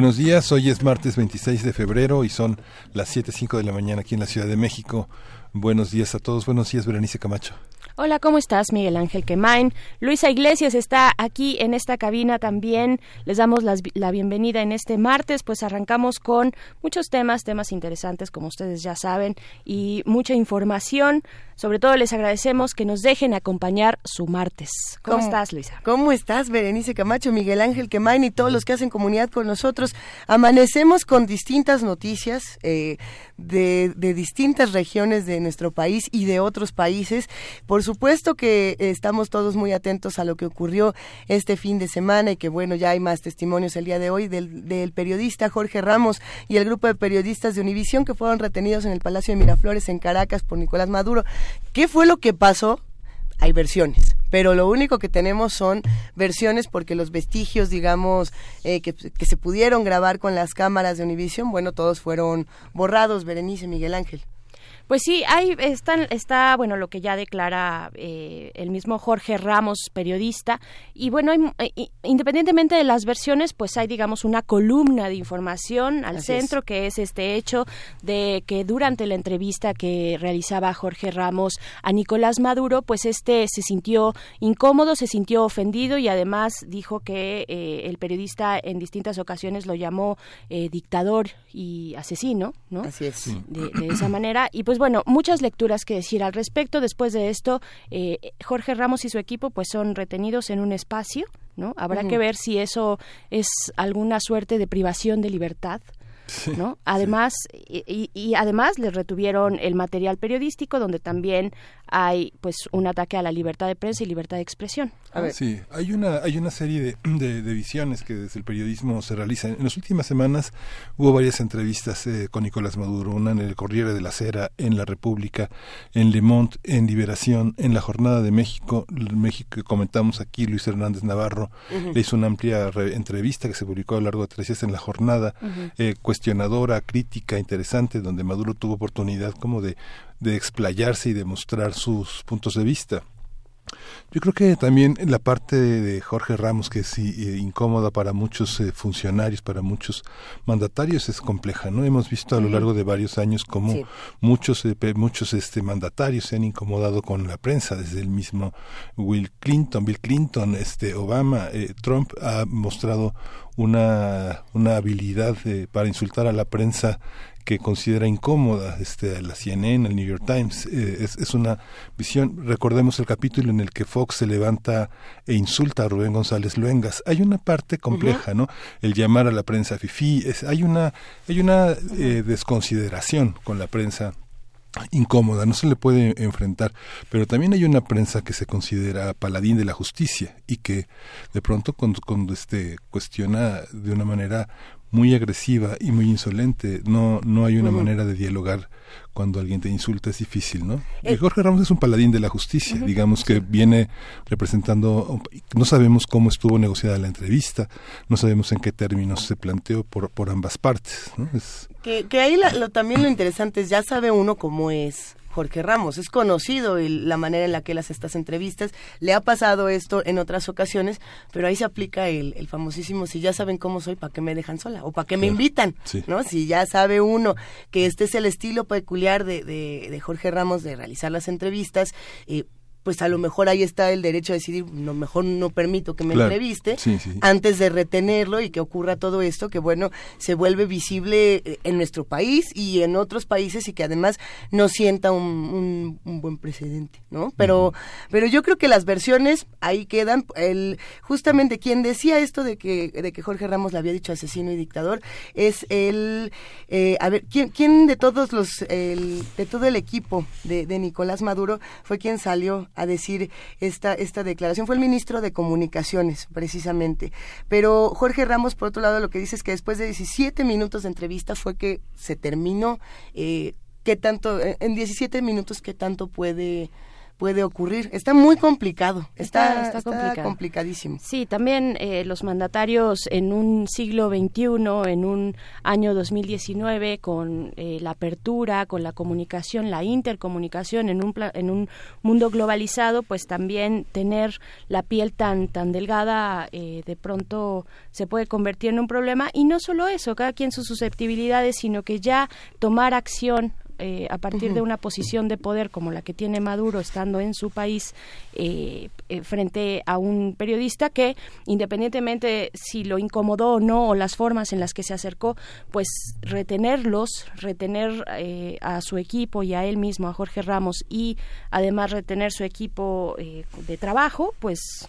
Buenos días, hoy es martes 26 de febrero y son las 7.05 de la mañana aquí en la Ciudad de México. Buenos días a todos, buenos días Berenice Camacho. Hola, ¿cómo estás, Miguel Ángel Quemain? Luisa Iglesias está aquí en esta cabina también. Les damos la bienvenida en este martes, pues arrancamos con muchos temas, temas interesantes, como ustedes ya saben, y mucha información. Sobre todo les agradecemos que nos dejen acompañar su martes. ¿Cómo, estás, Luisa? ¿Cómo estás, Berenice Camacho, Miguel Ángel Quemain y todos los que hacen comunidad con nosotros? Amanecemos con distintas noticias eh, de, de distintas regiones de nuestro país y de otros países. Por supuesto que estamos todos muy atentos a lo que ocurrió este fin de semana y que bueno, ya hay más testimonios el día de hoy del, del periodista Jorge Ramos y el grupo de periodistas de Univisión que fueron retenidos en el Palacio de Miraflores en Caracas por Nicolás Maduro. ¿Qué fue lo que pasó? Hay versiones, pero lo único que tenemos son versiones porque los vestigios, digamos, eh, que, que, se pudieron grabar con las cámaras de Univision, bueno, todos fueron borrados, Berenice, Miguel Ángel. Pues sí, ahí están, está, bueno, lo que ya declara eh, el mismo Jorge Ramos, periodista, y bueno, hay, eh, independientemente de las versiones, pues hay, digamos, una columna de información al Así centro, es. que es este hecho de que durante la entrevista que realizaba Jorge Ramos a Nicolás Maduro, pues este se sintió incómodo, se sintió ofendido y además dijo que eh, el periodista en distintas ocasiones lo llamó eh, dictador y asesino, ¿no? Así es. De, de esa manera, y pues bueno, muchas lecturas que decir al respecto. Después de esto, eh, Jorge Ramos y su equipo pues son retenidos en un espacio, ¿no? Habrá uh -huh. que ver si eso es alguna suerte de privación de libertad. ¿no? Además, sí. y, y, además les retuvieron el material periodístico donde también hay pues un ataque a la libertad de prensa y libertad de expresión. Sí, hay una, hay una serie de, de, de, visiones que desde el periodismo se realizan. En las últimas semanas hubo varias entrevistas eh, con Nicolás Maduro, una en el Corriere de la Cera, en La República, en Le Monde, en Liberación, en la Jornada de México, México que comentamos aquí, Luis Hernández Navarro uh -huh. le hizo una amplia entrevista que se publicó a lo largo de tres días en La Jornada, uh -huh. eh, cuestionadora, crítica, interesante, donde Maduro tuvo oportunidad como de, de explayarse y de mostrar sus puntos de vista. Yo creo que también la parte de Jorge Ramos, que es eh, incómoda para muchos eh, funcionarios, para muchos mandatarios, es compleja, ¿no? Hemos visto a lo largo de varios años cómo sí. muchos, eh, muchos este, mandatarios se han incomodado con la prensa, desde el mismo Will Clinton, Bill Clinton, este, Obama, eh, Trump ha mostrado una, una habilidad para insultar a la prensa que considera incómoda este, la CNN, el New York Times. Eh, es, es, una visión, recordemos el capítulo en el que Fox se levanta e insulta a Rubén González Luengas. Hay una parte compleja, uh -huh. ¿no? El llamar a la prensa fifí, es, hay una, hay una eh, desconsideración con la prensa incómoda, no se le puede enfrentar, pero también hay una prensa que se considera paladín de la justicia y que de pronto cuando, cuando este cuestiona de una manera muy agresiva y muy insolente. No, no hay una uh -huh. manera de dialogar cuando alguien te insulta, es difícil, ¿no? Eh, y Jorge Ramos es un paladín de la justicia, uh -huh. digamos que viene representando, no sabemos cómo estuvo negociada la entrevista, no sabemos en qué términos se planteó por, por ambas partes, ¿no? Es... Que, que ahí la, lo, también lo interesante es, ya sabe uno cómo es Jorge Ramos. Es conocido el, la manera en la que él hace estas entrevistas. Le ha pasado esto en otras ocasiones, pero ahí se aplica el, el famosísimo, si ya saben cómo soy, ¿para qué me dejan sola? O ¿para qué me invitan? Sí. ¿no? Si ya sabe uno que este es el estilo peculiar de, de, de Jorge Ramos de realizar las entrevistas, eh, pues a lo mejor ahí está el derecho a decidir, no, mejor no permito que me claro. entreviste, sí, sí. antes de retenerlo y que ocurra todo esto, que bueno, se vuelve visible eh, en nuestro país y en otros países y que además no sienta un, un, un buen precedente, ¿no? Pero, uh -huh. pero yo creo que las versiones ahí quedan, el, justamente quien decía esto de que, de que Jorge Ramos le había dicho asesino y dictador, es el, eh, a ver, ¿quién, quién de todos los, el, de todo el equipo de, de Nicolás Maduro fue quien salió a decir esta, esta declaración. Fue el ministro de Comunicaciones, precisamente. Pero Jorge Ramos, por otro lado, lo que dice es que después de 17 minutos de entrevista fue que se terminó. Eh, ¿Qué tanto, en 17 minutos, qué tanto puede puede ocurrir. Está muy complicado, está, está, complicadísimo. Sí, también eh, los mandatarios en un siglo XXI, en un año 2019, con eh, la apertura, con la comunicación, la intercomunicación en un, en un mundo globalizado, pues también tener la piel tan, tan delgada eh, de pronto se puede convertir en un problema. Y no solo eso, cada quien sus susceptibilidades, sino que ya tomar acción eh, a partir de una posición de poder como la que tiene Maduro estando en su país eh, eh, frente a un periodista que independientemente si lo incomodó o no o las formas en las que se acercó, pues retenerlos, retener a su equipo y a él mismo, a Jorge Ramos y además retener su equipo de trabajo, pues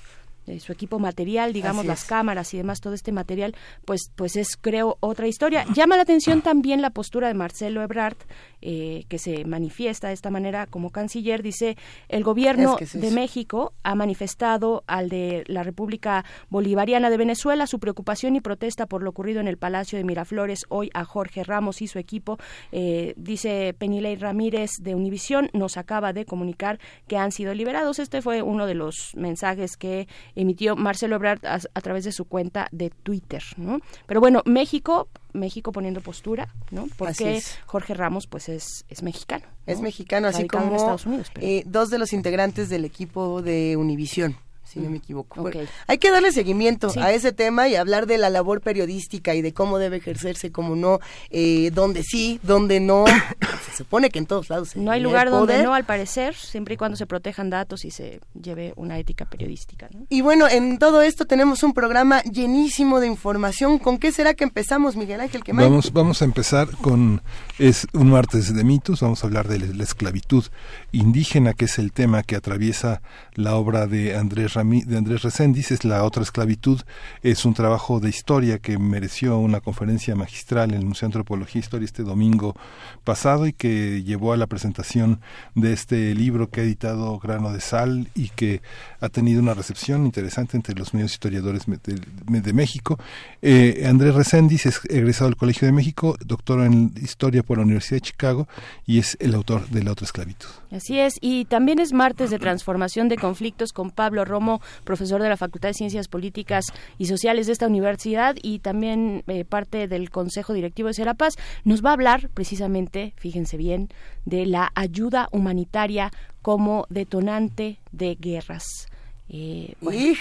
su equipo material, digamos las cámaras y demás, todo este material, pues, pues es creo otra historia. Llama la atención también la postura de Marcelo Ebrard, eh, que se manifiesta de esta manera como canciller, dice el gobierno de México ha manifestado al de la República Bolivariana de Venezuela su preocupación y protesta por lo ocurrido en el Palacio de Miraflores hoy a Jorge Ramos y su equipo. Eh, dice Penilei Ramírez de Univisión, nos acaba de comunicar que han sido liberados. Este fue uno de los mensajes que emitió Marcelo Ebrard a, a través de su cuenta de Twitter. ¿no? Pero bueno, México México poniendo postura, ¿no? Porque Jorge Ramos, pues es, es mexicano. Es mexicano, así como Estados Unidos, eh, dos de los integrantes del equipo de Univisión si no me equivoco. hay que darle seguimiento a ese tema y hablar de la labor periodística y de cómo debe ejercerse, cómo no, eh, dónde sí, dónde no. se supone que en todos lados. No hay lugar donde no, al parecer, siempre y cuando se protejan datos y se lleve una ética periodística. Y bueno, en todo esto tenemos un programa llenísimo de información. ¿Con qué será que empezamos, Miguel Ángel? Vamos, vamos a empezar con, es un martes de mitos, vamos a hablar de la esclavitud indígena, que es el tema que atraviesa la obra de Andrés de Andrés Reséndiz, es La otra esclavitud, es un trabajo de historia que mereció una conferencia magistral en el Museo de Antropología e Historia este domingo pasado y que llevó a la presentación de este libro que ha editado Grano de Sal y que ha tenido una recepción interesante entre los medios historiadores de, México. Eh, Andrés Reséndiz es egresado del Colegio de México, doctor en Historia por la Universidad de Chicago y es el autor de La otra esclavitud. Así es, y también es martes de transformación de conflictos con Pablo Romo, profesor de la Facultad de Ciencias Políticas y Sociales de esta universidad y también eh, parte del Consejo Directivo de Serapaz. Nos va a hablar precisamente, fíjense bien, de la ayuda humanitaria como detonante de guerras. Eh,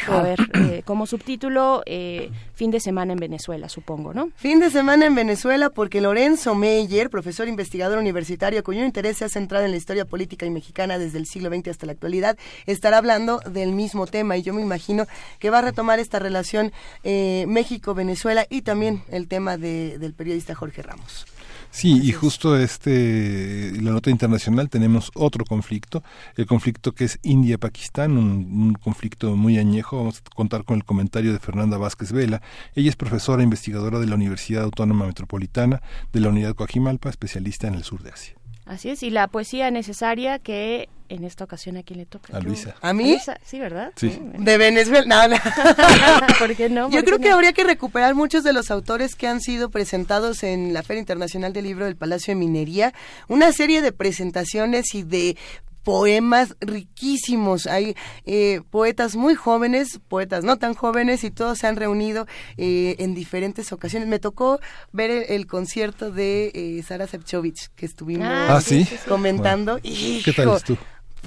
a ver, eh, como subtítulo, eh, fin de semana en Venezuela, supongo, ¿no? Fin de semana en Venezuela porque Lorenzo Meyer, profesor investigador universitario cuyo interés se ha centrado en la historia política y mexicana desde el siglo XX hasta la actualidad, estará hablando del mismo tema y yo me imagino que va a retomar esta relación México-Venezuela y también el tema del periodista Jorge Ramos. Sí, y justo este, la nota internacional tenemos otro conflicto, el conflicto que es India-Pakistán, un, conflicto muy añejo. Vamos a contar con el comentario de Fernanda Vázquez Vela. Ella es profesora e investigadora de la Universidad Autónoma Metropolitana de la Unidad Coajimalpa, especialista en el sur de Asia. Así es, y la poesía necesaria que en esta ocasión a quién le toca. A Luisa. ¿A mí? Sí, ¿verdad? Sí. De Venezuela. No, ¿Por qué no? Yo creo que habría que recuperar muchos de los autores que han sido presentados en la Feria Internacional del Libro del Palacio de Minería. Una serie de presentaciones y de poemas riquísimos. Hay eh, poetas muy jóvenes, poetas no tan jóvenes y todos se han reunido eh, en diferentes ocasiones. Me tocó ver el, concierto de eh, Sara Sepchovich que estuvimos ah, comentando. ¿Qué tal tú?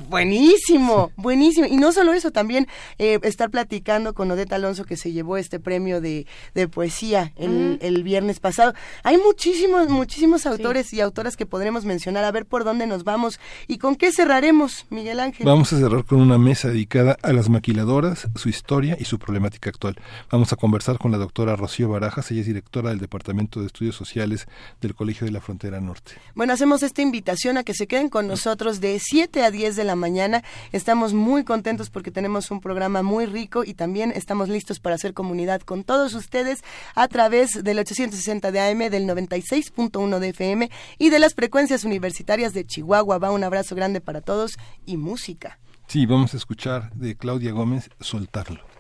Buenísimo, buenísimo. Y no solo eso, también eh, estar platicando con Odeta Alonso que se llevó este premio de, de poesía el, el, viernes pasado. Hay muchísimos, muchísimos autores y autoras que podremos mencionar. A ver por dónde nos vamos y con qué cerraremos, Miguel Ángel. Vamos a cerrar con una mesa dedicada a las maquiladoras, su historia y su problemática actual. Vamos a conversar con la doctora Rocío Barajas, ella es directora del Departamento de Estudios Sociales del Colegio de la Frontera Norte. Bueno, hacemos esta invitación a que se queden con nosotros de 7 a 10 de la mañana. Estamos muy contentos porque tenemos un programa muy rico y también estamos listos para hacer comunidad con todos ustedes a través del 860 de AM, del 96.1 de FM y de las frecuencias universitarias de Chihuahua. Va un abrazo grande para todos y música. Sí, vamos a escuchar de Claudia Gómez Soltarlo.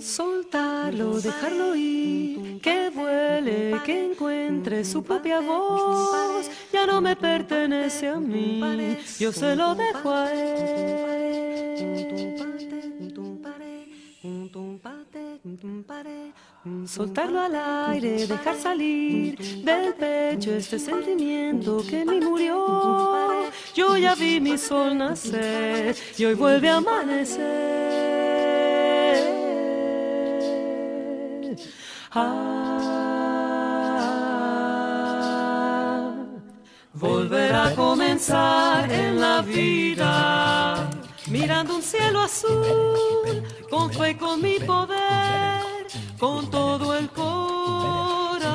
Soltarlo, dejarlo ir, que vuele, que encuentre su propia voz. Ya no me pertenece a mí, yo se lo dejo a él. Soltarlo al aire, dejar salir del pecho este sentimiento que me murió. Yo ya vi mi sol nacer y hoy vuelve a amanecer. Ah, volver a comenzar en la vida mirando un cielo azul, con fe con mi poder, con todo el corazón,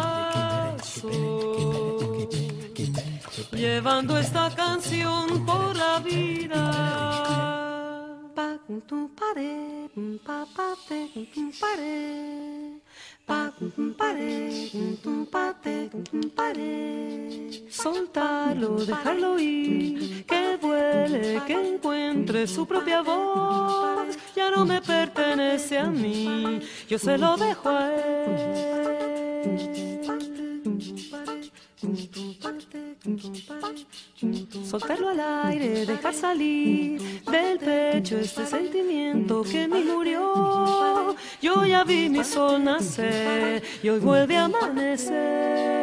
llevando esta canción por la vida. Soltarlo, dejarlo ir, que vuele, que encuentre su propia voz. Ya no me pertenece a mí, yo se lo dejo a él. Soltarlo al aire, dejar salir del pecho este sentimiento que me murió. Yo ya vi mi sol nacer y hoy vuelve a amanecer.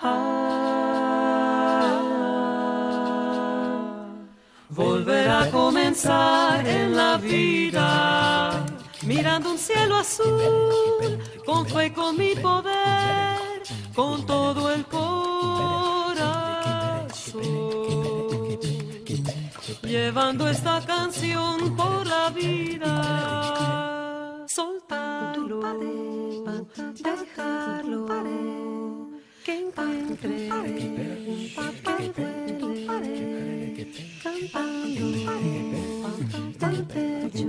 Ah, volver a comenzar en la vida mirando un cielo azul, con fe con mi poder, con todo el corazón, llevando esta canción por la vida, soltarlo, dejarlo, que encuentre cantando del pecho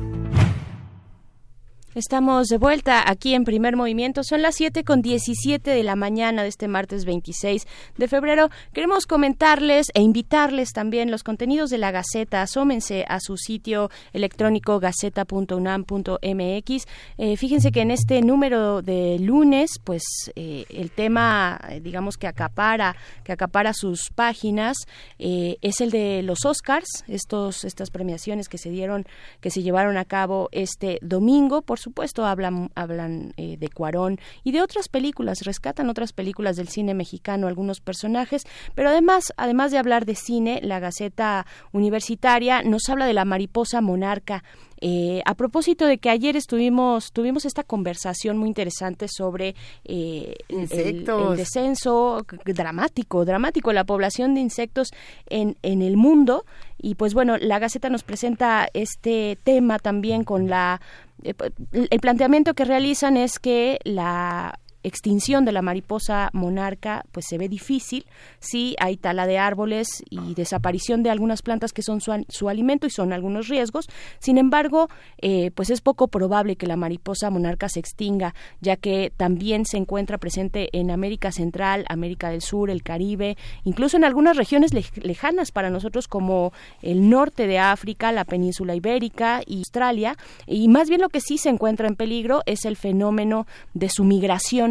Estamos de vuelta aquí en primer movimiento. Son las 7 con 17 de la mañana de este martes 26 de febrero. Queremos comentarles e invitarles también los contenidos de la Gaceta. Asómense a su sitio electrónico gaceta.unam.mx. Eh, fíjense que en este número de lunes, pues eh, el tema, eh, digamos que acapara, que acapara sus páginas, es el de los Oscars, estos, estas premiaciones que se dieron, que se llevaron a cabo este domingo. Por supuesto hablan, hablan eh, de Cuarón y de otras películas, rescatan otras películas del cine mexicano, algunos personajes, pero además, además de hablar de cine, la Gaceta Universitaria nos habla de la mariposa monarca, eh, a propósito de que ayer estuvimos, tuvimos esta conversación muy interesante sobre eh, el, descenso dramático, dramático, la población de insectos en, en el mundo. Y pues bueno, la Gaceta nos presenta este tema también con la el planteamiento que realizan es que la extinción de la mariposa monarca pues se ve difícil. Si hay tala de árboles y desaparición de algunas plantas que son su, alimento y son algunos riesgos. Sin embargo eh, pues es poco probable que la mariposa monarca se extinga ya que también se encuentra presente en América Central América del Sur el Caribe incluso en algunas regiones lejanas para nosotros como el norte de África la península ibérica y Australia. Y más bien lo que sí se encuentra en peligro es el fenómeno de su migración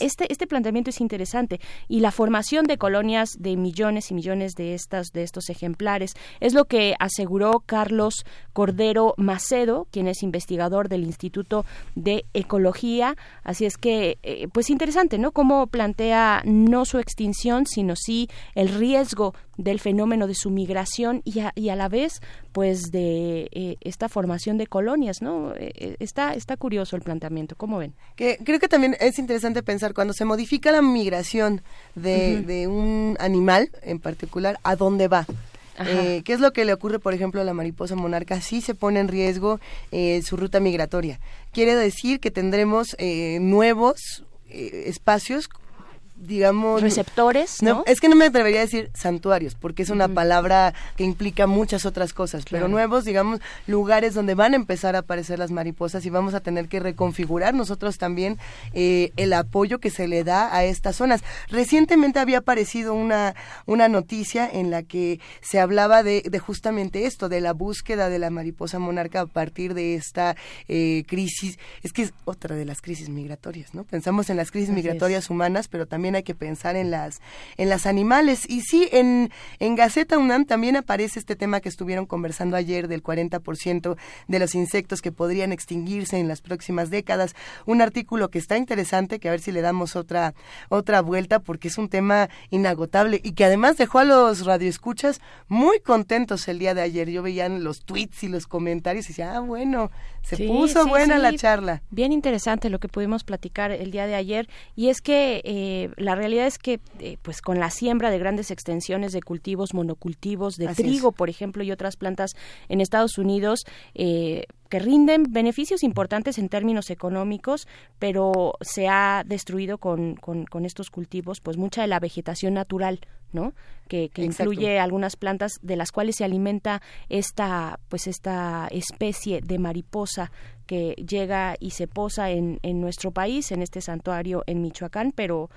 este, este planteamiento es interesante y la formación de colonias de millones y millones de estas de estos ejemplares es lo que aseguró Carlos Cordero Macedo, quien es investigador del Instituto de Ecología. Así es que, eh, pues interesante, ¿no? Cómo plantea no su extinción, sino sí el riesgo del fenómeno de su migración y a, y a la vez pues de eh, esta formación de colonias, ¿no? Eh, eh, está, está curioso el planteamiento, ¿cómo ven? Que, creo que también es interesante pensar cuando se modifica la migración de, de un animal en particular, ¿a dónde va? Eh, ¿Qué es lo que le ocurre, por ejemplo, a la mariposa monarca? Sí se pone en riesgo eh, su ruta migratoria. Quiere decir que tendremos eh, nuevos espacios digamos... Receptores, ¿no? Es que no me atrevería a decir santuarios, porque es una palabra que implica muchas otras cosas, pero nuevos, digamos, lugares donde van a empezar a aparecer las mariposas y vamos a tener que reconfigurar nosotros también eh, el apoyo que se le da a estas zonas. Recientemente había aparecido una, una noticia en la que se hablaba de, de justamente esto, de la búsqueda de la mariposa monarca a partir de esta eh, crisis. Es que es otra de las crisis migratorias, ¿no? Pensamos en las crisis migratorias humanas, pero también hay que pensar en las, en las animales. Y sí, en, en Gaceta UNAM también aparece este tema que estuvieron conversando ayer del 40% de los insectos que podrían extinguirse en las próximas décadas. Un artículo que está interesante, que a ver si le damos otra, otra vuelta, porque es un tema inagotable y que además dejó a los radioescuchas muy contentos el día de ayer. Yo veía los tweets y los comentarios y decía, ah, bueno, se puso buena la charla. Bien interesante lo que pudimos platicar el día de ayer. Y es que eh, la realidad es que, eh, pues con la siembra de grandes extensiones de cultivos, monocultivos, de trigo, por ejemplo, y otras plantas en Estados Unidos, eh, que rinden beneficios importantes en términos económicos, pero se ha destruido con, con, estos cultivos pues mucha de la vegetación natural, ¿no? Que, que incluye algunas plantas de las cuales se alimenta esta pues esta especie de mariposa que llega y se posa en, en nuestro país, en este santuario en Michoacán, pero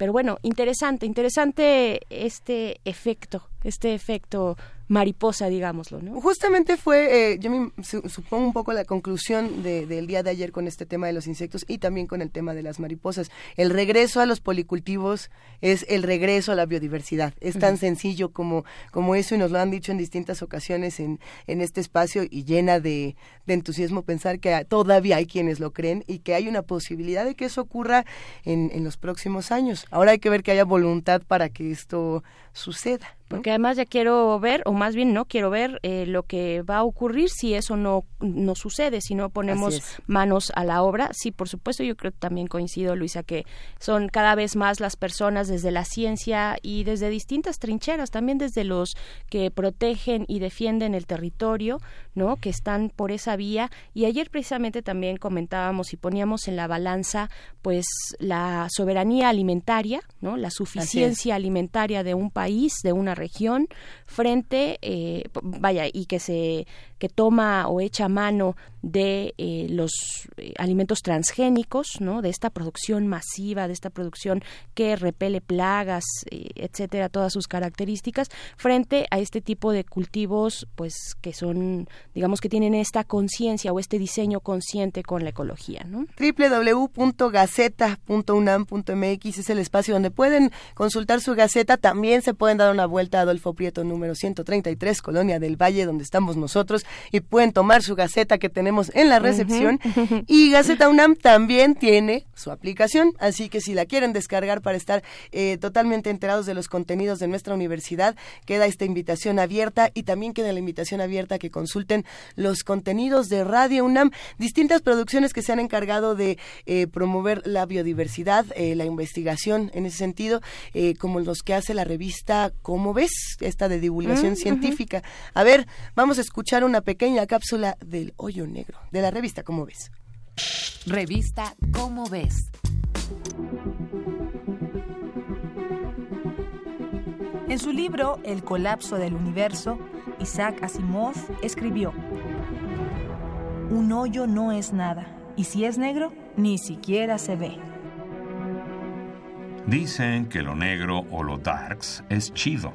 pero bueno, interesante, interesante este efecto, este efecto mariposa, digámoslo, ¿no? Justamente fue, eh, yo me supongo un poco la conclusión del día de ayer con este tema de los insectos y también con el tema de las mariposas. El regreso a los policultivos es el regreso a la biodiversidad. Es tan sencillo como, como eso y nos lo han dicho en distintas ocasiones en, en este espacio y llena de, de entusiasmo pensar que todavía hay quienes lo creen y que hay una posibilidad de que eso ocurra en, en los próximos años. Ahora hay que ver que haya voluntad para que esto suceda. Porque además ya quiero ver, o más bien no quiero ver eh, lo que va a ocurrir si eso no, no sucede, si no ponemos manos a la obra. Sí, por supuesto, yo creo que también coincido, Luisa, que son cada vez más las personas desde la ciencia y desde distintas trincheras, también desde los que protegen y defienden el territorio, ¿no? Que están por esa vía. Y ayer precisamente también comentábamos y poníamos en la balanza, pues, la soberanía alimentaria, ¿no? La suficiencia alimentaria de un país, de una región, frente, eh, vaya, y que se que toma o echa mano de eh, los eh, alimentos transgénicos, ¿no? De esta producción masiva, de esta producción que repele plagas, etcétera, todas sus características, frente a este tipo de cultivos, pues que son, digamos que tienen esta conciencia o este diseño consciente con la ecología, ¿no? www.gaceta.unam.mx es el espacio donde pueden consultar su gaceta, también se pueden dar una vuelta a Adolfo Prieto número 133, Colonia del Valle, donde estamos nosotros, y pueden tomar su Gaceta que tenemos en la recepción. Y Gaceta UNAM también tiene su aplicación, así que si la quieren descargar para estar eh, totalmente enterados de los contenidos de nuestra universidad, queda esta invitación abierta y también queda la invitación abierta a que consulten los contenidos de Radio UNAM, distintas producciones que se han encargado de eh, promover la biodiversidad, eh, la investigación en ese sentido, como los que hace la revista ¿Cómo ves? Esta de divulgación mm, científica. A ver, vamos a escuchar una pequeña cápsula del hoyo negro, de la revista ¿Cómo ves? Revista ¿Cómo ves? En su libro El colapso del universo, Isaac Asimov escribió, Un hoyo no es nada, y si es negro, ni siquiera se ve. Dicen que lo negro o lo darks es chido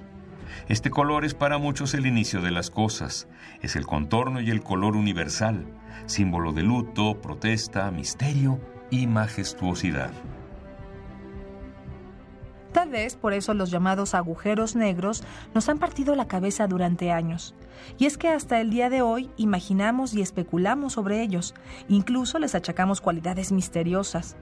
este color es para muchos el inicio de las cosas, es el contorno y el color universal, símbolo de luto, protesta, misterio y majestuosidad. Tal vez por eso los llamados agujeros negros nos han partido la cabeza durante años. Y es que hasta el día de hoy imaginamos y especulamos sobre ellos, incluso les achacamos cualidades misteriosas.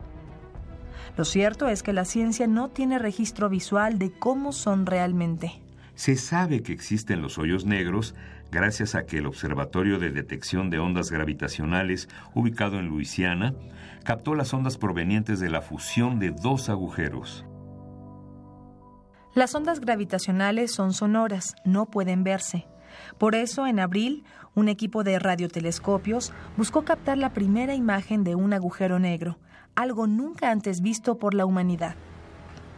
Lo cierto es que la ciencia no tiene registro visual de cómo son realmente. Se sabe que existen los hoyos negros gracias a que el Observatorio de Detección de Ondas Gravitacionales, ubicado en Luisiana, captó las ondas provenientes de la fusión de dos agujeros. Las ondas gravitacionales son sonoras, no pueden verse. Por eso, en abril, un equipo de radiotelescopios buscó captar la primera imagen de un agujero negro, algo nunca antes visto por la humanidad.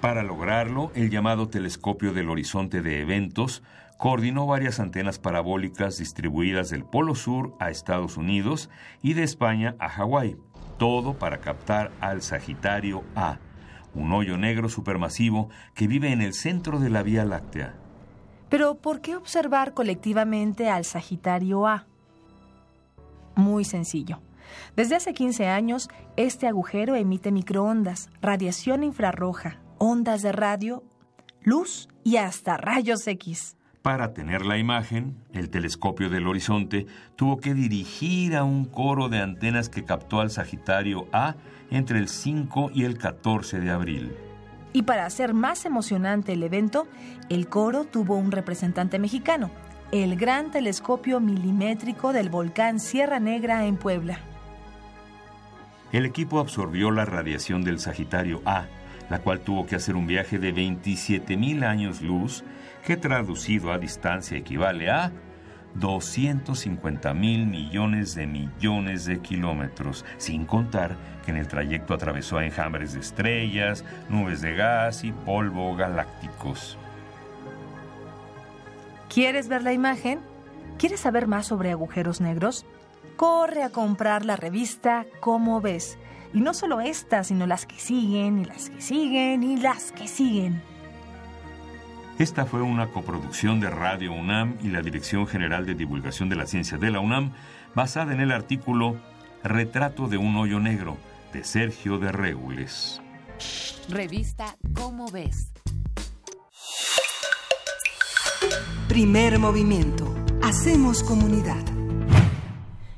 Para lograrlo, el llamado telescopio del horizonte de eventos coordinó varias antenas parabólicas distribuidas del Polo Sur a Estados Unidos y de España a Hawái, todo para captar al Sagitario A, un hoyo negro supermasivo que vive en el centro de la Vía Láctea. Pero ¿por qué observar colectivamente al Sagitario A? Muy sencillo. Desde hace 15 años, este agujero emite microondas, radiación infrarroja, ondas de radio, luz y hasta rayos X. Para tener la imagen, el telescopio del horizonte tuvo que dirigir a un coro de antenas que captó al Sagitario A entre el 5 y el 14 de abril. Y para hacer más emocionante el evento, el coro tuvo un representante mexicano, el gran telescopio milimétrico del volcán Sierra Negra en Puebla. El equipo absorbió la radiación del Sagitario A, la cual tuvo que hacer un viaje de 27.000 años luz, que traducido a distancia equivale a 250 mil millones de millones de kilómetros, sin contar que en el trayecto atravesó enjambres de estrellas, nubes de gas y polvo galácticos. ¿Quieres ver la imagen? ¿Quieres saber más sobre agujeros negros? Corre a comprar la revista Cómo ves. Y no solo esta, sino las que siguen, y las que siguen, y las que siguen. Esta fue una coproducción de Radio UNAM y la Dirección General de Divulgación de la Ciencia de la UNAM, basada en el artículo Retrato de un hoyo negro de Sergio de Regules. Revista Cómo ves. Primer movimiento. Hacemos comunidad.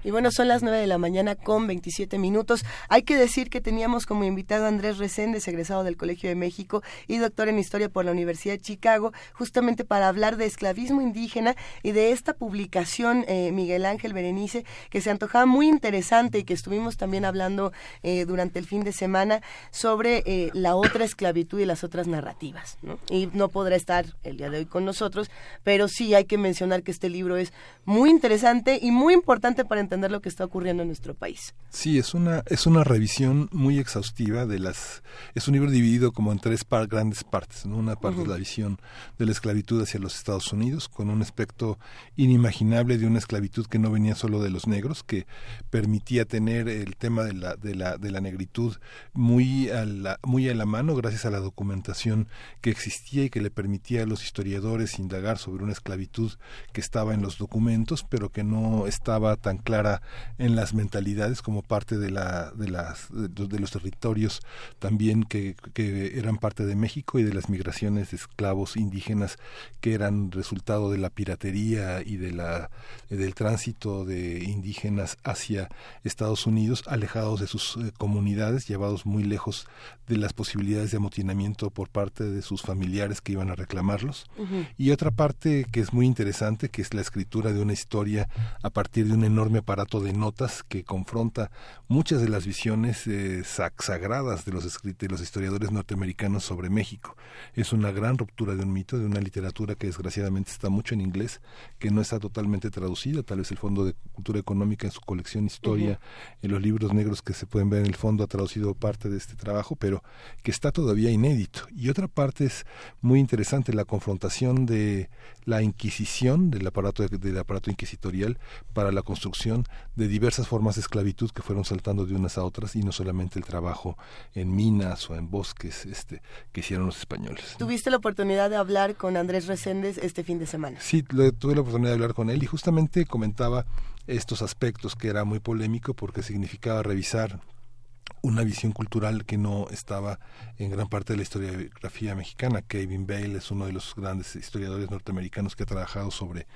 Y bueno, son las 9 de la mañana con 27 minutos. Hay que decir que teníamos como invitado a Andrés Reséndez, egresado del Colegio de México y doctor en Historia por la Universidad de Chicago, justamente para hablar de esclavismo indígena y de esta publicación, eh, Miguel Ángel Berenice, que se antojaba muy interesante y que estuvimos también hablando eh, durante el fin de semana sobre eh, la otra esclavitud y las otras narrativas. Y no podrá estar el día de hoy con nosotros, pero sí hay que mencionar que este libro es muy interesante y muy importante para entender lo que está ocurriendo en nuestro país. Sí, es una, es una revisión muy exhaustiva de las... Es un libro dividido como en tres grandes partes. Una parte es la visión de la esclavitud hacia los Estados Unidos, con un aspecto inimaginable de una esclavitud que no venía solo de los negros, que permitía tener el tema de la, de la, de la negritud muy a la, muy a la mano gracias a la documentación que existía y que le permitía a los historiadores indagar sobre una esclavitud que estaba en los documentos, pero que no estaba tan clara en las mentalidades como parte de, la, de, las, de, los territorios también que, que, eran parte de México y de las migraciones de esclavos indígenas que eran resultado de la piratería y de la, del tránsito de indígenas hacia Estados Unidos, alejados de sus eh, comunidades, llevados muy lejos de las posibilidades de amotinamiento por parte de sus familiares que iban a reclamarlos. Y otra parte que es muy interesante, que es la escritura de una historia a partir de un enorme aparato de notas que confronta muchas de las visiones eh, sagradas de los, de los historiadores norteamericanos sobre México. Es una gran ruptura de un mito, de una literatura que desgraciadamente está mucho en inglés, que no está totalmente traducida, tal vez el Fondo de Cultura Económica en su colección Historia, en los libros negros que se pueden ver en el fondo ha traducido parte de este trabajo, pero que está todavía inédito. Y otra parte es muy interesante, la confrontación de la Inquisición, del aparato, del aparato inquisitorial para la construcción de diversas formas de esclavitud que fueron saltando de unas a otras y no solamente el trabajo en minas o en bosques este, que hicieron los españoles. ¿Tuviste la oportunidad de hablar con Andrés Reséndez este fin de semana? Sí, tuve la oportunidad de hablar con él y justamente comentaba estos aspectos que era muy polémico porque significaba revisar una visión cultural que no estaba en gran parte de la historiografía mexicana. Kevin Bale es uno de los grandes historiadores norteamericanos que ha trabajado sobre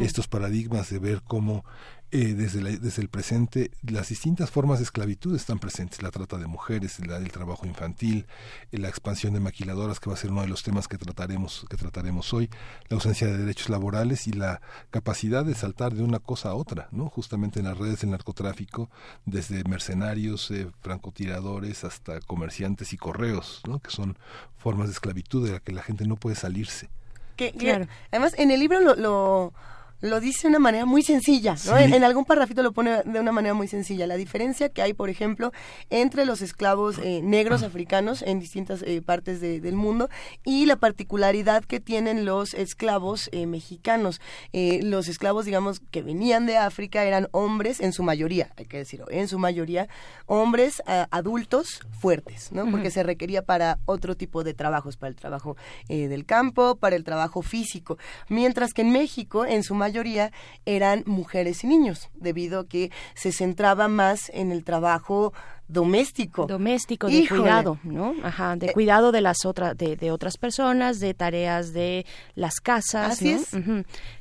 estos paradigmas de ver cómo eh, desde, desde el presente las distintas formas de esclavitud están presentes, la trata de mujeres, la del trabajo infantil, eh, la expansión de maquiladoras, que va a ser uno de los temas que trataremos, que trataremos hoy, la ausencia de derechos laborales y la capacidad de saltar de una cosa a otra, ¿no? justamente en las redes del narcotráfico, desde mercenarios, eh, francotiradores, hasta comerciantes y correos, ¿no? que son formas de esclavitud de la que la gente no puede salirse. Que, claro. además, en el libro lo lo dice de una manera muy sencilla, ¿no? En, algún parrafito lo pone de una manera muy sencilla. La diferencia que hay, por ejemplo, entre los esclavos eh, negros africanos en distintas eh, partes del mundo y la particularidad que tienen los esclavos eh, mexicanos. los esclavos, digamos, que venían de África eran hombres, en su mayoría, hay que decirlo, en su mayoría, hombres adultos fuertes, ¿no? Porque se requería para otro tipo de trabajos, para el trabajo del campo, para el trabajo físico. Mientras que en México, en su mayoría, mayoría eran mujeres y niños, debido a que se centraba más en el trabajo doméstico. Doméstico, de cuidado, ¿no? Ajá, de eh, cuidado de las otras, de, de, otras personas, de tareas de las casas. Así es.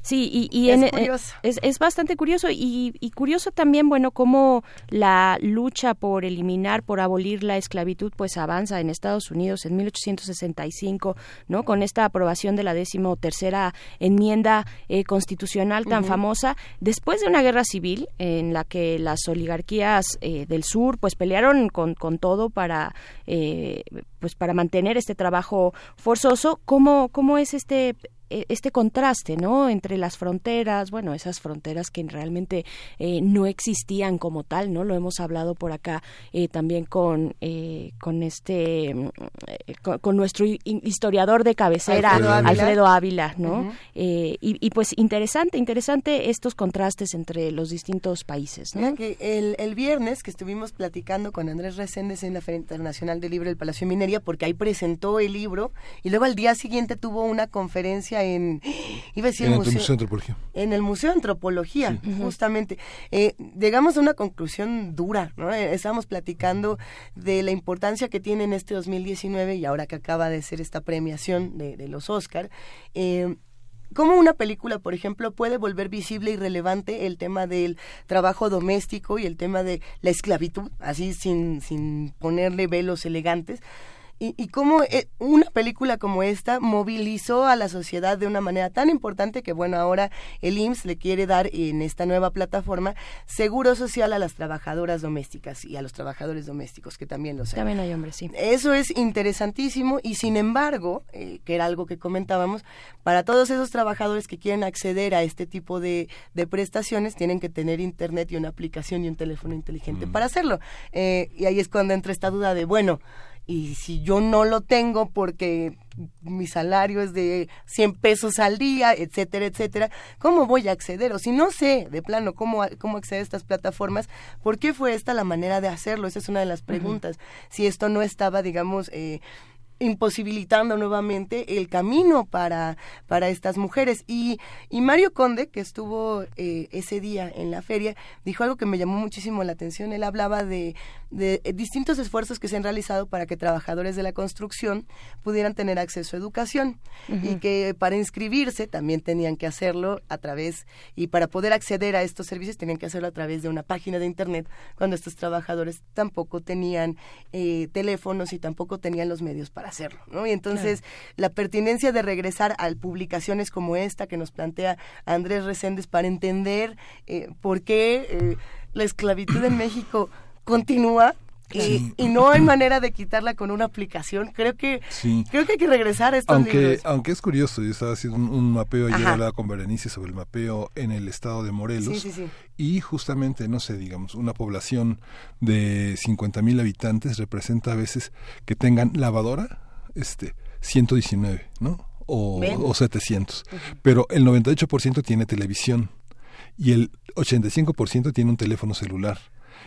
Sí, y, y es, en, eh, es, es, bastante curioso y, y, curioso también, bueno, cómo la lucha por eliminar, por abolir la esclavitud, pues avanza en Estados Unidos en 1865, ¿no? Con esta aprobación de la décimo tercera enmienda eh, constitucional tan famosa, después de una guerra civil en la que las oligarquías del sur, pues pelearon con, con todo para eh, pues para mantener este trabajo forzoso. Cómo cómo es este este contraste, ¿no? Entre las fronteras, bueno, esas fronteras que realmente eh, no existían como tal, ¿no? Lo hemos hablado por acá eh, también con eh, con este mm, con, nuestro historiador de cabecera Alfredo Ávila, ¿no? y, y, pues interesante, interesante estos contrastes entre los distintos países, ¿no? que el, el viernes que estuvimos platicando con Andrés Reséndez en la Feria Internacional del Libro del Palacio de Minería, porque ahí presentó el libro y luego al día siguiente tuvo una conferencia en iba a decir en el Museo, de Antropología. En el Museo de Antropología, justamente. Eh, llegamos a una conclusión dura, ¿no? Eh, estábamos platicando de la importancia que tiene en este 2019 y ahora que acaba de ser esta premiación de, los Oscar. Eh, cómo una película, por ejemplo, puede volver visible y relevante el tema del trabajo doméstico y el tema de la esclavitud, así sin, sin ponerle velos elegantes, y, y cómo eh, una película como esta movilizó a la sociedad de una manera tan importante que, bueno, ahora el IMSS le quiere dar en esta nueva plataforma seguro social a las trabajadoras domésticas y a los trabajadores domésticos, que también los hay. También hay hombres, sí. Eso es interesantísimo y, sin embargo, eh, que era algo que comentábamos, para todos esos trabajadores que quieren acceder a este tipo de, de prestaciones, tienen que tener internet y una aplicación y un teléfono inteligente mm. para hacerlo. Eh, y ahí es cuando entra esta duda de, bueno, y si yo no lo tengo porque mi salario es de 100 pesos al día, etcétera, etcétera, ¿cómo voy a acceder? O si no sé de plano cómo, cómo acceder a estas plataformas, ¿por qué fue esta la manera de hacerlo? Esa es una de las preguntas. Si esto no estaba, digamos, eh, imposibilitando nuevamente el camino para, para estas mujeres. Y, y Mario Conde, que estuvo eh, ese día en la feria, dijo algo que me llamó muchísimo la atención. Él hablaba de, de distintos esfuerzos que se han realizado para que trabajadores de la construcción pudieran tener acceso a educación y que para inscribirse también tenían que hacerlo a través, y para poder acceder a estos servicios tenían que hacerlo a través de una página de Internet, cuando estos trabajadores tampoco tenían eh, teléfonos y tampoco tenían los medios para hacerlo, ¿no? Y entonces la pertinencia de regresar a publicaciones como esta que nos plantea Andrés Reséndez para entender eh, por qué eh, la esclavitud en México continúa y, no hay manera de quitarla con una aplicación. Creo que creo que hay que regresar a estos aunque, Aunque es curioso, yo estaba haciendo un, mapeo ayer hablaba con Berenice sobre el mapeo en el estado de Morelos y justamente, no sé, digamos, una población de 50 mil habitantes representa a veces que tengan lavadora, este, 119, ¿no? O, o 700. Pero el 98% tiene televisión y el 85% tiene un teléfono celular.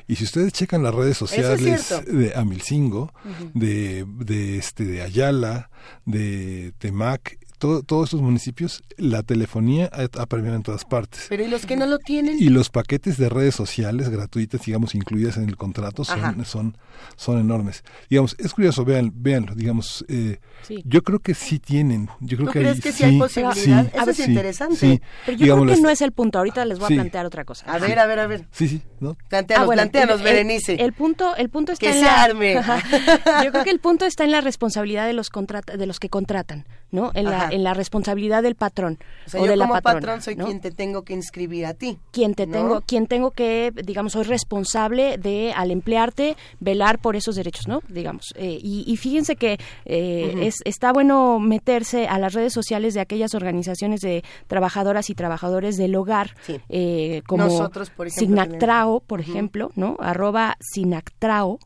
Y si ustedes checan las redes sociales de Amilcingo, de, de, este, de Ayala, de Temac, todo- todos estos municipios, la telefonía ha, ha permeado en todas partes. Pero ¿y los que no lo tienen? Y los paquetes de redes sociales gratuitas, digamos, incluidas en el contrato, Ajá. son, son, son enormes. Digamos, es curioso, vean, véanlo, digamos, eh, Sí. yo creo que sí tienen, yo creo ¿Tú que crees hay- que sí hay posibilidad? sí, Eso es sí, interesante. sí. Pero yo Digamos, creo que no es el punto. Ahorita les voy Sí. a plantear otra cosa. A ver, a ver, a ver. Sí, sí, ¿no? Planteanos, Ah, bueno, planteanos, el- Berenice. El, punto, el punto está Que en se la, arme. Yo creo que el punto está en la responsabilidad de los contrata, de los que contratan, ¿no? En la. En la responsabilidad del patrón o sea, o yo de la como patrona, patrón soy ¿no? quien te tengo que inscribir a ti. quien te ¿no? tengo quien tengo que digamos soy responsable de al emplearte velar por esos derechos no digamos Eh, y, y fíjense que eh, es está bueno meterse a las redes sociales de aquellas organizaciones de trabajadoras y trabajadores del hogar Sí. eh, como Nosotros, por ejemplo, Sinactrao por ejemplo no arroba Sinactrao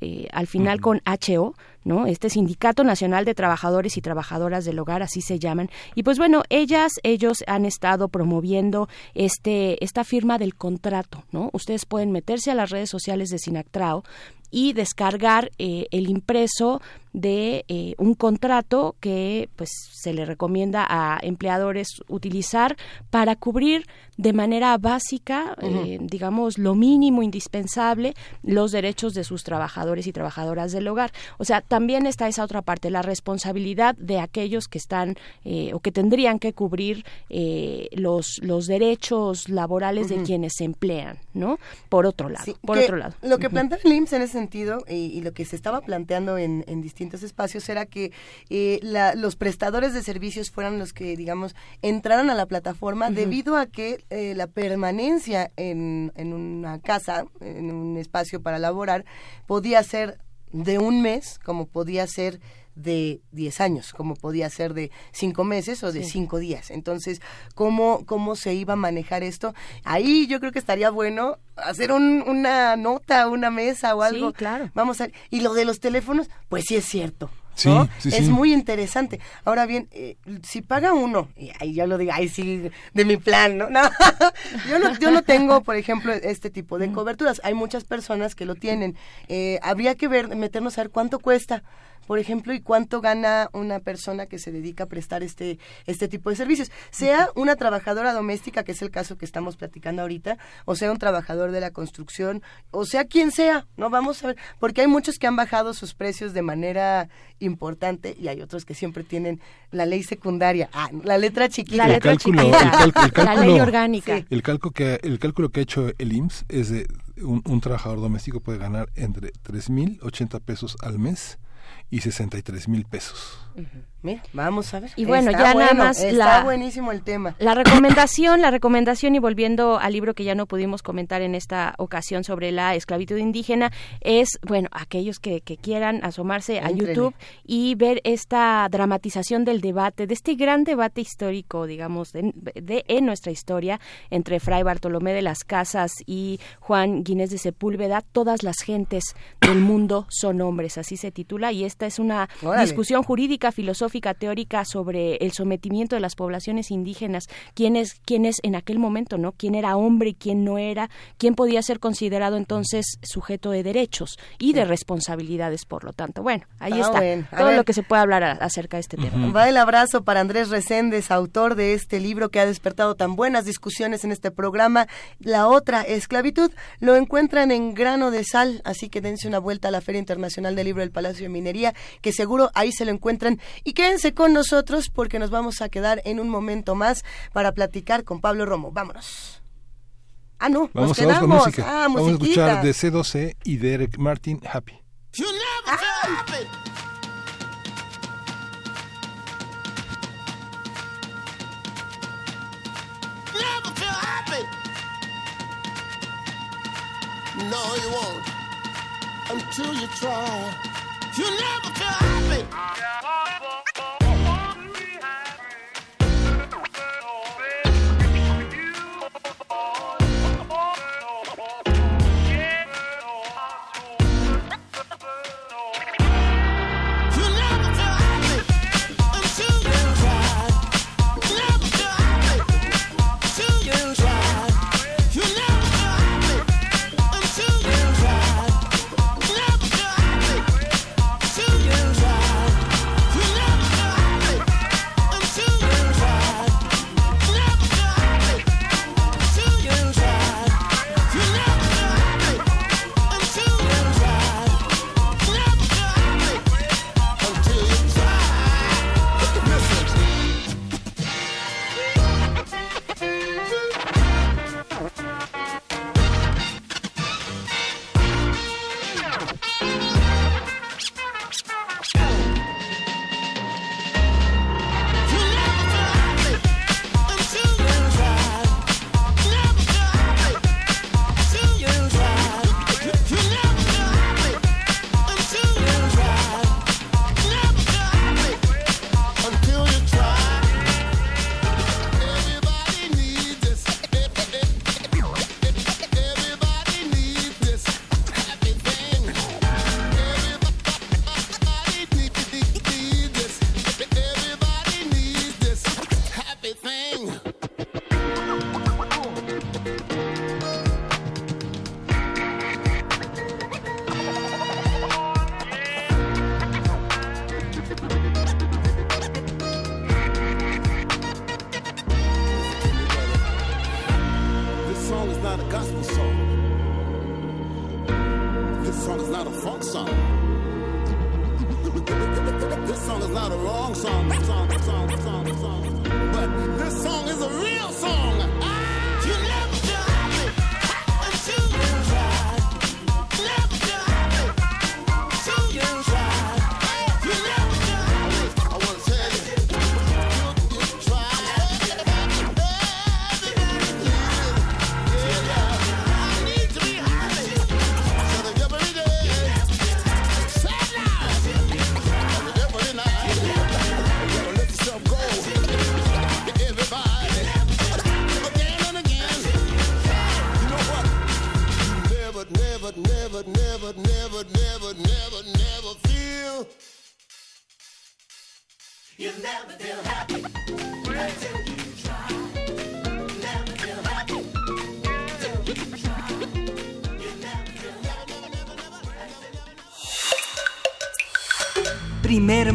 eh, al final con HO, ¿no? Este Sindicato Nacional de Trabajadores y Trabajadoras del Hogar, así se llaman. Y pues bueno, ellas, ellos han estado promoviendo este, esta firma del contrato, ¿no? Ustedes pueden meterse a las redes sociales de Sinactrao y descargar eh, el impreso de eh, un contrato que pues se le recomienda a empleadores utilizar para cubrir de manera básica eh, digamos lo mínimo indispensable los derechos de sus trabajadores y trabajadoras del hogar. O sea también está esa otra parte la responsabilidad de aquellos que están eh, o que tendrían que cubrir eh, los los derechos laborales de quienes se emplean no por otro lado Sí, por otro lado. Lo que plantea el IMSS en ese sentido y, y lo que se estaba planteando en, en distintos espacios era que eh, la- los prestadores de servicios fueran los que, digamos, entraran a la plataforma debido a que eh, la permanencia en, en una casa, en un espacio para laborar, podía ser de un mes como podía ser de 10 años, como podía ser de 5 meses o de Sí. 5 días. Entonces, ¿cómo, ¿cómo se iba a manejar esto? Ahí yo creo que estaría bueno hacer un- una nota, una mesa o Sí, algo. claro. Vamos a Y lo de los teléfonos, pues sí es cierto. Sí, ¿no? sí, es sí. muy interesante. Ahora bien, eh, si paga uno, y ahí yo lo digo, ay sí, de mi plan, ¿no? No, yo no, yo no tengo, por ejemplo, este tipo de coberturas. Hay muchas personas que lo tienen. Eh, habría que ver, meternos a ver cuánto cuesta, por ejemplo, y cuánto gana una persona que se dedica a prestar este, este tipo de servicios. Sea una trabajadora doméstica, que es el caso que estamos platicando ahorita, o sea un trabajador de la construcción, o sea quien sea, ¿no? Vamos a ver, porque hay muchos que han bajado sus precios de manera importante y hay otros que siempre tienen la ley secundaria, ah, la letra chiquita. la El letra cálculo- chiquita, el el la ley cálculo- orgánica Sí. El cálculo que el cálculo que ha hecho el IMSS es de un, un trabajador doméstico puede ganar entre tres mil ochenta pesos al mes y 63 mil pesos. Mira, vamos a ver. Y bueno, Está ya nada bueno, más Está la- buenísimo el tema. La recomendación, la recomendación y volviendo al libro que ya no pudimos comentar en esta ocasión sobre la esclavitud indígena es, bueno, aquellos que, que quieran asomarse a. YouTube y ver esta dramatización del debate, de este gran debate histórico, digamos, de, de- en nuestra historia entre Fray Bartolomé de las Casas y Juan Guinés de Sepúlveda, todas las gentes del mundo son hombres, así se titula, y esta es una Órale. discusión jurídica, filosófica, teórica sobre el sometimiento de las poblaciones indígenas, quién es, quién es en aquel momento, ¿no? Quién era hombre y quién no era, quién podía ser considerado entonces sujeto de derechos y de responsabilidades, por lo tanto. Bueno, ahí Ah, está bueno. Todo ver. lo que se puede hablar a- acerca de este tema. Va el abrazo para Andrés Reséndez, autor de este libro que ha despertado tan buenas discusiones en este programa. La otra, Esclavitud, lo encuentran en grano de sal, así que dense una vuelta a la Feria Internacional del Libro del Palacio de Minería, que seguro ahí se lo encuentran. Y quédense con nosotros porque nos vamos a quedar en un momento más para platicar con Pablo Romo. Vámonos. Ah, no, Vamos, nos vamos quedamos. con música. Ah, vamos a escuchar de C12 y de Eric Martin happy. No, you won't. Until you try. You never feel happy.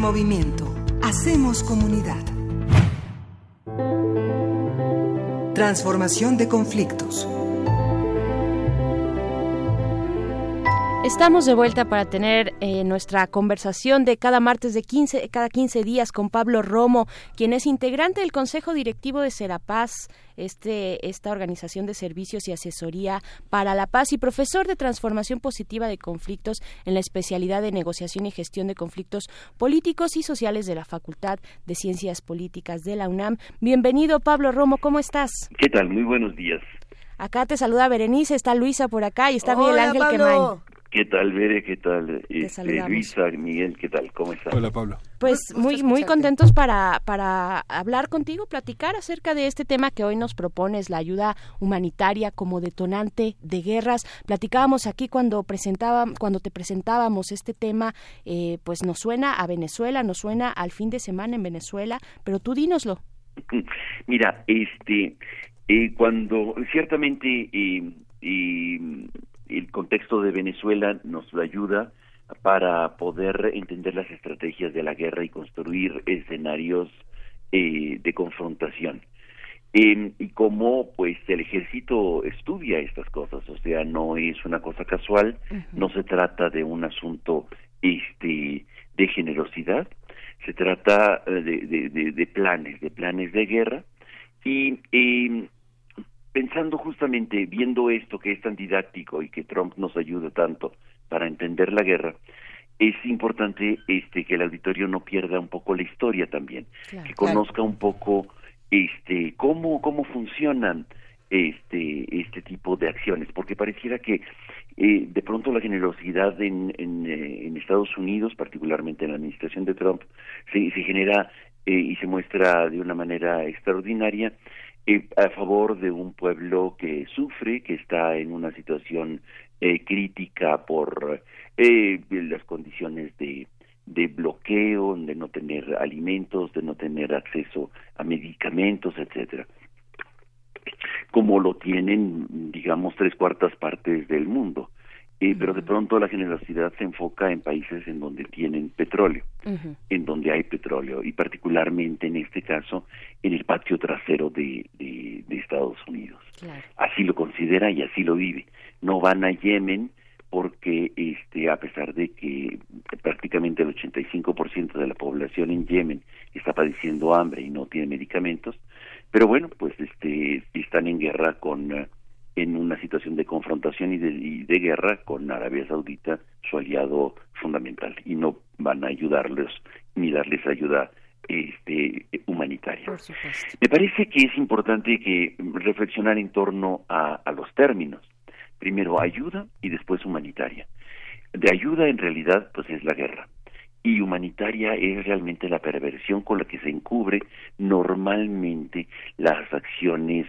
Movimiento. Hacemos comunidad. Transformación de conflictos. Estamos de vuelta para tener eh, nuestra conversación de cada martes de 15, cada 15 días con Pablo Romo, quien es integrante del Consejo Directivo de Serapaz, este, esta organización de servicios y asesoría para la paz y profesor de transformación positiva de conflictos en la especialidad de negociación y gestión de conflictos políticos y sociales de la Facultad de Ciencias Políticas de la UNAM. Bienvenido, Pablo Romo, ¿cómo estás? ¿Qué tal? Muy buenos días. Acá te saluda Berenice, está Luisa por acá y está Miguel Ángel Pablo. Quemain. ¿Qué tal, Bere? ¿Qué tal, este. Luisa, Miguel? ¿Qué tal? ¿Cómo están? Hola, Pablo. Pues muy muy contentos para para hablar contigo, platicar acerca de este tema que hoy nos propones, la ayuda humanitaria como detonante de guerras. Platicábamos aquí cuando presentaba cuando te presentábamos este tema, eh, pues nos suena a Venezuela, nos suena al fin de semana en Venezuela, pero tú dínoslo. Mira, este, eh, cuando ciertamente eh, eh, el contexto de Venezuela nos ayuda para poder entender las estrategias de la guerra y construir escenarios eh, de confrontación. Eh, y cómo pues el ejército estudia estas cosas, o sea, no es una cosa casual, no se trata de un asunto este de generosidad, se trata eh, de, de, de- de planes, de planes de guerra, y eh, pensando justamente, viendo esto que es tan didáctico y que Trump nos ayuda tanto para entender la guerra, es importante este que el auditorio no pierda un poco la historia también, que conozca un poco este cómo cómo funcionan este este tipo de acciones, porque pareciera que eh, de pronto la generosidad en, en, eh, en Estados Unidos, particularmente en la administración de Trump, se, se genera eh, y se muestra de una manera extraordinaria a favor de un pueblo que sufre, que está en una situación eh, crítica por eh, las condiciones de, de bloqueo, de no tener alimentos, de no tener acceso a medicamentos, etcétera como lo tienen, digamos, tres cuartas partes del mundo. Eh, pero de pronto la generosidad se enfoca en países en donde tienen petróleo, en donde hay petróleo, y particularmente en este caso en el patio trasero de, de, de Estados Unidos. Así lo considera y así lo vive. No van a Yemen porque este a pesar de que prácticamente el 85% de la población en Yemen está padeciendo hambre y no tiene medicamentos, pero bueno, pues este están en guerra con eh, en una situación de confrontación y de, y de guerra con Arabia Saudita, su aliado fundamental, y no van a ayudarles ni darles ayuda este humanitaria. Me parece que es importante que reflexionar en torno a, a los términos. Primero ayuda y después humanitaria. De ayuda en realidad pues es la guerra y humanitaria es realmente la perversión con la que se encubre normalmente las acciones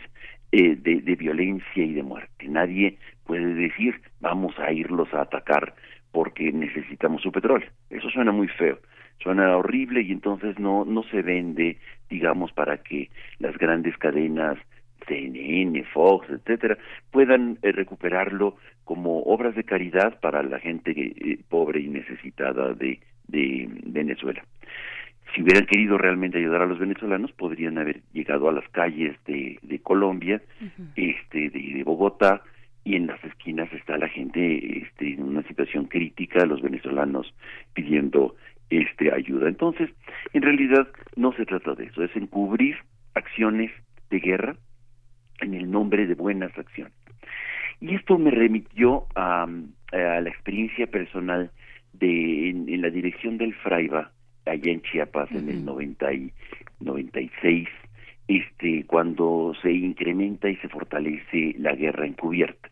eh, de, de violencia y de muerte. Nadie puede decir vamos a irlos a atacar porque necesitamos su petróleo. Eso suena muy feo, suena horrible y entonces no no se vende, digamos, para que las grandes cadenas CNN, Fox, etcétera, puedan eh, recuperarlo como obras de caridad para la gente eh, pobre y necesitada de, de Venezuela. Si hubieran querido realmente ayudar a los venezolanos, podrían haber llegado a las calles de, de Colombia, este, de, de Bogotá, y en las esquinas está la gente este, en una situación crítica, los venezolanos pidiendo este ayuda. Entonces, en realidad no se trata de eso, es encubrir acciones de guerra en el nombre de buenas acciones. Y esto me remitió a, a la experiencia personal de en, en la dirección del Fraiba allá en Chiapas en el 90 y 96 este cuando se incrementa y se fortalece la guerra encubierta.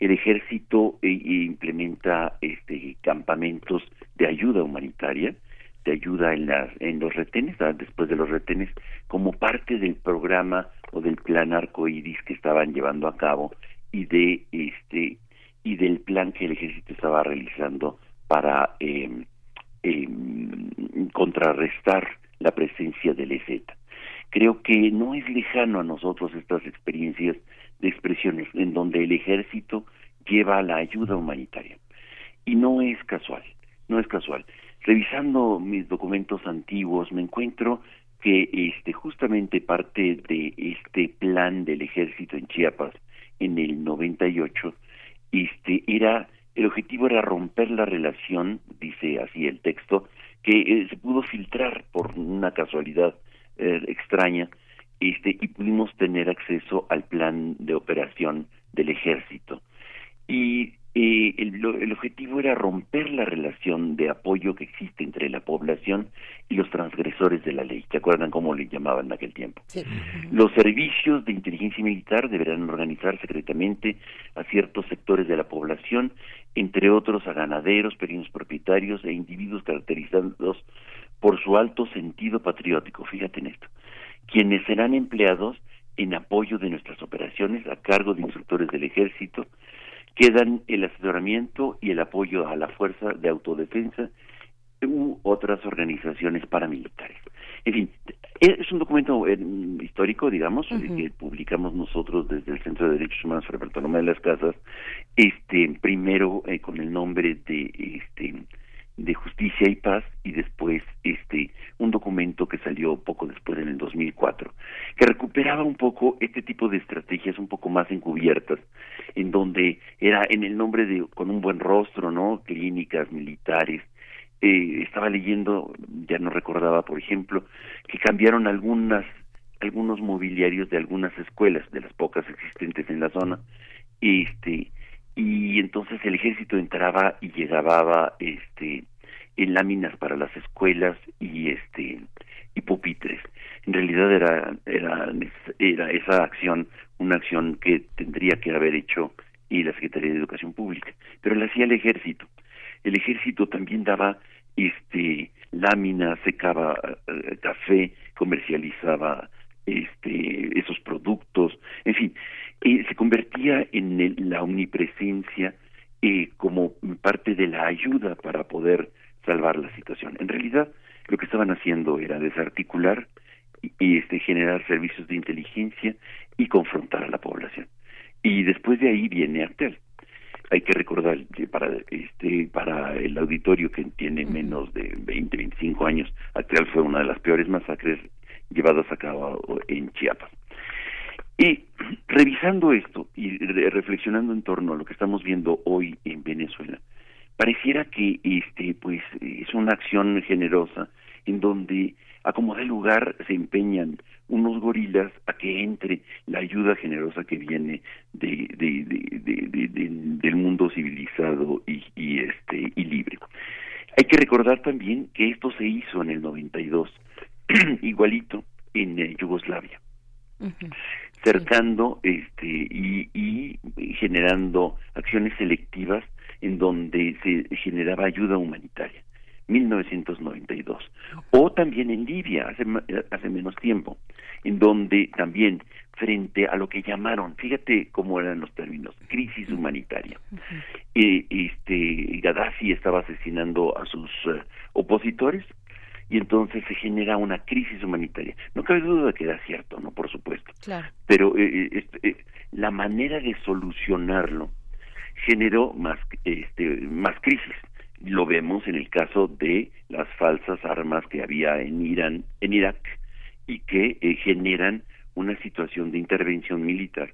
El ejército eh, implementa este campamentos de ayuda humanitaria de ayuda en las en los retenes ah, después de los retenes como parte del programa o del plan arcoíris que estaban llevando a cabo y de este y del plan que el ejército estaba realizando para eh, eh, contrarrestar la presencia del EZ. Creo que no es lejano a nosotros estas experiencias de expresiones en donde el ejército lleva la ayuda humanitaria. Y no es casual, no es casual. Revisando mis documentos antiguos me encuentro que este justamente parte de este plan del ejército en Chiapas en el 98 este era el objetivo era romper la relación, dice así el texto, que eh, se pudo filtrar por una casualidad eh, extraña, este, y pudimos tener acceso al plan de operación del ejército. Y eh, el, lo- el objetivo era romper la relación de apoyo que existe entre la población y los transgresores de la ley. ¿Se acuerdan cómo le llamaban en aquel tiempo? Los servicios de inteligencia militar deberán organizar secretamente a ciertos sectores de la población, entre otros a ganaderos, pequeños propietarios e individuos caracterizados por su alto sentido patriótico. Fíjate en esto. Quienes serán empleados en apoyo de nuestras operaciones a cargo de instructores del ejército, quedan el asesoramiento y el apoyo a la fuerza de autodefensa u otras organizaciones paramilitares. En fin, es un documento eh, histórico, digamos, eh, que publicamos nosotros desde el Centro de Derechos Humanos Fray Bartolomé de las Casas, este, primero eh, con el nombre de este de Justicia y Paz y después este un documento que salió poco después en el 2004 que recuperaba un poco este tipo de estrategias un poco más encubiertas en donde era en el nombre de con un buen rostro no clínicas militares eh, estaba leyendo ya no recordaba por ejemplo que cambiaron algunas algunos mobiliarios de algunas escuelas de las pocas existentes en la zona este y entonces el ejército entraba y llegaba este en láminas para las escuelas y este y pupitres. En realidad era era era esa acción una acción que tendría que haber hecho y la Secretaría de Educación Pública pero la hacía el ejército el ejército también daba este láminas secaba eh, café comercializaba este esos productos en fin eh, se convertía en el- la omnipresencia eh, como parte de la ayuda para poder salvar la situación. En realidad, lo que estaban haciendo era desarticular y, este generar servicios de inteligencia y confrontar a la población. Y después de ahí viene Actel. Hay que recordar que para este para el auditorio que tiene menos de 20, 25 años, Actel fue una de las peores masacres llevadas a cabo en Chiapas. Y revisando esto y re- reflexionando en torno a lo que estamos viendo hoy en Venezuela, pareciera que este pues es una acción generosa en donde a como de lugar se empeñan unos gorilas a que entre la ayuda generosa que viene de, de, de- de- de- de- del mundo civilizado y, y este y libre. Hay que recordar también que esto se hizo en el 92, igualito en eh, Yugoslavia. Cercando este y, y generando acciones selectivas en donde se generaba ayuda humanitaria 1992 o también en Libia hace ma- hace menos tiempo en donde también frente a lo que llamaron fíjate cómo eran los términos crisis humanitaria eh, este Gaddafi estaba asesinando a sus eh, opositores y entonces se genera una crisis humanitaria. No cabe duda que era cierto, ¿no? Por supuesto. Claro. Pero eh, eh, este, eh, la manera de solucionarlo generó más, este, más crisis. Lo vemos en el caso de las falsas armas que había en Irán, en Irak, y que eh, generan una situación de intervención militar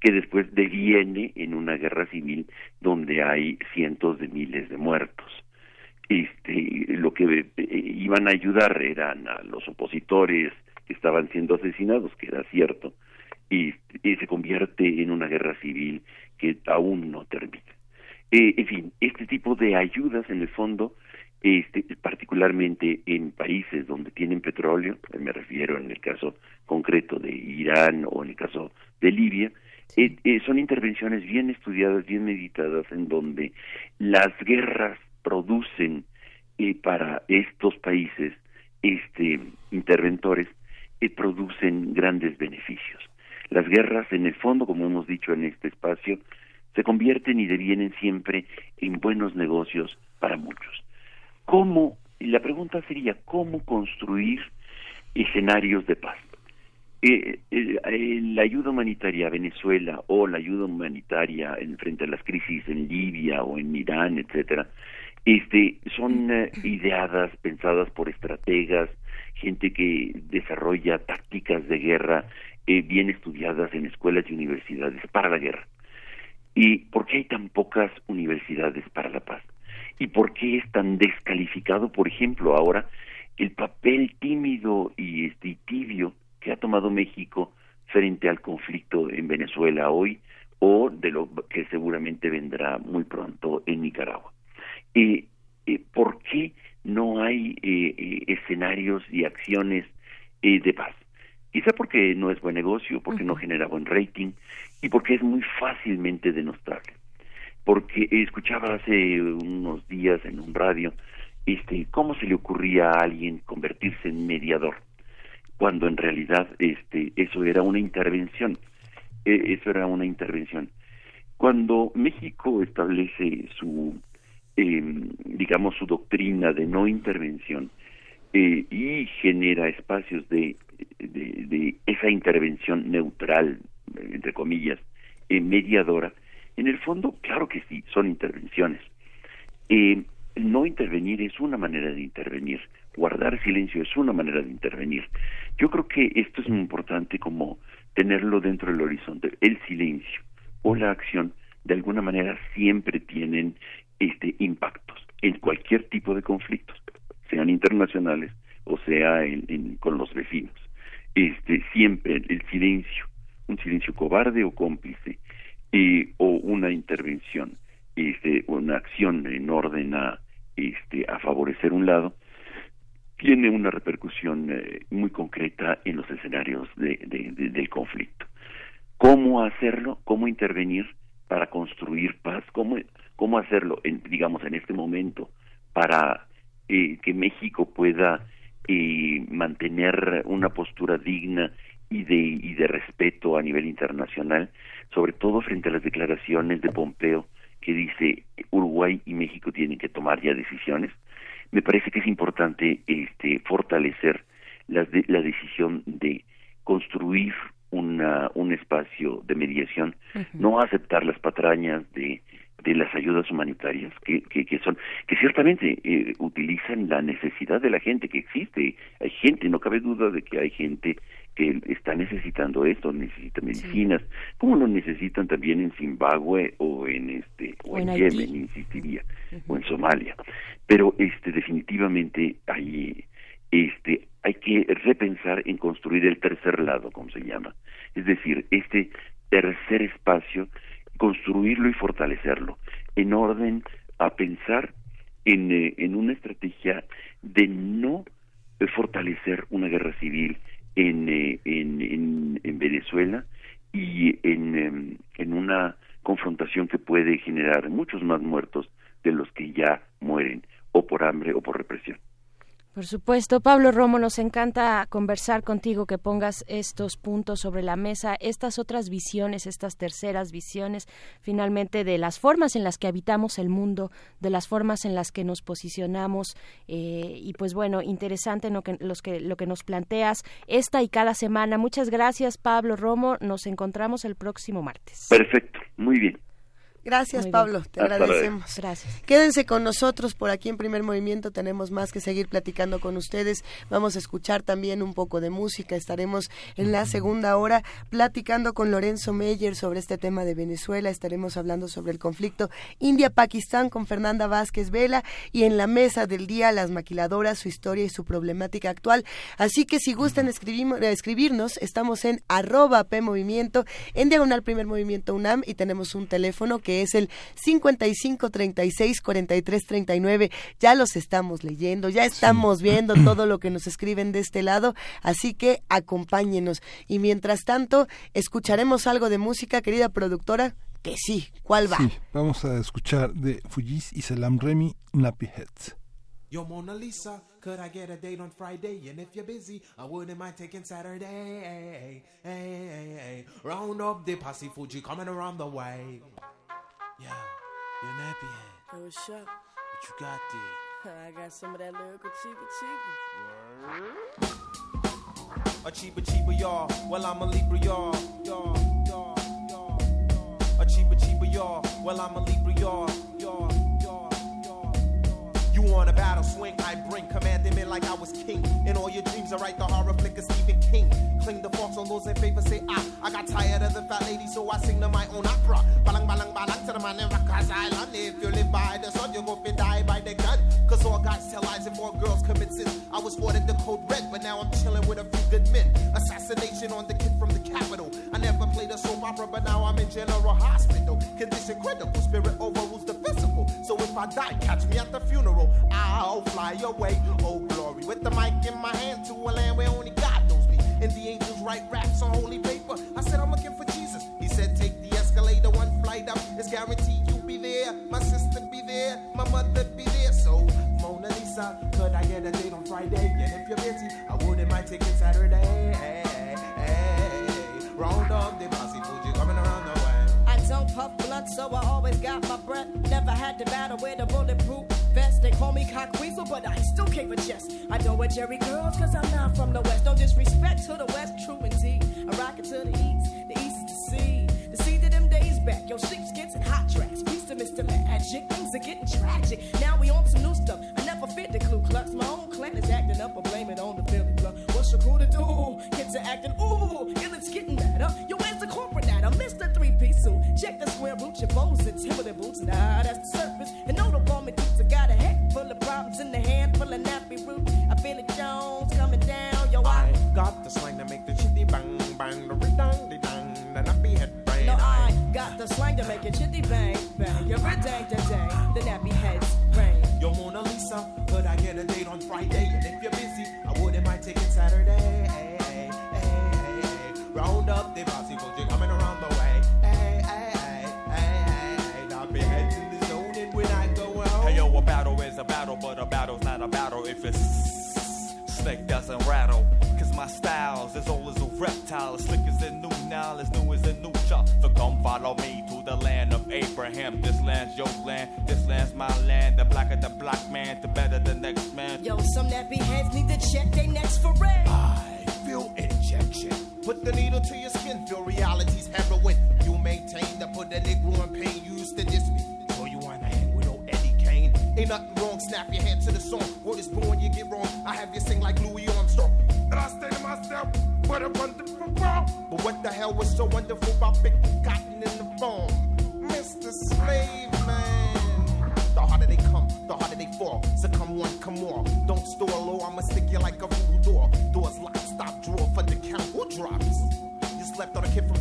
que después deviene en una guerra civil donde hay cientos de miles de muertos este lo que eh, iban a ayudar eran a los opositores que estaban siendo asesinados, que era cierto, y, y se convierte en una guerra civil que aún no termina. Eh, en fin, este tipo de ayudas en el fondo, este, particularmente en países donde tienen petróleo, me refiero en el caso concreto de Irán o en el caso de Libia, eh, eh, son intervenciones bien estudiadas, bien meditadas, en donde las guerras producen eh, para estos países, este, interventores, producen grandes beneficios. Las guerras, en el fondo, como hemos dicho en este espacio, se convierten y devienen siempre en buenos negocios para muchos. ¿Cómo? Y la pregunta sería, ¿cómo construir escenarios de paz? Eh, eh, eh, la ayuda humanitaria a Venezuela o la ayuda humanitaria en frente a las crisis en Libia o en Irán, etcétera, este, son eh, ideadas, pensadas por estrategas, gente que desarrolla tácticas de guerra eh, bien estudiadas en escuelas y universidades para la guerra. ¿Y por qué hay tan pocas universidades para la paz? ¿Y por qué es tan descalificado, por ejemplo, ahora el papel tímido y, este, y tibio que ha tomado México frente al conflicto en Venezuela hoy o de lo que seguramente vendrá muy pronto en Nicaragua? Eh, eh, ¿Por qué no hay eh, eh, escenarios y acciones eh, de paz? Quizá porque no es buen negocio, porque no genera buen rating y porque es muy fácilmente denostable. Porque escuchaba hace unos días en un radio este cómo se le ocurría a alguien convertirse en mediador cuando en realidad este eso era una intervención. Eh, eso era una intervención. Cuando México establece su eh, digamos su doctrina de no intervención eh, y genera espacios de, de esa intervención neutral entre comillas eh, mediadora en el fondo claro que sí son intervenciones eh, no intervenir es una manera de intervenir, guardar silencio es una manera de intervenir. Yo creo que esto es muy importante como tenerlo dentro del horizonte. El silencio o la acción de alguna manera siempre tienen este impactos en cualquier tipo de conflictos, sean internacionales o sea en, con los vecinos. Este siempre el silencio, un silencio cobarde o cómplice eh, o una intervención este, una acción en orden a, este, a favorecer un lado, tiene una repercusión eh, muy concreta en los escenarios de, de- de- del conflicto. ¿Cómo hacerlo? ¿Cómo intervenir para construir paz? ¿Cómo, cómo hacerlo, en, digamos, en este momento para eh, que México pueda eh, mantener una postura digna y de, y de respeto a nivel internacional, sobre todo frente a las declaraciones de Pompeo que dice Uruguay y México tienen que tomar ya decisiones. Me parece que es importante este, fortalecer las de- la decisión de construir una, un espacio de mediación, no aceptar las patrañas de, de las ayudas humanitarias que, que, que son que ciertamente eh, utilizan la necesidad de la gente que existe hay gente no cabe duda de que hay gente que está necesitando esto necesita medicinas. Como lo necesitan también en Zimbabue o en este o, O en. Yemen insistiría o en Somalia pero este definitivamente hay este hay que repensar en construir el tercer lado como se llama. Es decir este tercer espacio construirlo y fortalecerlo en orden a pensar en, eh, en una estrategia de no fortalecer una guerra civil en, eh, en, en, en Venezuela y en, em, en una confrontación que puede generar muchos más muertos de los que ya mueren o por hambre o por represión. Por supuesto, Pablo Romo, nos encanta conversar contigo, que pongas estos puntos sobre la mesa, estas otras visiones, estas terceras visiones, finalmente, de las formas en las que habitamos el mundo, de las formas en las que nos posicionamos, eh, y pues bueno, interesante lo que, los que, lo que nos planteas esta y cada semana. Muchas gracias, Pablo Romo, nos encontramos el próximo martes. Perfecto, muy bien. Gracias, Muy bien. Pablo, te Hasta luego. agradecemos. Gracias. Quédense con nosotros por aquí en Primer Movimiento, tenemos más que seguir platicando con ustedes. Vamos a escuchar también un poco de música. Estaremos en la segunda hora platicando con Lorenzo Meyer sobre este tema de Venezuela. Estaremos hablando sobre el conflicto India-Pakistán con Fernanda Vázquez Vela y en la mesa del día las maquiladoras, su historia y su problemática actual. Así que si gustan eh, escribirnos, estamos en arroba P Movimiento, en diagonal Primer Movimiento UNAM y tenemos un teléfono que es el 55 36 43 39. Ya los estamos leyendo, ya estamos viendo todo lo que nos escriben de este lado, así que acompáñenos. Y mientras tanto, escucharemos algo de música, querida productora. Que sí, ¿cuál va? Sí, vamos a escuchar de Fujis y Salam Remy, Nappy Heads. Yo, Mona Lisa, could I get a date on Friday? And if you're busy, I wouldn't mind taking Saturday. Hey, hey, hey, hey. Round up the posse Fuji coming around the way. Yeah, you're nappy head. Oh, what's up? What you got there? I got some of that lyrical cheaper cheaper. A cheaper, cheaper, y'all. Well, I'm a Libra, y'all. Y'all, y'all, y'all, y'all. A cheaper, cheaper, y'all. Well, I'm a Libra, y'all, y'all. You want a battle swing? I bring, commanding me like I was king. In all your dreams, I write the horror flick of Stephen King. Cling the forks on those in favor, say ah. I got tired of the fat lady, so I sing to my own opera. Balang, balang, balang to the man in Rikers Island. If you live by the sun, you go fi die by the gun. Cause all guys tell lies and more girls commit sins. I was ordered the code red, but now I'm chilling with a few good men. Assassination on the kid from the capital. I never played a soap opera, but now I'm in general hospital. Condition critical, spirit overrules the physical. If I die, catch me at the funeral. I'll fly away, oh glory. With the mic in my hand to a land where only God knows me. And the angels write raps on holy paper. I said, I'm looking for Jesus. He said, take the escalator one flight up. It's guaranteed you'll be there. My sister be there. My mother be there. So, Mona Lisa, could I get a date on Friday? And if you're busy, I wouldn't mind taking Saturday. Hey, hey, hey. Round up the posse, puff blunt, so I always got my breath. Never had to battle with a bulletproof vest. They call me cockweasel, but I still came with chest. I know what Jerry girls, cause I'm not from the west. No disrespect to the west, true indeed. I rock it to the east, the east is the sea. The sea to them days back, yo, sheep's getting hot tracks. Peace to Mr. Magic, things are getting tragic. Now we on some new stuff. I never fit the Ku Klux. My own clan is acting up, I blame it on the Philly club. What's your crew to do? Kids are acting, ooh, and it's getting Check the square root, your bows and Timberland boots. Nah, that's the surface. And no, the woman dudes. I got a head full of problems in the hand full of nappy roots. I feel it Jones coming down. Yo, I, I got the slang to make the chitty bang bang, the ring the dang, the nappy head brain. no, I got the slang to make it chitty bang bang. You're a dang dang. The nappy heads rain. Yo, Mona Lisa, could I get a date on Friday? And if you're busy, I wouldn't mind taking Saturday. Hey, hey, hey. Round up the posse, battle is a battle, but a battle's not a battle if it's snake doesn't rattle. Cause my style's as old as a reptile, as slick as a new Nile, as new as a new chop. So come follow me to the land of Abraham. This land's your land, this land's my land. The blacker the black man, the better the next man. Yo, some nappy heads need to check their necks for red. I feel injection. Put the needle to your skin, feel reality's heroin. Ain't nothing wrong, snap your hand to the song. Word is born, you get wrong. I have you sing like Louis Armstrong. And I say to myself, what a wonderful world. But what the hell was so wonderful about picking cotton in the farm? Mr. Slave Man. The harder they come, the harder they fall. So come one, come more. Don't store oh, low, I'ma stick you like a voodoo door. Doors locked, stop, drawer for the count. Who drops? You slept on a kid from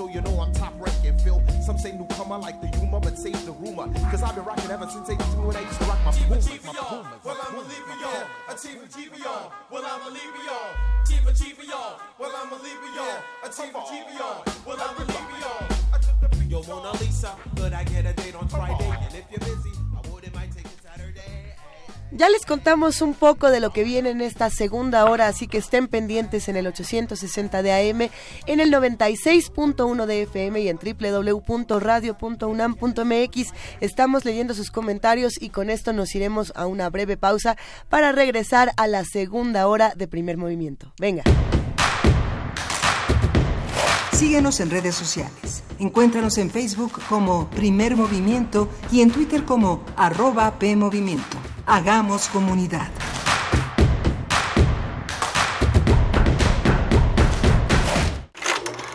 so you know I'm top ranking, Phil. Some say newcomer like the humor, but save the rumor. Cause I've been rocking ever since 82 when I used to rock my Pumas. My Pumas. Well, I'm a leaver, y'all. A chief of y'all. Well, I'm a leaver, y'all. Chief of y'all. Well, I'm a leaver, y'all. A chief of y'all. Well, I'm a leaver, y'all. Yo, Mona Lisa, could I get a date on Friday? And if you're busy, Ya les contamos un poco de lo que viene en esta segunda hora, así que estén pendientes en el 860 de AM, en el 96.1 de FM y en www.radio.unam.mx. Estamos leyendo sus comentarios y con esto nos iremos a una breve pausa para regresar a la segunda hora de primer movimiento. Venga. Síguenos en redes sociales. Encuéntranos en Facebook como Primer Movimiento y en Twitter como arroba PMovimiento. Hagamos comunidad.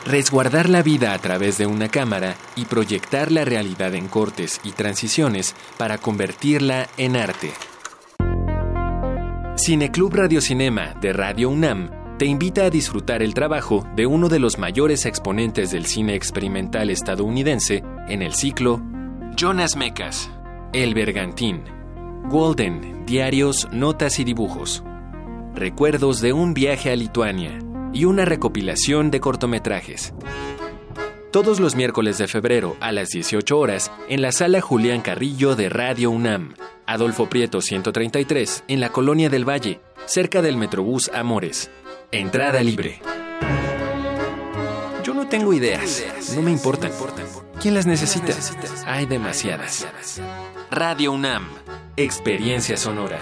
Resguardar la vida a través de una cámara y proyectar la realidad en cortes y transiciones para convertirla en arte. Cineclub Radiocinema de Radio UNAM te invita a disfrutar el trabajo de uno de los mayores exponentes del cine experimental estadounidense en el ciclo Jonas Mekas, El Bergantín, Golden, Diarios, Notas y Dibujos, Recuerdos de un viaje a Lituania y una recopilación de cortometrajes. Todos los miércoles de febrero a las 18 horas en la sala Julián Carrillo de Radio UNAM, Adolfo Prieto 133, en la Colonia del Valle, cerca del Metrobús Amores. Entrada libre. Yo no tengo ideas, no me importan. ¿Quién las necesita? Hay demasiadas. Radio UNAM, experiencia sonora.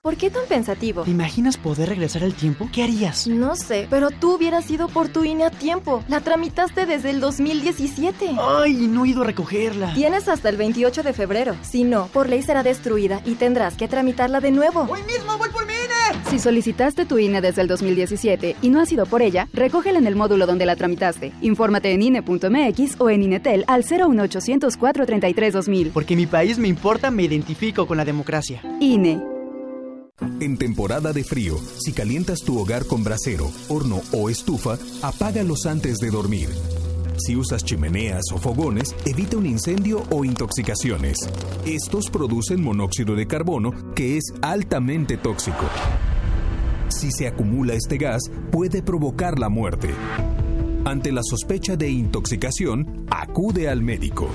¿Por qué tan pensativo? ¿Te imaginas poder regresar el tiempo? ¿Qué harías? No sé, pero tú hubieras ido por tu INE a tiempo. La tramitaste desde el 2017. ¡Ay, no he ido a recogerla! Tienes hasta el 28 de febrero. Si no, por ley será destruida y tendrás que tramitarla de nuevo. ¡Hoy mismo voy por mi INE! Si solicitaste tu INE desde el 2017 y no has ido por ella, recógela en el módulo donde la tramitaste. Infórmate en INE.mx o en INETEL al 01800 433 2000. Porque mi país me importa, me identifico con la democracia. INE. En temporada de frío, si calientas tu hogar con brasero, horno o estufa, apágalos antes de dormir. Si usas chimeneas o fogones, evita un incendio o intoxicaciones. Estos producen monóxido de carbono, que es altamente tóxico. Si se acumula este gas, puede provocar la muerte. Ante la sospecha de intoxicación, acude al médico.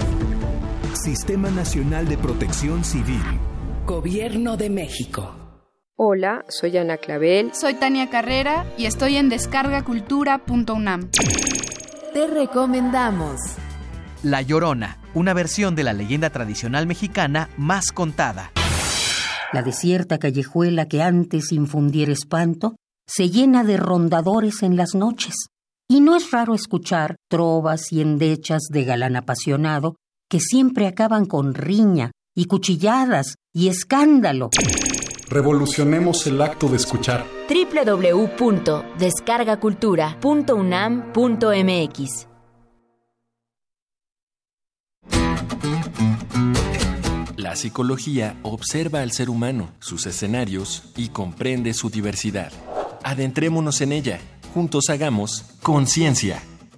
Sistema Nacional de Protección Civil. Gobierno de México. Hola, soy Ana Clavel. Soy Tania Carrera y estoy en descargacultura.unam. Te recomendamos La Llorona, una versión de la leyenda tradicional mexicana más contada. La desierta callejuela que antes infundiera espanto se llena de rondadores en las noches. Y no es raro escuchar trovas y endechas de galán apasionado que siempre acaban con riña y cuchilladas y escándalo. Revolucionemos el acto de escuchar. www.descargacultura.unam.mx La psicología observa al ser humano, sus escenarios y comprende su diversidad. Adentrémonos en ella. Juntos hagamos conciencia,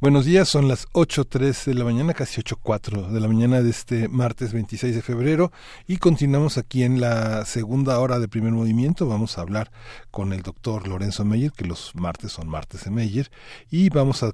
Buenos días, son las 8.03 de la mañana, casi 8.04 de la mañana de este martes 26 de febrero y continuamos aquí en la segunda hora de primer movimiento. Vamos a hablar con el doctor Lorenzo Meyer, que los martes son martes de Meyer, y vamos a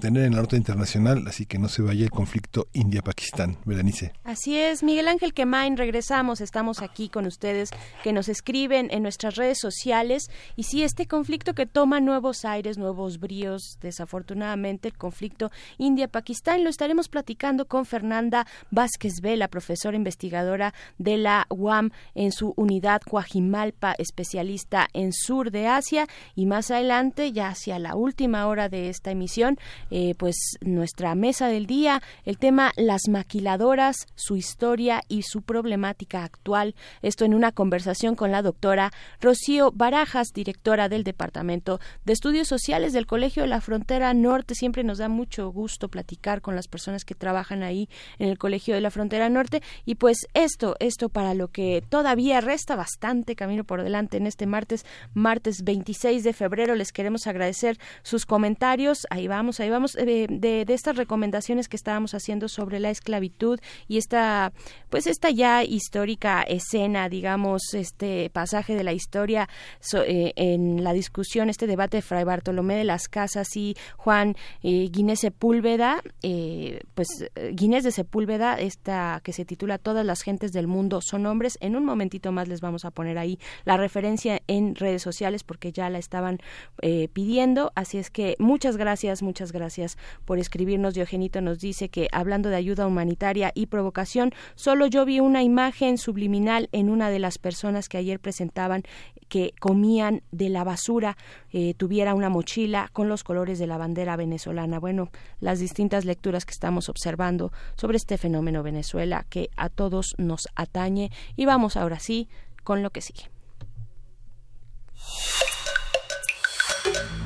tener en la nota internacional, así que no se vaya el conflicto India-Pakistán. Berenice. Así es, Miguel Ángel Quemain, regresamos, estamos aquí con ustedes que nos escriben en nuestras redes sociales y sí, este conflicto que toma nuevos aires, nuevos bríos, desafortunadamente el conflicto India-Pakistán, lo estaremos platicando con Fernanda Vázquez Vela, profesora investigadora de la UAM en su unidad Coajimalpa, especialista en sur de Asia. Y más adelante, ya hacia la última hora de esta emisión, eh, pues nuestra mesa del día, el tema las maquiladoras, su historia y su problemática actual. Esto en una conversación con la doctora Rocío Barajas, directora del Departamento de Estudios Sociales del Colegio de la Frontera Norte, siempre nos da mucho gusto platicar con las personas que trabajan ahí en el Colegio de la Frontera Norte y pues esto, esto para lo que todavía resta bastante camino por delante en este martes, martes 26 de febrero. Les queremos agradecer sus comentarios. Ahí vamos, ahí vamos, eh, de, de estas recomendaciones que estábamos haciendo sobre la esclavitud y esta, pues esta ya histórica escena, digamos, este pasaje de la historia so- eh, en la discusión, este debate de Fray Bartolomé de las Casas y Juan eh, Guinés Sepúlveda, eh, pues eh, Guinés de Sepúlveda, esta que se titula Todas las gentes del mundo son hombres. En un momentito más les vamos a poner ahí la referencia en redes sociales porque ya la estaban eh, pidiendo. Así es que muchas gracias, muchas gracias por escribirnos. Diogenito nos dice que hablando de ayuda humanitaria y provocación, solo yo vi una imagen subliminal en una de las personas que ayer presentaban que comían de la basura, eh, tuviera una mochila con los colores de la bandera venezolana. Bueno, las distintas lecturas que estamos observando sobre este fenómeno Venezuela que a todos nos atañe. Y vamos ahora sí con lo que sigue.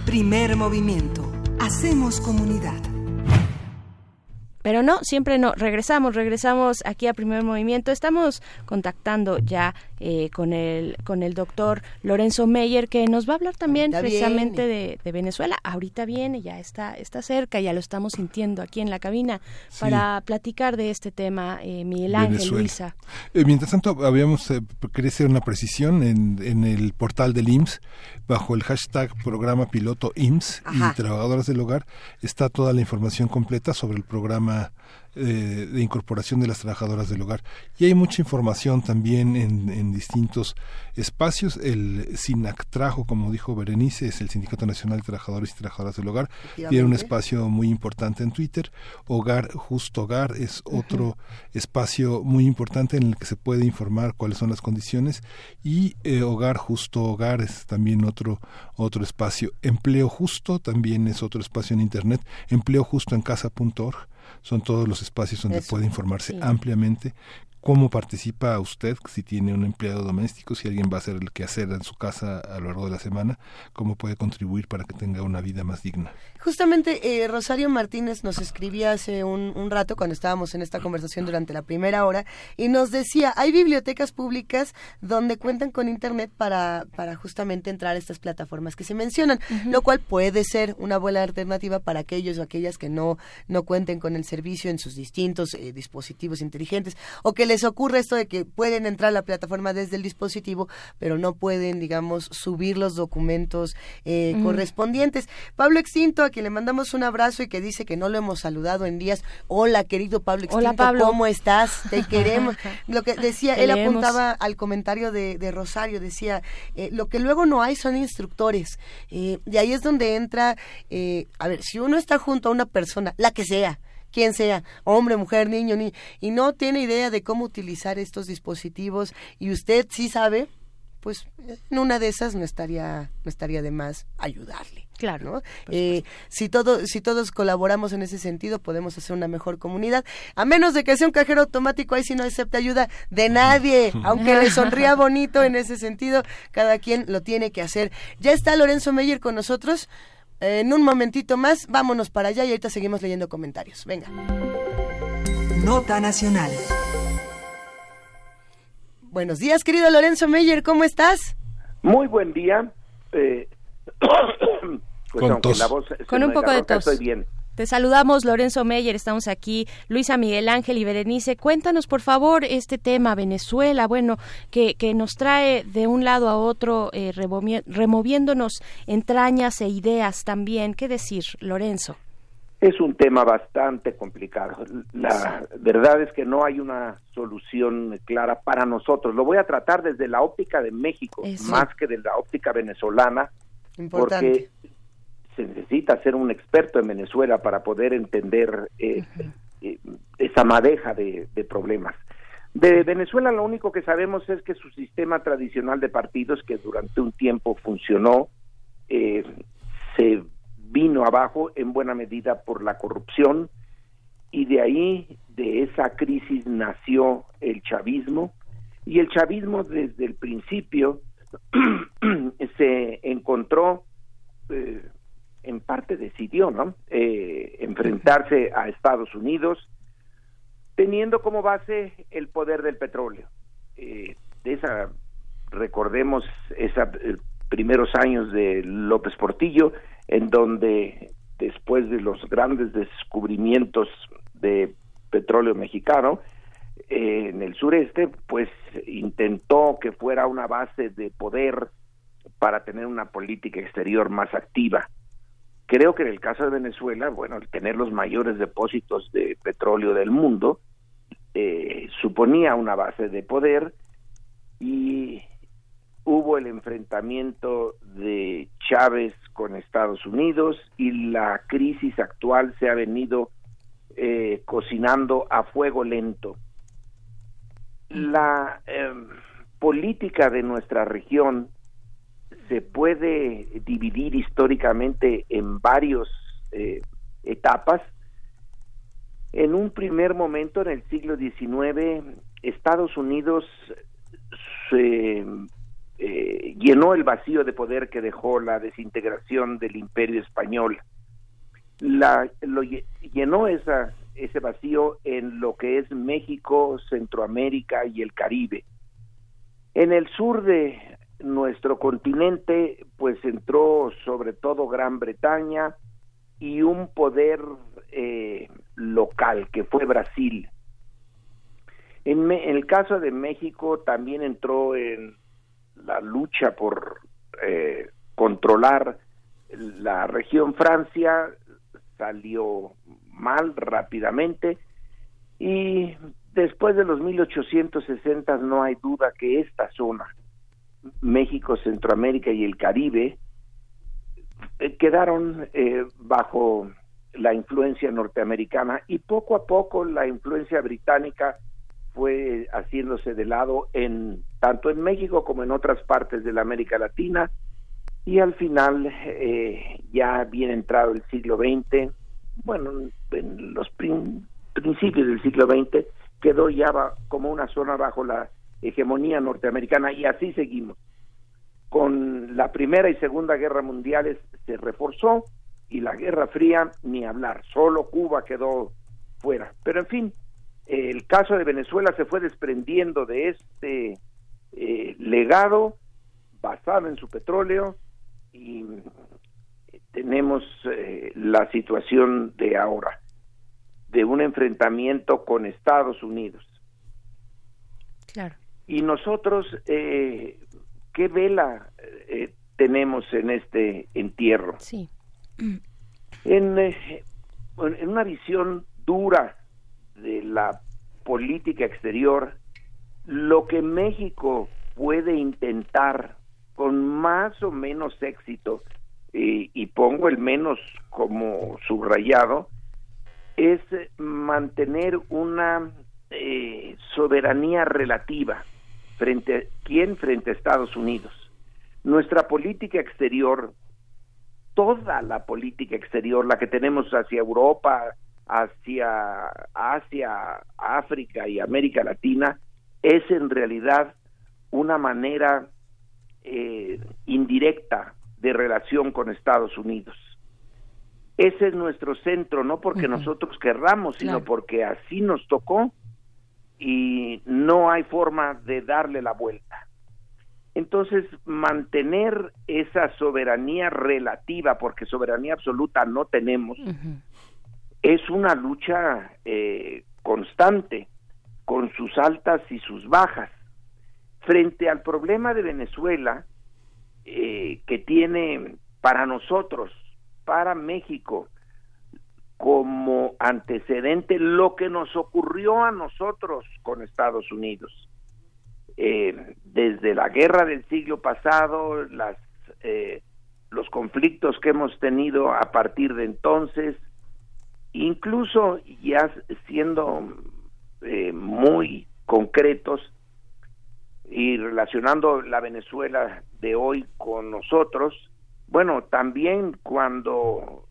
Primer movimiento. Hacemos comunidad. Pero no, siempre no. Regresamos, regresamos aquí a Primer Movimiento. Estamos contactando ya eh, con el con el doctor Lorenzo Meyer que nos va a hablar también Ahorita precisamente de, de Venezuela. Ahorita viene, ya está está cerca, ya lo estamos sintiendo aquí en la cabina Sí. para platicar de este tema. Eh, Miguel Ángel, Venezuela. Luisa. Eh, mientras tanto, habíamos eh, quería hacer una precisión en, en el portal del IMSS, bajo el hashtag programa piloto IMSS Ajá. y trabajadoras del hogar, está toda la información completa sobre el programa eh, de incorporación de las trabajadoras del hogar. Y hay mucha información también en, en distintos espacios. El SINACTRAJO, como dijo Berenice, es el Sindicato Nacional de Trabajadores y Trabajadoras del Hogar. Tiene un espacio muy importante en Twitter. Hogar, Justo Hogar es otro espacio muy importante en el que se puede informar cuáles son las condiciones. Y eh, Hogar, Justo Hogar es también otro, otro espacio. Empleo Justo también es otro espacio en Internet. Empleo Justo en casa.org son todos los espacios donde Eso, puede informarse sí. ampliamente cómo participa usted si tiene un empleado doméstico, si alguien va a hacer el quehacer en su casa a lo largo de la semana, cómo puede contribuir para que tenga una vida más digna. Justamente eh, Rosario Martínez nos escribía hace un, un rato cuando estábamos en esta conversación durante la primera hora y nos decía, hay bibliotecas públicas donde cuentan con internet para, para justamente entrar a estas plataformas que se mencionan, lo cual puede ser una buena alternativa para aquellos o aquellas que no, no cuenten con el servicio en sus distintos eh, dispositivos inteligentes o que les ocurre esto de que pueden entrar a la plataforma desde el dispositivo pero no pueden, digamos, subir los documentos eh, correspondientes. Pablo Extinto, quien le mandamos un abrazo y que dice que no lo hemos saludado en días. Hola, querido Pablo Extinto, Hola, Pablo. ¿cómo estás? Te queremos. Lo que decía, él apuntaba al comentario de, de Rosario, decía, eh, lo que luego no hay son instructores. Eh, y ahí es donde entra, eh, a ver, si uno está junto a una persona, la que sea, quien sea, hombre, mujer, niño, ni y no tiene idea de cómo utilizar estos dispositivos y usted sí sabe, pues en una de esas no estaría no estaría de más ayudarle. Claro. ¿no? Eh, si todo si todos colaboramos en ese sentido podemos hacer una mejor comunidad. A menos de que sea un cajero automático ahí sí no acepta ayuda de nadie, aunque le sonría bonito en ese sentido, cada quien lo tiene que hacer. Ya está Lorenzo Meyer con nosotros. En un momentito más, vámonos para allá y ahorita seguimos leyendo comentarios. Venga. Nota Nacional. Buenos días, querido Lorenzo Meyer, ¿cómo estás? Muy buen día. Eh, pues Con aunque tos. la voz Con un poco de tos. Estoy bien. Te saludamos, Lorenzo Meyer, estamos aquí, Luisa Miguel Ángel y Berenice. Cuéntanos, por favor, este tema, Venezuela, bueno, que, que nos trae de un lado a otro, eh, removi- removiéndonos entrañas e ideas también. ¿Qué decir, Lorenzo? Es un tema bastante complicado. La verdad es que no hay una solución clara para nosotros. Lo voy a tratar desde la óptica de México, Eso. más que de la óptica venezolana, Importante. porque se necesita ser un experto en Venezuela para poder entender eh, eh, esa madeja de, de problemas. De Venezuela lo único que sabemos es que su sistema tradicional de partidos, que durante un tiempo funcionó, eh, se vino abajo en buena medida por la corrupción y de ahí, de esa crisis, nació el chavismo y el chavismo desde el principio se encontró eh, en parte decidió, ¿no? Eh, enfrentarse a Estados Unidos, teniendo como base el poder del petróleo. Eh, de esa, recordemos, esa eh, primeros años de López Portillo, en donde después de los grandes descubrimientos de petróleo mexicano eh, en el sureste, pues intentó que fuera una base de poder para tener una política exterior más activa. Creo que en el caso de Venezuela, bueno, el tener los mayores depósitos de petróleo del mundo eh, suponía una base de poder y hubo el enfrentamiento de Chávez con Estados Unidos y la crisis actual se ha venido eh, cocinando a fuego lento. La eh, política de nuestra región se puede dividir históricamente en varias eh, etapas. En un primer momento, en el siglo XIX, Estados Unidos se eh, llenó el vacío de poder que dejó la desintegración del imperio español. La, lo llenó esa, ese vacío en lo que es México, Centroamérica y el Caribe. En el sur de nuestro continente, pues entró sobre todo Gran Bretaña y un poder eh, local que fue Brasil. En, me, en, el caso de México también entró en la lucha por eh, controlar la región Francia, salió mal rápidamente y después de los 1860 no hay duda que esta zona, México, Centroamérica y el Caribe, eh, quedaron eh, bajo la influencia norteamericana y poco a poco la influencia británica fue haciéndose de lado en tanto en México como en otras partes de la América Latina. Y al final eh, ya bien entrado el siglo XX, bueno, en los prin principios del siglo XX quedó ya como una zona bajo la hegemonía norteamericana y así seguimos. Con la Primera y Segunda Guerra Mundiales se reforzó y la Guerra Fría ni hablar, solo Cuba quedó fuera. Pero en fin, el caso de Venezuela se fue desprendiendo de este eh, legado basado en su petróleo y tenemos eh, la situación de ahora, de un enfrentamiento con Estados Unidos. Claro. Y nosotros, eh, ¿qué vela eh, tenemos en este entierro? Sí. En, eh, en una visión dura de la política exterior, lo que México puede intentar con más o menos éxito, y, y pongo el menos como subrayado, es mantener una eh, soberanía relativa frente quién frente a Estados Unidos. Nuestra política exterior, toda la política exterior, la que tenemos hacia Europa, hacia Asia, África y América Latina, es en realidad una manera eh, indirecta de relación con Estados Unidos. Ese es nuestro centro, no porque uh -huh. nosotros querramos, sino claro. porque así nos tocó y no hay forma de darle la vuelta. Entonces, mantener esa soberanía relativa, porque soberanía absoluta no tenemos, uh -huh. es una lucha eh, constante, con sus altas y sus bajas. Frente al problema de Venezuela, eh, que tiene para nosotros, para México, como antecedente lo que nos ocurrió a nosotros con Estados Unidos. Eh, desde la guerra del siglo pasado, las, eh, los conflictos que hemos tenido a partir de entonces, incluso ya siendo eh, muy concretos y relacionando la Venezuela de hoy con nosotros, bueno, también cuando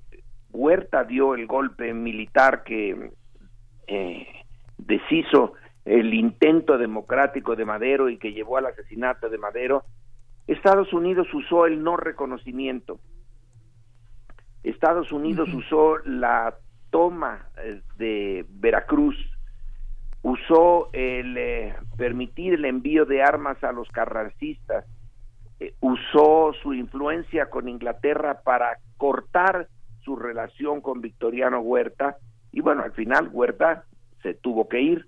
Huerta dio el golpe militar que eh, deshizo el intento democrático de Madero y que llevó al asesinato de Madero, Estados Unidos usó el no reconocimiento. Estados Unidos usó la toma eh, de Veracruz, usó el eh, permitir el envío de armas a los carrancistas, eh, usó su influencia con Inglaterra para cortar su relación con Victoriano Huerta y bueno, al final Huerta se tuvo que ir.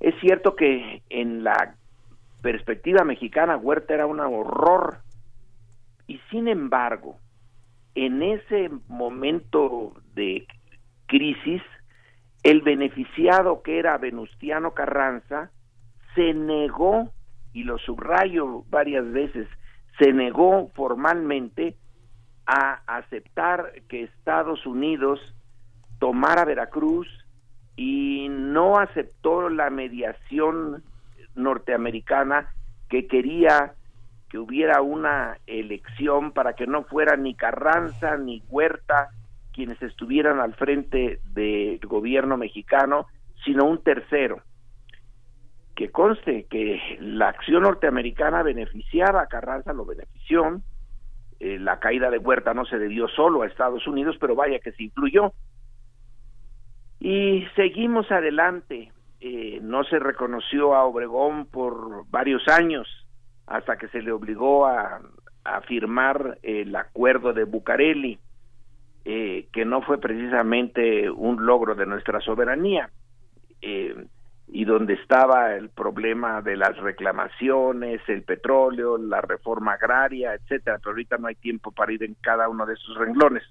Es cierto que en la perspectiva mexicana Huerta era un horror y sin embargo, en ese momento de crisis, el beneficiado que era Venustiano Carranza se negó, y lo subrayo varias veces, se negó formalmente a aceptar que Estados Unidos tomara Veracruz y no aceptó la mediación norteamericana que quería que hubiera una elección para que no fuera ni Carranza ni Huerta quienes estuvieran al frente del gobierno mexicano, sino un tercero. Que conste que la acción norteamericana beneficiaba a Carranza, lo benefició, eh, la caída de Huerta no se debió solo a Estados Unidos, pero vaya que se incluyó. Y seguimos adelante. Eh, no se reconoció a Obregón por varios años, hasta que se le obligó a, a firmar el acuerdo de Bucareli, eh, que no fue precisamente un logro de nuestra soberanía, eh, y donde estaba el problema de las reclamaciones, el petróleo, la reforma agraria, etcétera, pero ahorita no hay tiempo para ir en cada uno de esos renglones.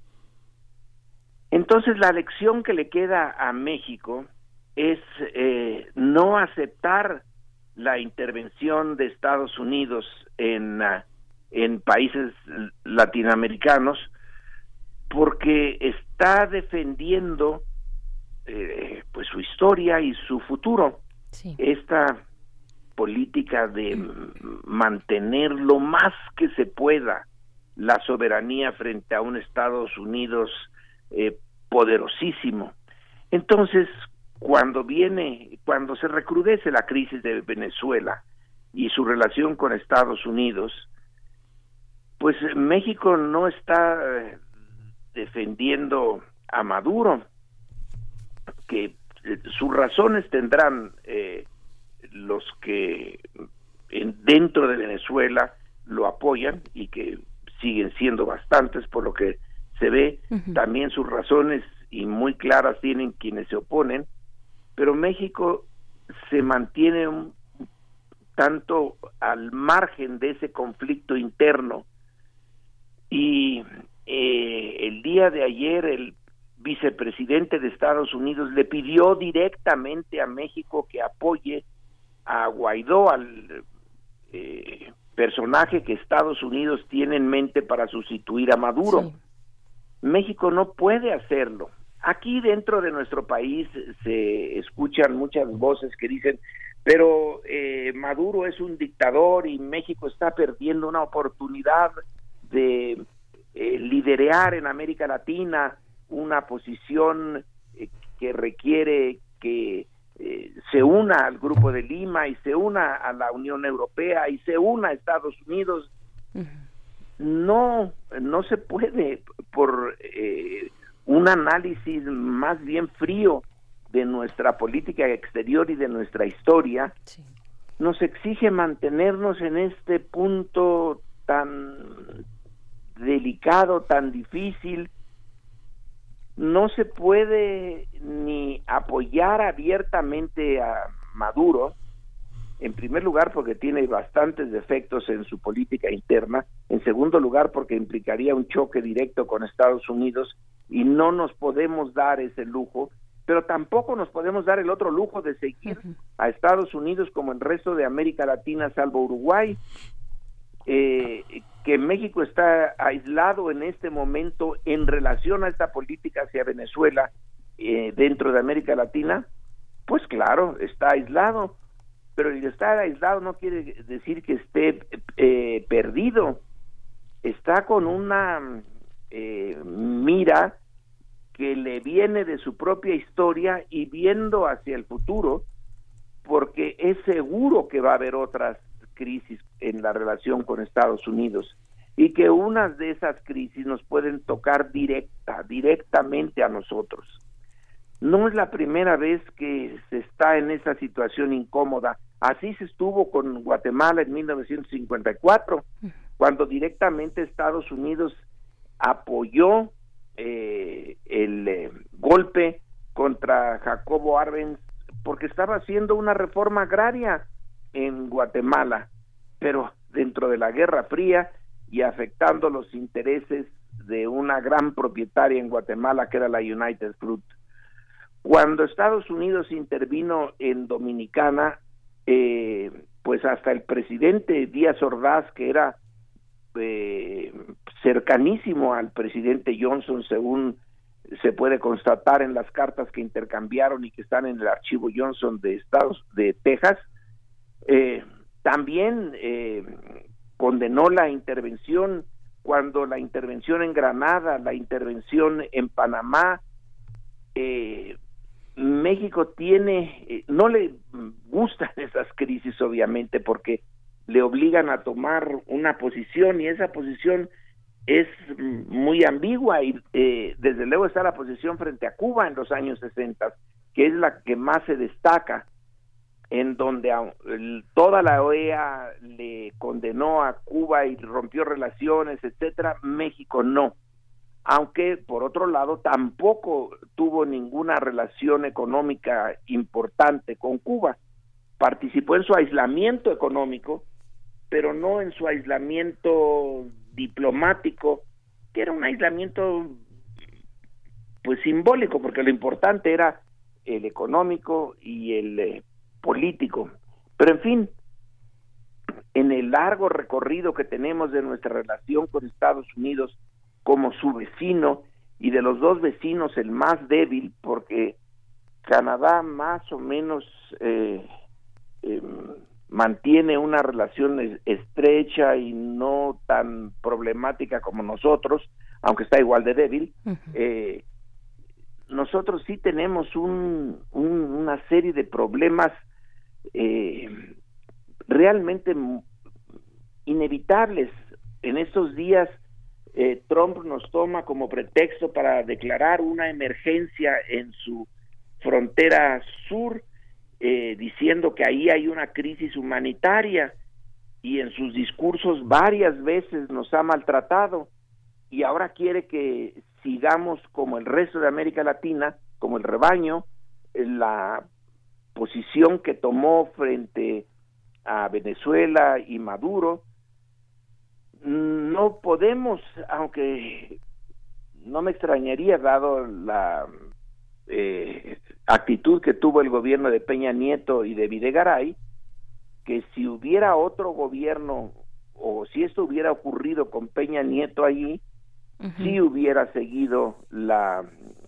Entonces la lección que le queda a México es eh, no aceptar la intervención de Estados Unidos en, uh, en países latinoamericanos porque está defendiendo eh, pues su historia y su futuro Sí. esta política de mantener lo más que se pueda la soberanía frente a un Estados Unidos eh, poderosísimo. Entonces, cuando viene, cuando se recrudece la crisis de Venezuela y su relación con Estados Unidos, pues México no está eh, defendiendo a Maduro, que eh, sus razones tendrán eh, los que en- dentro de Venezuela lo apoyan y que siguen siendo bastantes por lo que se ve, también sus razones y muy claras tienen quienes se oponen, pero México se mantiene un tanto al margen de ese conflicto interno. Y eh, el día de ayer el vicepresidente de Estados Unidos le pidió directamente a México que apoye a Guaidó, al eh, personaje que Estados Unidos tiene en mente para sustituir a Maduro. México no puede hacerlo. Aquí dentro de nuestro país se escuchan muchas voces que dicen, pero eh, Maduro es un dictador y México está perdiendo una oportunidad de eh, liderear en América Latina una posición eh, que requiere que eh, se una al Grupo de Lima y se una a la Unión Europea y se una a Estados Unidos. No, no se puede por eh, un análisis más bien frío de nuestra política exterior y de nuestra historia, nos exige mantenernos en este punto tan delicado, tan difícil. No se puede ni apoyar abiertamente a Maduro, en primer lugar porque tiene bastantes defectos en su política interna, en segundo lugar porque implicaría un choque directo con Estados Unidos y no nos podemos dar ese lujo, pero tampoco nos podemos dar el otro lujo de seguir a Estados Unidos como el resto de América Latina, salvo Uruguay, eh, que México está aislado en este momento en relación a esta política hacia Venezuela eh, dentro de América Latina, pues claro, está aislado, pero el estar aislado no quiere decir que esté eh, perdido, está con una eh, mira que le viene de su propia historia y viendo hacia el futuro, porque es seguro que va a haber otras crisis en la relación con Estados Unidos. y que unas de esas crisis nos pueden tocar directa, directamente a nosotros. No es la primera vez que se está en esa situación incómoda. Así se estuvo con Guatemala en 1954, cuando directamente Estados Unidos apoyó eh, el eh, golpe contra Jacobo Arbenz porque estaba haciendo una reforma agraria en Guatemala, pero dentro de la Guerra Fría y afectando los intereses de una gran propietaria en Guatemala que era la United Fruit. Cuando Estados Unidos intervino en Dominicana, eh, pues hasta el presidente Díaz Ordaz, que era eh, cercanísimo al presidente Johnson, según se puede constatar en las cartas que intercambiaron y que están en el archivo Johnson de Estados de Texas, eh, también eh, condenó la intervención cuando la intervención en Granada, la intervención en Panamá, eh, México tiene, eh, no le gustan esas crisis obviamente porque le obligan a tomar una posición y esa posición es muy ambigua y eh, desde luego está la posición frente a Cuba en los años 60, que es la que más se destaca, en donde toda la OEA le condenó a Cuba y rompió relaciones, etcétera, México no. Aunque por otro lado tampoco tuvo ninguna relación económica importante con Cuba. Participó en su aislamiento económico, pero no en su aislamiento diplomático, que era un aislamiento pues simbólico, porque lo importante era el económico y el eh, político. Pero en fin, en el largo recorrido que tenemos de nuestra relación con Estados Unidos como su vecino y de los dos vecinos el más débil, porque Canadá más o menos eh, em, mantiene una relación es- estrecha y no tan problemática como nosotros, aunque está igual de débil, eh, nosotros sí tenemos un, un- una serie de problemas eh, realmente inevitables. En estos días eh, Trump nos toma como pretexto para declarar una emergencia en su frontera sur, eh, diciendo que ahí hay una crisis humanitaria y en sus discursos varias veces nos ha maltratado y ahora quiere que sigamos como el resto de América Latina, como el rebaño, la posición que tomó frente a Venezuela y Maduro. No podemos, aunque no me extrañaría dado la eh, actitud que tuvo el gobierno de Peña Nieto y de Videgaray, que si hubiera otro gobierno o si esto hubiera ocurrido con Peña Nieto allí, sí hubiera seguido la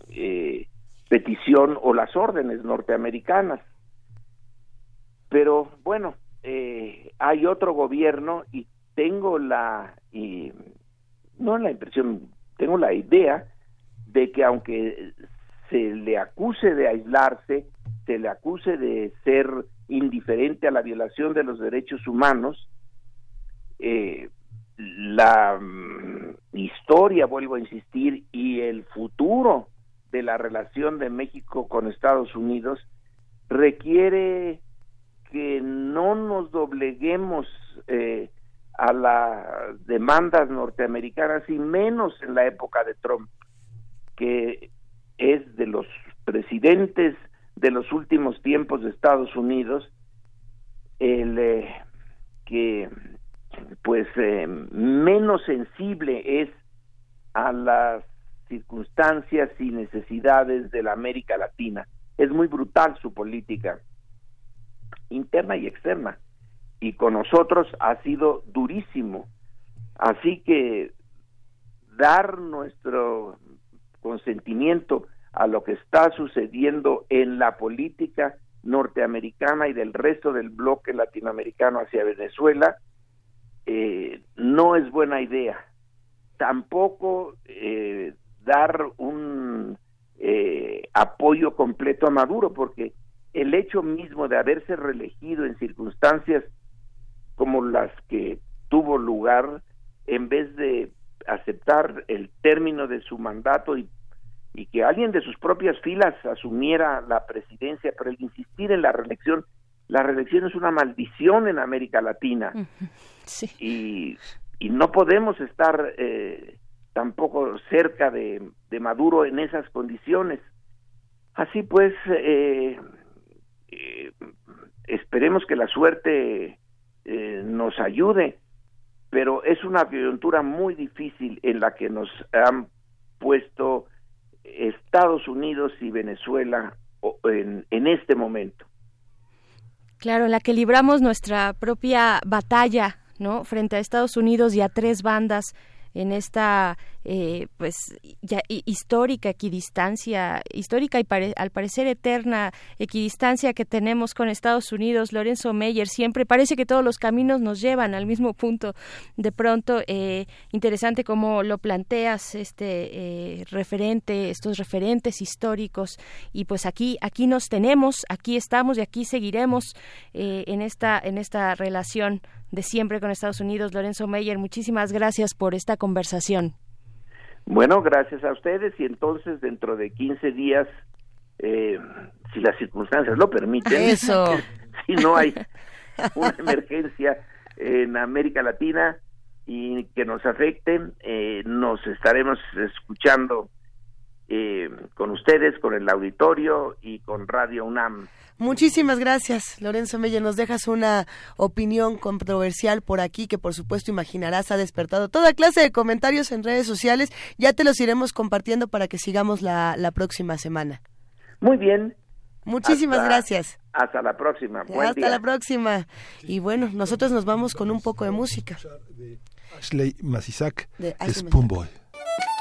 eh, petición o las órdenes norteamericanas. Pero bueno, eh, hay otro gobierno y tengo la, y, no la impresión, tengo la idea de que aunque se le acuse de aislarse, se le acuse de ser indiferente a la violación de los derechos humanos, eh, la mm, historia, vuelvo a insistir, y el futuro de la relación de México con Estados Unidos requiere que no nos dobleguemos eh, a las demandas norteamericanas y menos en la época de Trump, que es de los presidentes de los últimos tiempos de Estados Unidos, el eh, que pues eh, menos sensible es a las circunstancias y necesidades de la América Latina. Es muy brutal su política interna y externa y con nosotros ha sido durísimo. Así que dar nuestro consentimiento a lo que está sucediendo en la política norteamericana y del resto del bloque latinoamericano hacia Venezuela eh, no es buena idea. Tampoco eh, dar un eh, apoyo completo a Maduro, porque el hecho mismo de haberse reelegido en circunstancias como las que tuvo lugar en vez de aceptar el término de su mandato y, y que alguien de sus propias filas asumiera la presidencia, pero el insistir en la reelección, la reelección es una maldición en América Latina y, y no podemos estar eh, tampoco cerca de, de Maduro en esas condiciones. Así pues, eh, eh, esperemos que la suerte eh, nos ayude, pero es una coyuntura muy difícil en la que nos han puesto Estados Unidos y Venezuela en, en este momento. Claro, en la que libramos nuestra propia batalla, ¿no? Frente a Estados Unidos y a tres bandas en esta, eh, pues, ya hi- histórica equidistancia, histórica y al parecer eterna equidistancia que tenemos con Estados Unidos. Lorenzo Meyer siempre parece que todos los caminos nos llevan al mismo punto. De pronto, eh, interesante cómo lo planteas, este eh, referente, estos referentes históricos. Y pues aquí, aquí nos tenemos, aquí estamos y aquí seguiremos eh, en esta, en esta relación de siempre con Estados Unidos. Lorenzo Meyer, muchísimas gracias por esta conversación. Bueno, gracias a ustedes y entonces dentro de 15 días, eh, si las circunstancias lo permiten, Eso. si no hay una emergencia en América Latina y que nos afecte, eh, nos estaremos escuchando eh, con ustedes, con el auditorio y con Radio UNAM. Muchísimas gracias, Lorenzo Meyer. Nos dejas una opinión controversial por aquí que por supuesto imaginarás ha despertado toda clase de comentarios en redes sociales. Ya te los iremos compartiendo para que sigamos la, la próxima semana. Muy bien. Muchísimas Hasta- gracias. Hasta la próxima. Buen Hasta día. la próxima. Y bueno, nosotros nos vamos con un poco de música. Ashley Masisak, De Ashley Spoonboy. Thank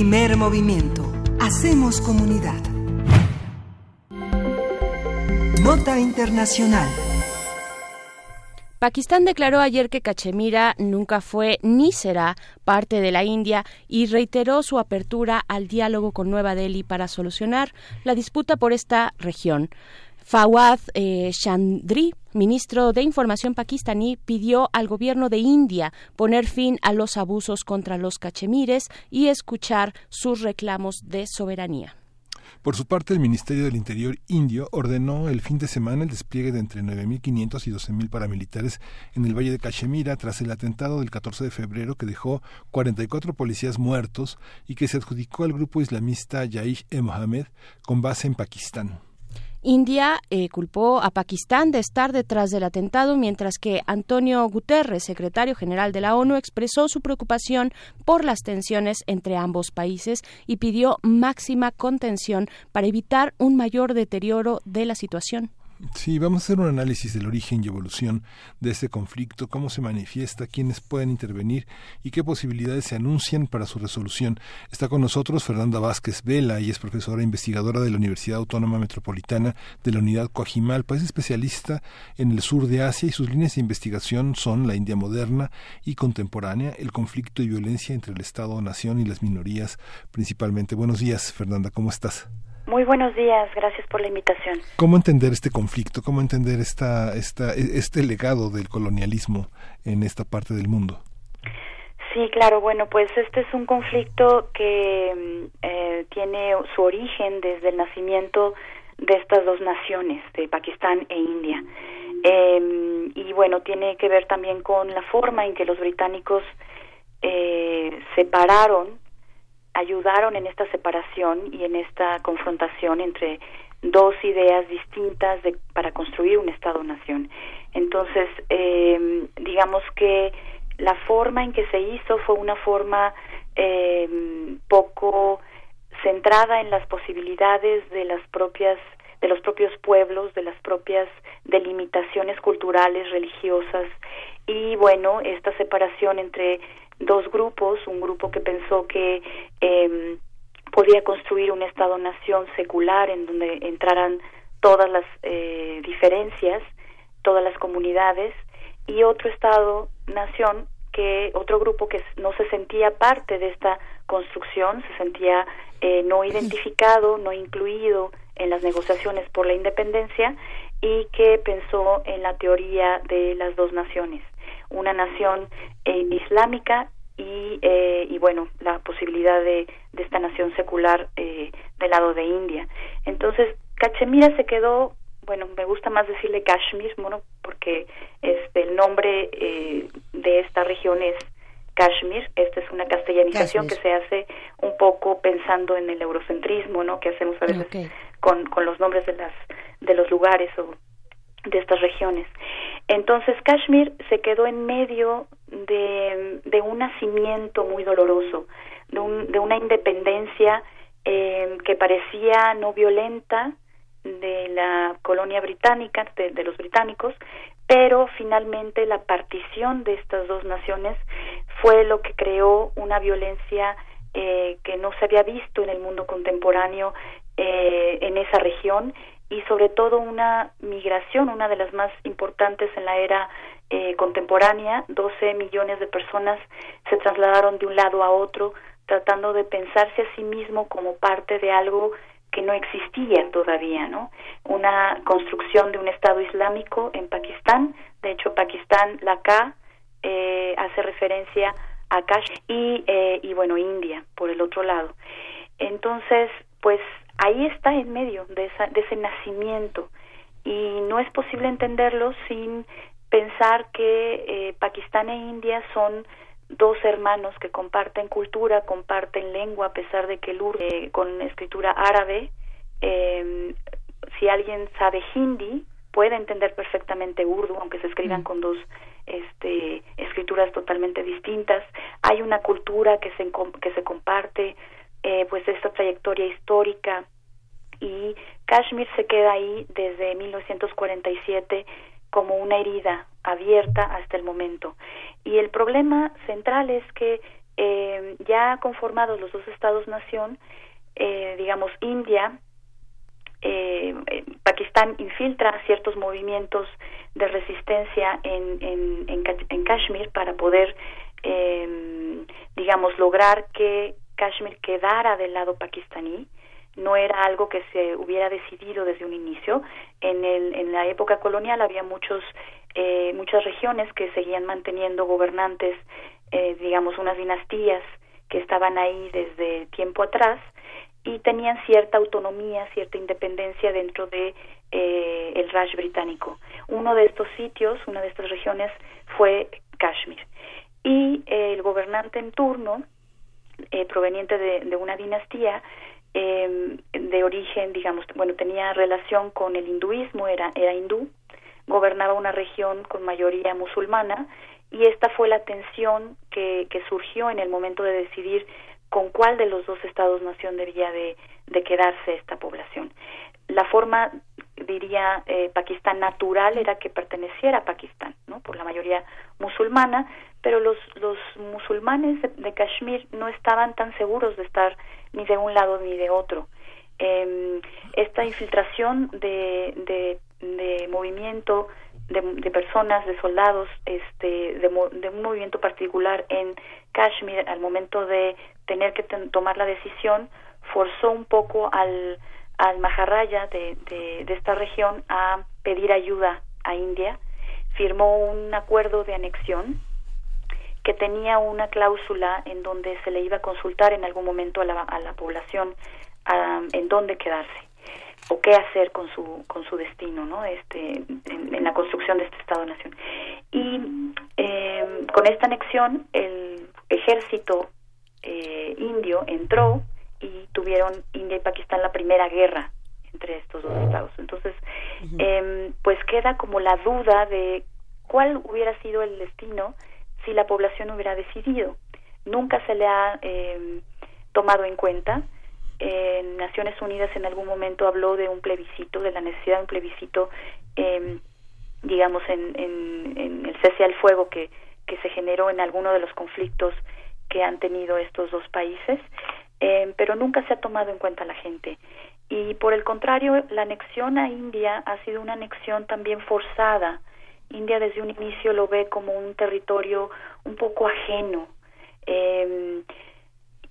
Primer movimiento. Hacemos comunidad. Nota Internacional. Pakistán declaró ayer que Cachemira nunca fue ni será parte de la India y reiteró su apertura al diálogo con Nueva Delhi para solucionar la disputa por esta región. Fawad eh, Chandri, ministro de Información pakistaní, pidió al gobierno de India poner fin a los abusos contra los cachemires y escuchar sus reclamos de soberanía. Por su parte, el Ministerio del Interior indio ordenó el fin de semana el despliegue de entre 9.500 y 12.000 paramilitares en el Valle de Cachemira tras el atentado del 14 de febrero que dejó 44 policías muertos y que se adjudicó al grupo islamista Jaish-e-Mohammed con base en Pakistán. India eh, culpó a Pakistán de estar detrás del atentado, mientras que Antonio Guterres, secretario general de la ONU, expresó su preocupación por las tensiones entre ambos países y pidió máxima contención para evitar un mayor deterioro de la situación. Sí, vamos a hacer un análisis del origen y evolución de este conflicto, cómo se manifiesta, quiénes pueden intervenir y qué posibilidades se anuncian para su resolución. Está con nosotros Fernanda Vázquez Vela, y es profesora e investigadora de la Universidad Autónoma Metropolitana de la Unidad Coajimalpa. Es especialista en el sur de Asia y sus líneas de investigación son la India moderna y contemporánea, el conflicto y violencia entre el Estado-nación y las minorías principalmente. Buenos días, Fernanda, ¿cómo estás? Muy buenos días, gracias por la invitación. ¿Cómo entender este conflicto? ¿Cómo entender esta, esta, este legado del colonialismo en esta parte del mundo? Sí, claro, bueno, pues este es un conflicto que eh, tiene su origen desde el nacimiento de estas dos naciones, de Pakistán e India. Eh, y bueno, tiene que ver también con la forma en que los británicos eh, separaron ayudaron en esta separación y en esta confrontación entre dos ideas distintas de, para construir un Estado-nación. Entonces, eh, digamos que la forma en que se hizo fue una forma eh, poco centrada en las posibilidades de las propias de los propios pueblos, de las propias delimitaciones culturales, religiosas y bueno, esta separación entre dos grupos, un grupo que pensó que eh, podía construir un Estado-nación secular en donde entraran todas las eh, diferencias, todas las comunidades, y otro Estado-nación que otro grupo que no se sentía parte de esta construcción, se sentía eh, no identificado, no incluido en las negociaciones por la independencia y que pensó en la teoría de las dos naciones, una nación eh, islámica y, eh, y bueno, la posibilidad de, de esta nación secular eh, del lado de India. Entonces, Cachemira se quedó, bueno, me gusta más decirle Kashmir, bueno, porque este, el nombre eh, de esta región es Kashmir. Esta es una castellanización Kashmir. que se hace un poco pensando en el eurocentrismo, ¿no? Que hacemos a veces con, con los nombres de las de los lugares o de estas regiones. Entonces Kashmir se quedó en medio de, de un nacimiento muy doloroso, de, un, de una independencia eh, que parecía no violenta de la colonia británica, de, de los británicos, pero finalmente la partición de estas dos naciones fue lo que creó una violencia eh, que no se había visto en el mundo contemporáneo eh, en esa región y sobre todo una migración, una de las más importantes en la era eh, contemporánea. 12 millones de personas se trasladaron de un lado a otro tratando de pensarse a sí mismo como parte de algo que no existía todavía, ¿no? Una construcción de un Estado islámico en Pakistán. De hecho, Pakistán, la K, eh, hace referencia a Kashmir y, eh, y bueno, India, por el otro lado. Entonces, pues ahí está en medio de, esa, de ese nacimiento y no es posible entenderlo sin pensar que eh, Pakistán e India son dos hermanos que comparten cultura, comparten lengua, a pesar de que el urdu eh, con escritura árabe, eh, si alguien sabe hindi, puede entender perfectamente urdu, aunque se escriban con dos este, escrituras totalmente distintas. Hay una cultura que se, que se comparte, eh, pues esta trayectoria histórica y Kashmir se queda ahí desde 1947 como una herida abierta hasta el momento. Y el problema central es que eh, ya conformados los dos estados-nación, eh, digamos, India, eh, eh, Pakistán infiltra ciertos movimientos de resistencia en, en, en, en Kashmir para poder, eh, digamos, lograr que Kashmir quedara del lado pakistaní. No era algo que se hubiera decidido desde un inicio. En, el, en la época colonial había muchos, eh, muchas regiones que seguían manteniendo gobernantes, eh, digamos, unas dinastías que estaban ahí desde tiempo atrás y tenían cierta autonomía, cierta independencia dentro de eh, el Raj británico. Uno de estos sitios, una de estas regiones fue Kashmir. Y eh, el gobernante en turno, eh, proveniente de, de una dinastía eh, de origen, digamos, bueno, tenía relación con el hinduismo, era, era hindú, gobernaba una región con mayoría musulmana y esta fue la tensión que, que surgió en el momento de decidir con cuál de los dos estados-nación debía de, de quedarse esta población. La forma, diría eh, Pakistán natural, era que perteneciera a Pakistán, ¿no? por la mayoría musulmana, pero los, los musulmanes de, Kashmir no estaban tan seguros de estar ni de un lado ni de otro. Eh, esta infiltración de, de, de movimiento de, de, personas, de soldados, este, de, de, un movimiento particular en Kashmir al momento de tener que tomar la decisión, forzó un poco al, al Maharaya de, de, esta región a pedir ayuda a India. Firmó un acuerdo de anexión que tenía una cláusula en donde se le iba a consultar en algún momento a la, a la población en dónde quedarse o qué hacer con su con su destino no este en, la construcción de este estado nación y eh, con esta anexión el ejército eh, indio entró y tuvieron India y Pakistán la primera guerra entre estos dos estados. Entonces uh -huh. eh, pues queda como la duda de cuál hubiera sido el destino si la población hubiera decidido. Nunca se le ha eh, tomado en cuenta. En Naciones Unidas en algún momento habló de un plebiscito, de la necesidad de un plebiscito, eh, digamos, en, en, en, el cese al fuego que, que se generó en alguno de los conflictos que han tenido estos dos países, eh, pero nunca se ha tomado en cuenta la gente. Y por el contrario, la anexión a India ha sido una anexión también forzada. India desde un inicio lo ve como un territorio un poco ajeno. Eh,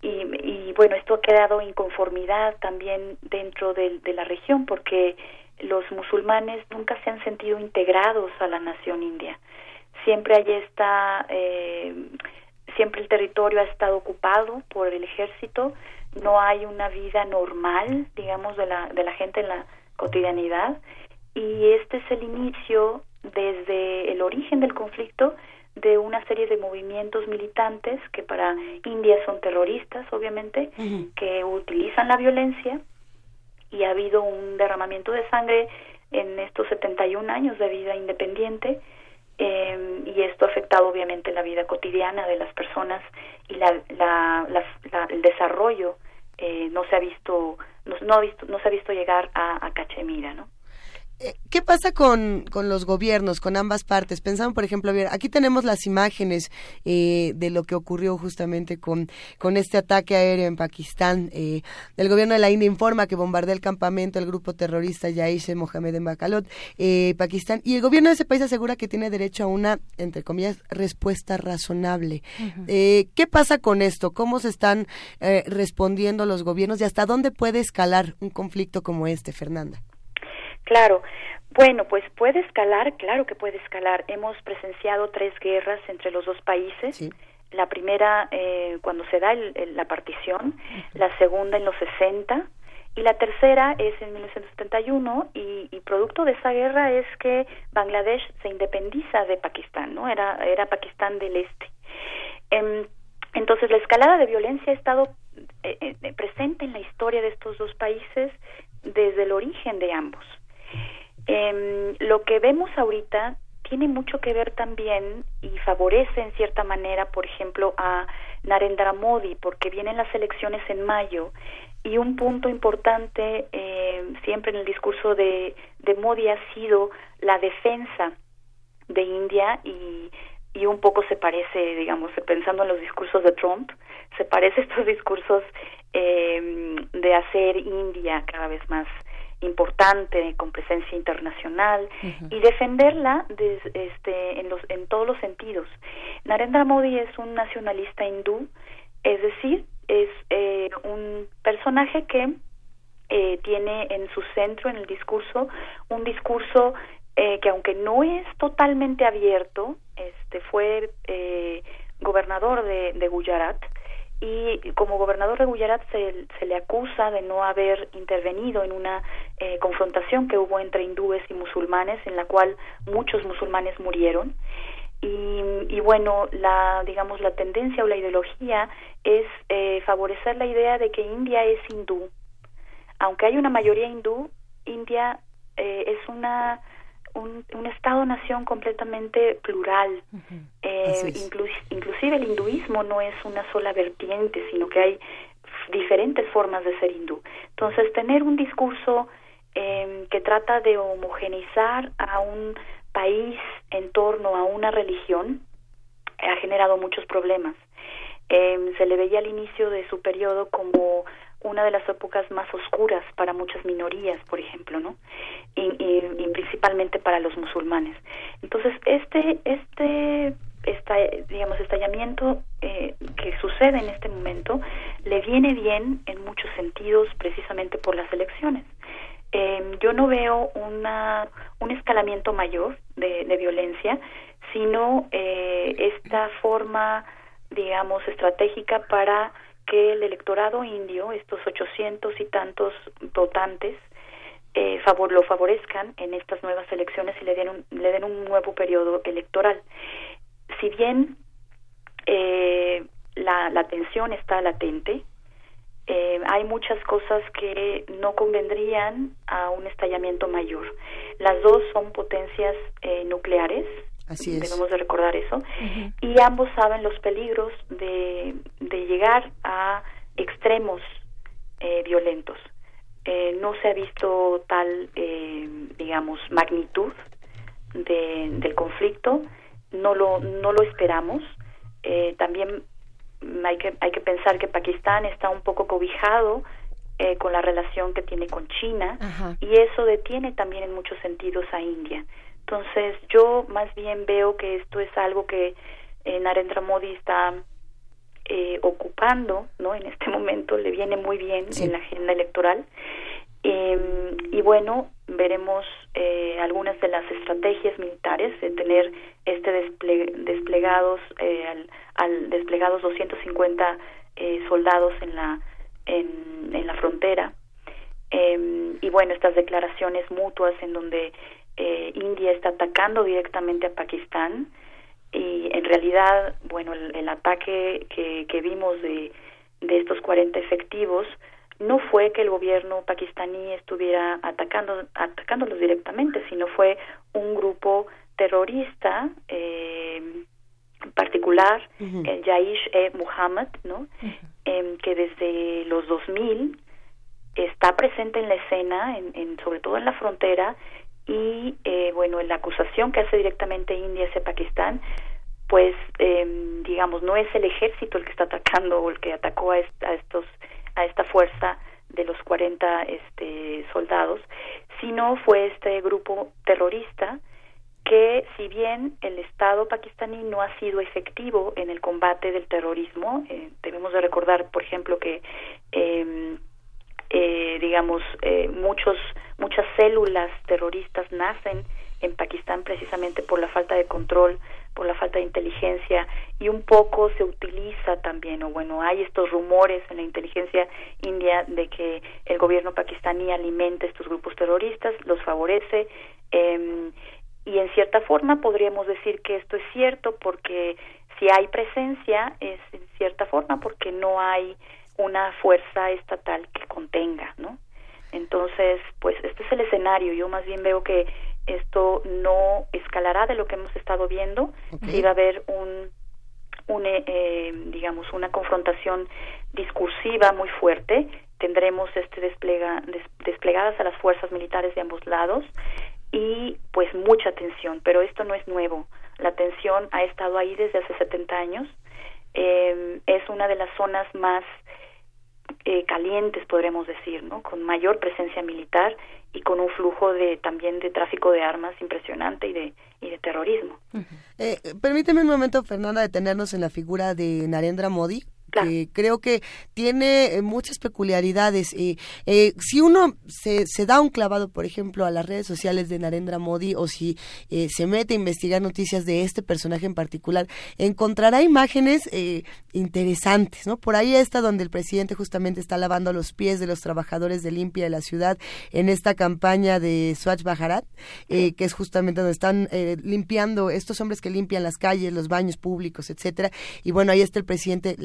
y, y, bueno, esto ha creado inconformidad también dentro de, de, la región porque los musulmanes nunca se han sentido integrados a la nación india. Siempre allí está, eh, siempre el territorio ha estado ocupado por el ejército, no hay una vida normal, digamos, de la, de la gente en la cotidianidad y este es el inicio desde el origen del conflicto de una serie de movimientos militantes que para India son terroristas, obviamente, uh -huh. que utilizan la violencia y ha habido un derramamiento de sangre en estos 71 años de vida independiente eh, y esto ha afectado obviamente la vida cotidiana de las personas y la, la, la, la el desarrollo eh, no se ha visto no, no, ha visto no se ha visto llegar a, a Cachemira, ¿no? ¿Qué pasa con, con, los gobiernos, con ambas partes? Pensamos, por ejemplo, bien, aquí tenemos las imágenes eh, de lo que ocurrió justamente con, con este ataque aéreo en Pakistán. Eh, el gobierno de la India informa que bombardeó el campamento el grupo terrorista Jaish Mohammed en Bakalot, eh, Pakistán, y el gobierno de ese país asegura que tiene derecho a una, entre comillas, respuesta razonable. Uh -huh. ¿Qué pasa con esto? ¿Cómo se están respondiendo los gobiernos y hasta dónde puede escalar un conflicto como este, Fernanda? Claro. Bueno, pues puede escalar, claro que puede escalar. Hemos presenciado tres guerras entre los dos países. Sí. La primera eh, cuando se da el, el, la partición, uh -huh. la segunda en los 60 y la tercera es en 1971 y, y, producto de esa guerra es que Bangladesh se independiza de Pakistán, ¿no? Era, era Pakistán del Este. Eh, entonces la escalada de violencia ha estado eh, eh, presente en la historia de estos dos países desde el origen de ambos. Eh, lo que vemos ahorita tiene mucho que ver también y favorece en cierta manera, por ejemplo, a Narendra Modi, porque vienen las elecciones en mayo y un punto importante eh, siempre en el discurso de, Modi ha sido la defensa de India y un poco se parece, digamos, pensando en los discursos de Trump, se parece estos discursos eh, de hacer India cada vez más importante con presencia internacional y defenderla des- este, en, los, en todos los sentidos. Narendra Modi es un nacionalista hindú, es decir, es eh, un personaje que eh, tiene en su centro, en el discurso, un discurso eh, que aunque no es totalmente abierto, este fue eh, gobernador de, de Gujarat y como gobernador de Gujarat se, se le acusa de no haber intervenido en una eh, confrontación que hubo entre hindúes y musulmanes en la cual muchos musulmanes murieron y, y bueno la digamos la tendencia o la ideología es eh, favorecer la idea de que India es hindú aunque hay una mayoría hindú India eh, es una un, un estado-nación completamente plural. Eh, inclu- inclusive el hinduismo no es una sola vertiente, sino que hay diferentes formas de ser hindú. Entonces, tener un discurso eh, que trata de homogeneizar a un país en torno a una religión ha generado muchos problemas. Eh, se le veía al inicio de su periodo como una de las épocas más oscuras para muchas minorías, por ejemplo, ¿no? Y principalmente para los musulmanes. Entonces, este, este, esta, digamos, estallamiento eh, que sucede en este momento le viene bien en muchos sentidos, precisamente por las elecciones. Eh, yo no veo una, un escalamiento mayor de, de violencia, sino eh, esta forma, digamos, estratégica para que el electorado indio, estos 800 y tantos votantes, eh, favor, lo favorezcan en estas nuevas elecciones y le den un, le den un nuevo periodo electoral. Si bien eh, la, la tensión está latente, eh, hay muchas cosas que no convendrían a un estallamiento mayor. Las dos son potencias eh, nucleares, Así es. debemos de recordar eso, y ambos saben los peligros de, de llegar a extremos eh, violentos. Eh, no se ha visto tal, eh, digamos, magnitud de- del conflicto, no lo, no lo esperamos. Eh, también hay que, hay que pensar que Pakistán está un poco cobijado eh, con la relación que tiene con China y eso detiene también en muchos sentidos a India. Entonces yo más bien veo que esto es algo que eh, Narendra Modi está eh, ocupando, ¿no? En este momento le viene muy bien en la agenda electoral. Eh, y bueno, veremos eh, algunas de las estrategias militares de tener este desple- desplegados eh, al, al desplegados 250 eh, soldados en la en, en la frontera. Eh, y bueno estas declaraciones mutuas en donde eh, India está atacando directamente a Pakistán y en realidad bueno el, el ataque que, que vimos de, de estos 40 efectivos no fue que el gobierno pakistaní estuviera atacando atacándolos directamente sino fue un grupo terrorista eh, particular el Jaish e Muhammad no Em, que desde los 2000 está presente en la escena en, en- sobre todo en la frontera y eh, bueno la acusación que hace directamente India hacia Pakistán pues em, digamos no es el ejército el que está atacando o el que atacó a, est- a estos a esta fuerza de los 40 este soldados sino fue este grupo terrorista que si bien el Estado pakistaní no ha sido efectivo en el combate del terrorismo, eh, debemos de recordar, por ejemplo, que eh, eh, digamos eh, muchos muchas células terroristas nacen en Pakistán precisamente por la falta de control, por la falta de inteligencia y un poco se utiliza también o bueno hay estos rumores en la inteligencia india de que el gobierno pakistaní alimenta estos grupos terroristas, los favorece eh, y en cierta forma podríamos decir que esto es cierto porque si hay presencia es en cierta forma porque no hay una fuerza estatal que contenga, ¿no? Entonces, pues este es el escenario. Yo más bien veo que esto no escalará de lo que hemos estado viendo. Sí va a haber un, un eh, eh, digamos, una confrontación discursiva muy fuerte. Tendremos este desplega, des- desplegadas a las fuerzas militares de ambos lados y pues mucha tensión, pero esto no es nuevo. la atención ha estado ahí desde hace 70 años. Eh, es una de las zonas más eh, calientes, podremos decir, ¿no? Con mayor presencia militar y con un flujo de también de tráfico de armas impresionante y de y de terrorismo. Eh, permíteme un momento, Fernanda, detenernos en la figura de Narendra Modi, que creo que tiene eh, muchas peculiaridades. Eh, eh, si uno se, se da un clavado, por ejemplo, a las redes sociales de Narendra Modi o si eh, se mete a investigar noticias de este personaje en particular, encontrará imágenes eh, interesantes, ¿no? Por ahí está donde el presidente justamente está lavando los pies de los trabajadores de limpia de la ciudad en esta campaña de Swatch Bharat, eh, que es justamente donde están eh, limpiando estos hombres que limpian las calles, los baños públicos, etcétera. Y bueno, ahí está el presidente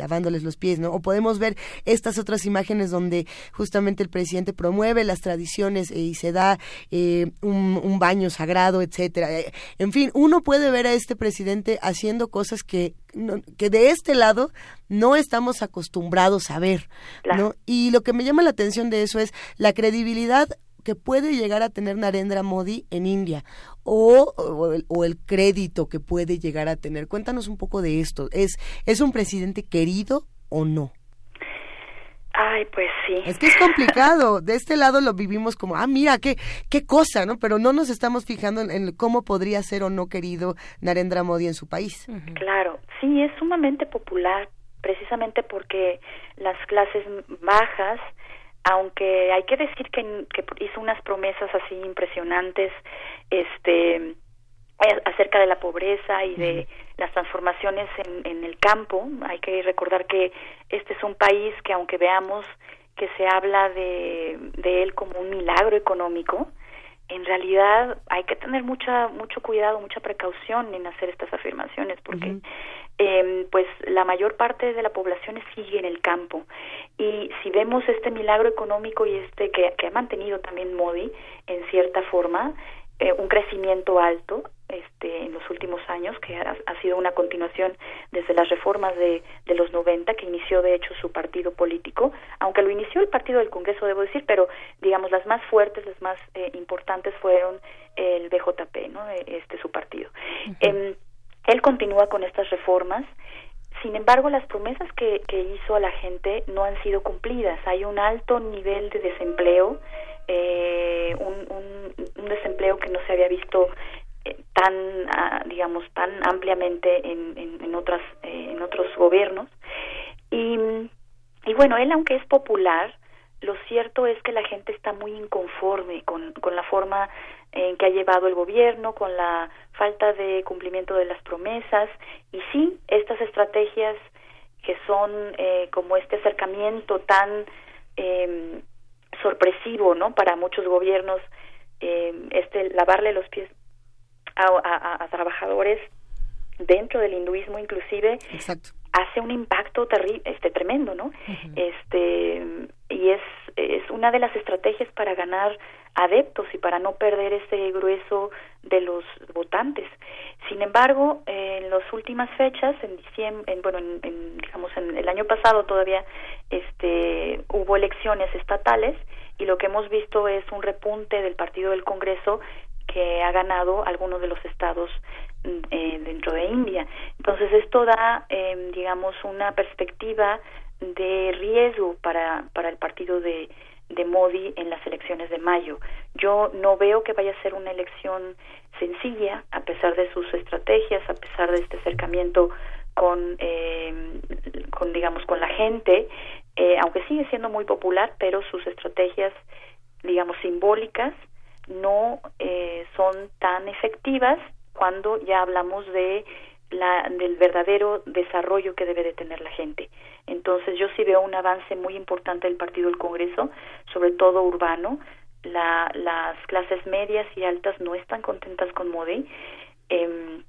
los pies, ¿no? O podemos ver estas otras imágenes donde justamente el presidente promueve las tradiciones eh, y se da eh, un, un baño sagrado, etcétera. Eh, En fin, uno puede ver a este presidente haciendo cosas que no- que de este lado no estamos acostumbrados a ver, ¿no? Y lo que me llama la atención de eso es la credibilidad que puede llegar a tener Narendra Modi en India o, o el, o el crédito que puede llegar a tener. Cuéntanos un poco de esto. ¿Es, es un presidente querido o no? Ay, pues sí. Es que es complicado. De este lado lo vivimos como, ah, mira, qué, qué cosa, ¿no? Pero no nos estamos fijando en, en cómo podría ser o no querido Narendra Modi en su país. Claro, sí, es sumamente popular, precisamente porque las clases bajas, aunque hay que decir que, que hizo unas promesas así impresionantes, este, eh, acerca de la pobreza y de las transformaciones en, en el campo. Hay que recordar que este es un país que aunque veamos que se habla de, de él como un milagro económico, en realidad hay que tener mucha mucho cuidado, mucha precaución en hacer estas afirmaciones porque eh, pues la mayor parte de la población sigue en el campo. Y si vemos este milagro económico y este que, que ha mantenido también Modi en cierta forma eh, un crecimiento alto este en los últimos años que ha, ha sido una continuación desde las reformas de, de los 90 que inició de hecho su partido político aunque lo inició el partido del Congreso debo decir pero digamos las más fuertes las más eh, importantes fueron el BJP no Eh, este su partido. Em, él continúa con estas reformas sin embargo, las promesas que, hizo a la gente no han sido cumplidas. Hay un alto nivel de desempleo, eh, un, un, un desempleo que no se había visto eh, tan, ah, digamos, tan ampliamente en, en, en otras, eh, en otros gobiernos. Y, y bueno, él, aunque es popular, lo cierto es que la gente está muy inconforme con, con la forma en que ha llevado el gobierno, con la falta de cumplimiento de las promesas y sí, estas estrategias que son eh, como este acercamiento tan eh, sorpresivo, ¿no? Para muchos gobiernos, eh, este lavarle los pies a, a, a trabajadores dentro del hinduismo inclusive Exacto. hace un impacto terri este tremendo no este y es es una de las estrategias para ganar adeptos y para no perder ese grueso de los votantes sin embargo en las últimas fechas en diciembre en, bueno en, en, digamos en el año pasado todavía este hubo elecciones estatales y lo que hemos visto es un repunte del partido del Congreso que ha ganado algunos de los estados eh, dentro de India. Entonces esto da, eh, digamos, una perspectiva de riesgo para, para el partido de, de Modi en las elecciones de mayo. Yo no veo que vaya a ser una elección sencilla, a pesar de sus estrategias, a pesar de este acercamiento con, eh, con digamos, con la gente, eh, aunque sigue siendo muy popular, pero sus estrategias, digamos, simbólicas, no eh, son tan efectivas cuando ya hablamos de la, del verdadero desarrollo que debe de tener la gente. Entonces yo sí veo un avance muy importante del Partido del Congreso, sobre todo urbano. La, las clases medias y altas no están contentas con Modi. Eh,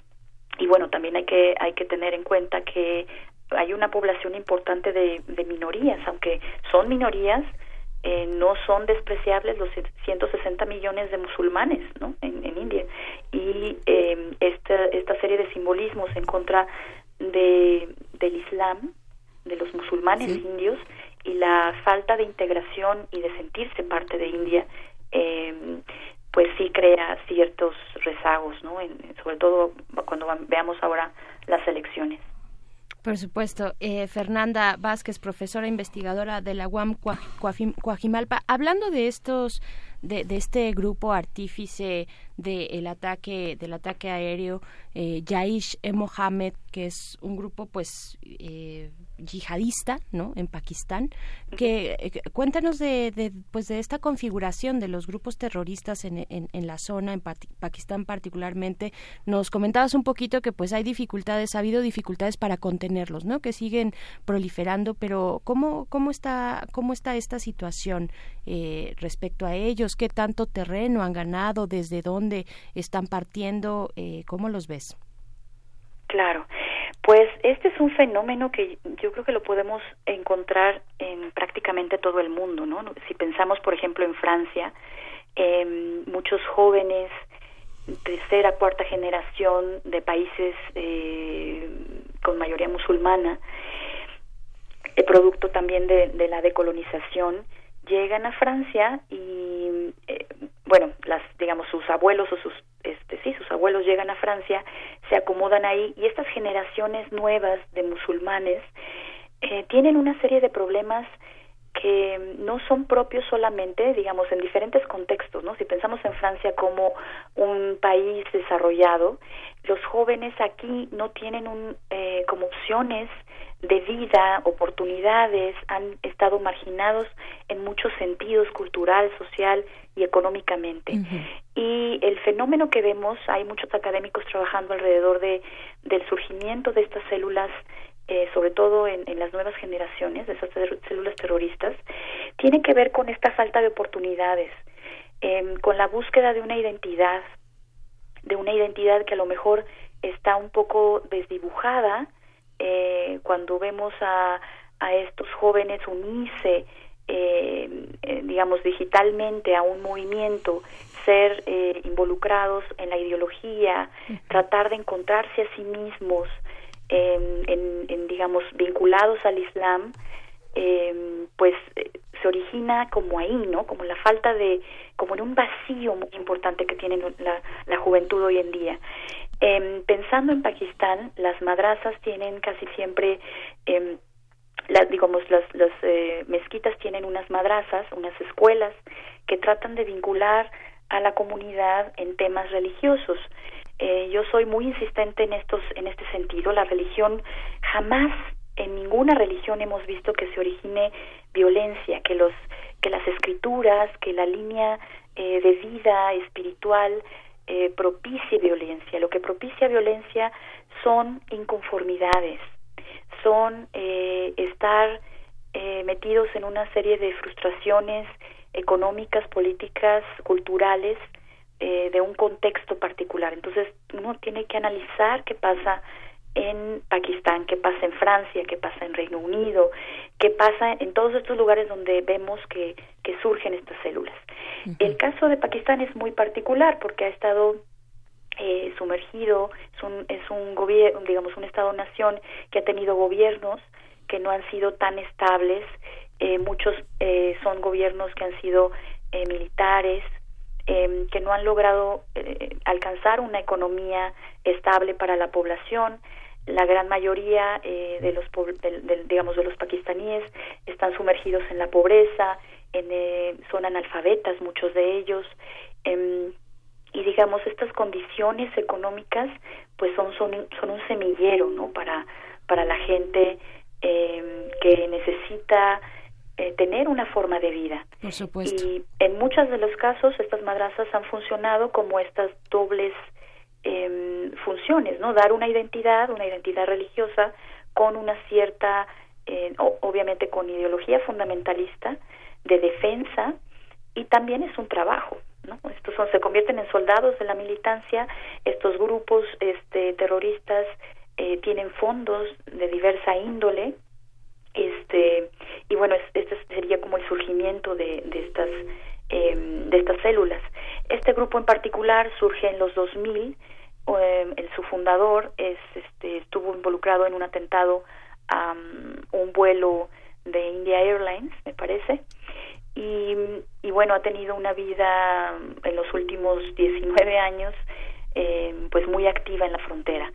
y bueno, también hay que, hay que tener en cuenta que hay una población importante de, de minorías, aunque son minorías, eh, no son despreciables los 160 millones de musulmanes ¿no? en, en India y eh, esta, esta serie de simbolismos en contra de, del Islam, de los musulmanes Sí. indios y la falta de integración y de sentirse parte de India, eh, pues sí crea ciertos rezagos, ¿no? En- sobre todo cuando veamos ahora las elecciones. Por supuesto. Eh, Fernanda Vázquez, profesora investigadora de la UAM Coajimalpa, hablando de estos, de, de este grupo artífice del ataque, del ataque aéreo, eh, Jaish e Mohammed, que es un grupo, pues, eh, yihadista, ¿no? En Pakistán, que eh, que- cuéntanos de, de, pues, de esta configuración de los grupos terroristas en, en, en la zona, en Pakistán particularmente. Nos comentabas un poquito que, pues, hay dificultades, ha habido dificultades para contenerlos, ¿no? Que siguen proliferando, pero ¿cómo, cómo está, cómo está esta situación eh, respecto a ellos? ¿Qué tanto terreno han ganado? ¿Desde dónde están partiendo? Eh, ¿Cómo los ves? Claro, pues este es un fenómeno que yo creo que lo podemos encontrar en prácticamente todo el mundo, ¿no? Si pensamos, por ejemplo, en Francia, em, muchos jóvenes, tercera, cuarta generación de países eh, con mayoría musulmana, eh, producto también de la decolonización, llegan a Francia y, eh, bueno, las, digamos, sus abuelos o sus, este, sí, sus abuelos llegan a Francia, se acomodan ahí y estas generaciones nuevas de musulmanes eh, tienen una serie de problemas que no son propios solamente, digamos, en diferentes contextos, ¿no? Si pensamos en Francia como un país desarrollado, los jóvenes aquí no tienen un, eh, como opciones de vida, oportunidades, han estado marginados en muchos sentidos, cultural, social y económicamente. Y el fenómeno que vemos, hay muchos académicos trabajando alrededor de, del surgimiento de estas células eh, sobre todo en, en las nuevas generaciones, de esas ter- células terroristas, tiene que ver con esta falta de oportunidades, em, con la búsqueda de una identidad, de una identidad que a lo mejor está un poco desdibujada eh, cuando vemos a, a estos jóvenes unirse, eh, eh, digamos, digitalmente a un movimiento, ser eh, involucrados en la ideología, tratar de encontrarse a sí mismos, en, en, en, digamos, vinculados al Islam, eh, pues eh, se origina como ahí, ¿no? Como la falta de, como en un vacío muy importante que tiene la, la juventud hoy en día. Eh, pensando en Pakistán, las madrazas tienen casi siempre, eh, las, digamos, las, las eh, mezquitas tienen unas madrazas, unas escuelas que tratan de vincular a la comunidad en temas religiosos. Eh, yo soy muy insistente en estos, en este sentido. La religión jamás en ninguna religión hemos visto que se origine violencia, que los, que las escrituras, que la línea eh, de vida espiritual eh, propicie violencia. Lo que propicia violencia son inconformidades, son eh, estar eh, metidos en una serie de frustraciones económicas, políticas, culturales, eh, de un contexto particular. Entonces, uno tiene que analizar qué pasa en Pakistán, qué pasa en Francia, qué pasa en Reino Unido, qué pasa en todos estos lugares donde vemos que, que surgen estas células. El caso de Pakistán es muy particular porque ha estado eh, sumergido, es un, es un gobierno, digamos, un Estado-nación que ha tenido gobiernos que no han sido tan estables, eh, muchos eh, son gobiernos que han sido eh, militares, eh, que no han logrado eh, alcanzar una economía estable para la población. La gran mayoría eh, de los de, de, digamos de los pakistaníes están sumergidos en la pobreza, en, eh, son analfabetas muchos de ellos. Eh, y digamos estas condiciones económicas pues son son, son un semillero no para para la gente eh, que necesita eh, tener una forma de vida. Por supuesto. Y en muchos de los casos estas madrazas han funcionado como estas dobles eh, funciones, ¿no? Dar una identidad, una identidad religiosa con una cierta, eh, obviamente con ideología fundamentalista de defensa y también es un trabajo, ¿no? Estos son, se convierten en soldados de la militancia, estos grupos este, terroristas eh, tienen fondos de diversa índole, este y bueno este sería como el surgimiento de, de estas eh, de estas células este grupo en particular surge en los 2000 eh, el, su fundador es este estuvo involucrado en un atentado a um, un vuelo de India Airlines me parece y, y bueno ha tenido una vida en los últimos 19 años eh, pues muy activa en la frontera.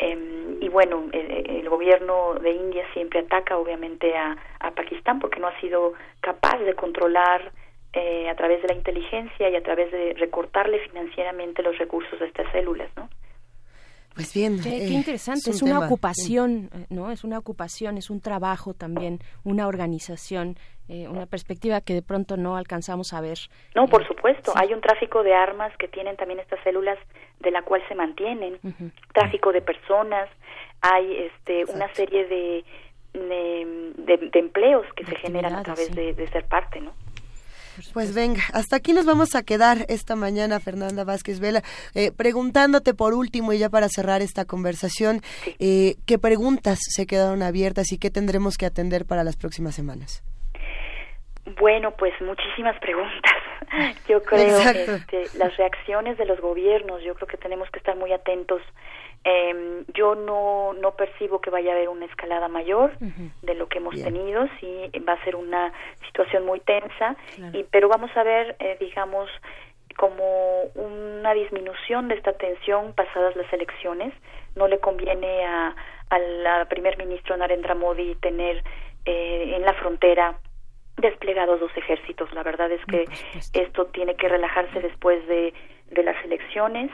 Eh, y bueno, el, el, gobierno de India siempre ataca obviamente a Pakistán porque no ha sido capaz de controlar eh, a través de la inteligencia y a través de recortarle financieramente los recursos de estas células, ¿no? Pues bien. Qué, eh, qué interesante, es, un una tema. ocupación, eh, ¿no? Es una ocupación, es un trabajo también, una organización, eh, una perspectiva que de pronto no alcanzamos a ver. No, por supuesto. Hay un tráfico de armas que tienen también estas células de la cual se mantienen, tráfico de personas, hay este una serie de de, de- de empleos que se generan a través de, de ser parte, ¿no? Pues venga, hasta aquí nos vamos a quedar esta mañana, Fernanda Vázquez Vela, eh, preguntándote por último y ya para cerrar esta conversación, eh, ¿qué preguntas se quedaron abiertas y qué tendremos que atender para las próximas semanas? Bueno, pues muchísimas preguntas. Yo creo Exacto. este, las reacciones de los gobiernos, yo creo que tenemos que estar muy atentos. Em, yo no no percibo que vaya a haber una escalada mayor de lo que hemos Bien. tenido, sí va a ser una situación muy tensa, y pero vamos a ver, eh, digamos, como una disminución de esta tensión pasadas las elecciones. No le conviene a al primer ministro Narendra Modi tener eh, en la frontera desplegados dos ejércitos. La verdad es que esto tiene que relajarse después de, de las elecciones.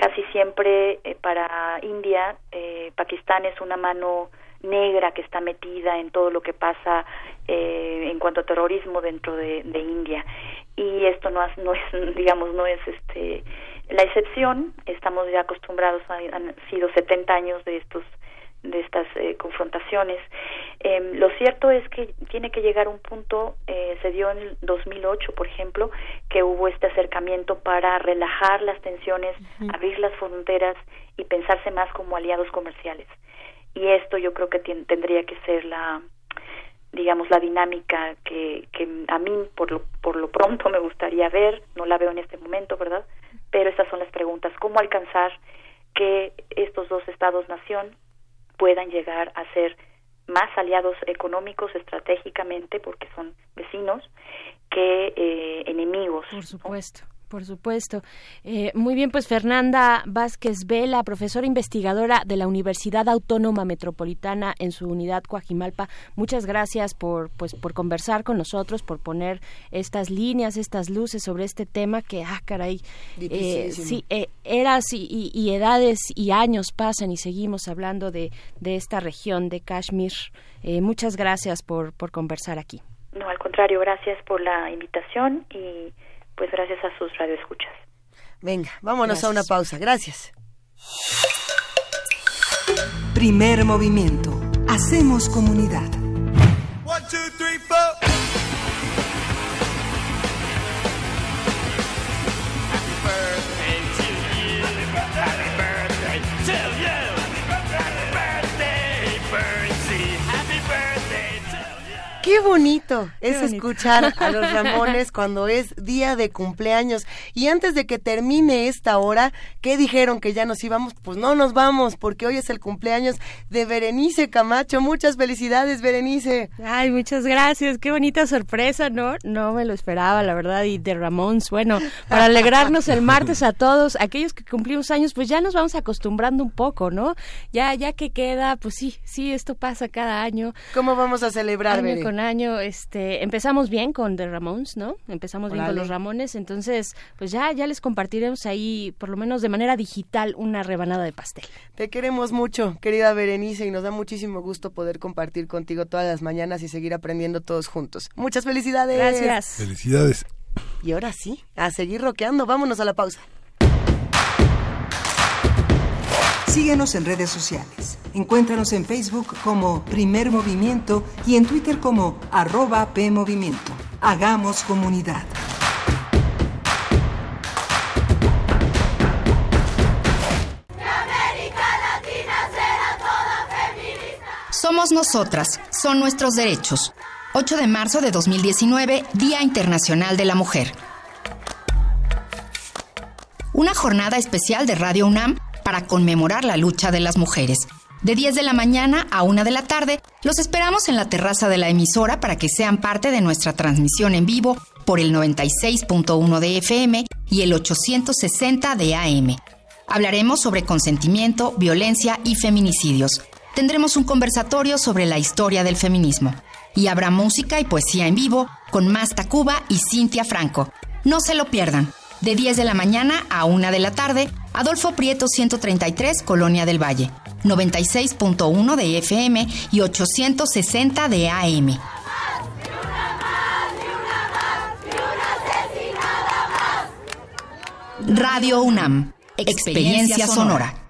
Casi siempre eh, para India, eh, Pakistán es una mano negra que está metida en todo lo que pasa eh, en cuanto a terrorismo dentro de, India. Y esto no, no es digamos no es este la excepción. Estamos ya acostumbrados a, han sido 70 años de estos de estas eh, confrontaciones. Em, lo cierto es que tiene que llegar un punto eh, se dio en el 2008 por ejemplo que hubo este acercamiento para relajar las tensiones abrir las fronteras y pensarse más como aliados comerciales. Y esto yo creo que tendría que ser la digamos la dinámica que, que a mí por lo por lo pronto me gustaría ver. No la veo en este momento verdad pero estas son las preguntas. Cómo alcanzar que estos dos estados nación puedan llegar a ser más aliados económicos estratégicamente porque son vecinos que eh, enemigos Por supuesto. Por supuesto. Eh, muy bien, pues Fernanda Vázquez Vela, profesora investigadora de la Universidad Autónoma Metropolitana en su unidad Coajimalpa, muchas gracias por, pues, por conversar con nosotros, por poner estas líneas, estas luces sobre este tema que, ah, caray, eh, sí, eh, eras y, y- y edades y años pasan y seguimos hablando de, de esta región de Kashmir. Eh, muchas gracias por, por conversar aquí. no al contrario gracias por la invitación y pues gracias a sus radioescuchas Venga, vámonos a una pausa. Gracias. Primer movimiento. Hacemos comunidad. One, two, three, Qué bonito Qué es bonito. escuchar a los Ramones cuando es día de cumpleaños. Y antes de que termine esta hora, ¿qué dijeron que ya nos íbamos? Pues no nos vamos, porque hoy es el cumpleaños de Berenice Camacho. Muchas felicidades, Berenice. Ay, muchas gracias. Qué bonita sorpresa, ¿no? No me lo esperaba, la verdad. Y de Ramones, bueno, para alegrarnos el martes a todos, aquellos que cumplimos años, pues ya nos vamos acostumbrando un poco, ¿no? Ya, ya que queda, pues sí, sí, esto pasa cada año. ¿Cómo vamos a celebrar, año Bere? Con año? Este, empezamos bien con The Ramones, ¿no? Empezamos bien con los Ramones, entonces, pues ya, ya les compartiremos ahí, por lo menos de manera digital, una rebanada de pastel. Te queremos mucho, querida Berenice, y nos da muchísimo gusto poder compartir contigo todas las mañanas y seguir aprendiendo todos juntos. Muchas felicidades. Gracias. Felicidades. Y ahora sí, a seguir roqueando. Vámonos a la pausa. Síguenos en redes sociales. Encuéntranos en Facebook como Primer Movimiento y en Twitter como arroba PMovimiento. Hagamos comunidad. Somos nosotras, son nuestros derechos. 8 de marzo de 2019, Día Internacional de la Mujer. Una jornada especial de Radio UNAM para conmemorar la lucha de las mujeres. De 10 de la mañana a 1 de la tarde, los esperamos en la terraza de la emisora para que sean parte de nuestra transmisión en vivo por el 96.1 de FM y el 860 de AM. Hablaremos sobre consentimiento, violencia y feminicidios. Tendremos un conversatorio sobre la historia del feminismo. Y habrá música y poesía en vivo con Más Tacuba y Cintia Franco. No se lo pierdan. De 10 de la mañana a 1 de la tarde, Adolfo Prieto 133, Colonia del Valle. 96.1 de FM y 860 de AM. Radio UNAM. Experiencia sonora.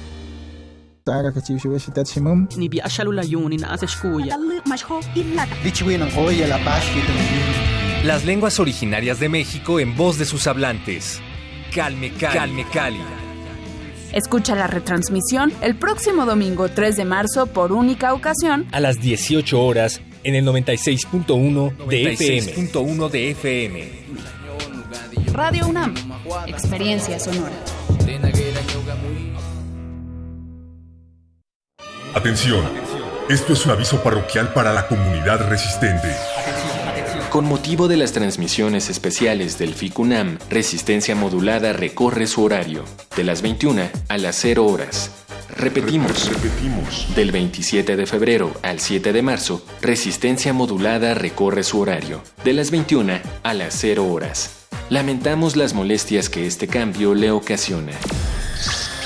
Las lenguas originarias de México en voz de sus hablantes. Calme Cali. Calme Cali. Escucha la retransmisión el próximo domingo 3 de marzo por única ocasión A las 18 horas en el 96.1 de FM. 96.1 de FM. Radio UNAM. Experiencia sonora. Atención, esto es un aviso parroquial para la comunidad resistente. Con motivo de las transmisiones especiales del FICUNAM, Resistencia Modulada recorre su horario, de las 21 a las 0 horas. Repetimos, repetimos. Del 27 de febrero al 7 de marzo, Resistencia Modulada recorre su horario, de las 21 a las 0 horas. Lamentamos las molestias que este cambio le ocasiona.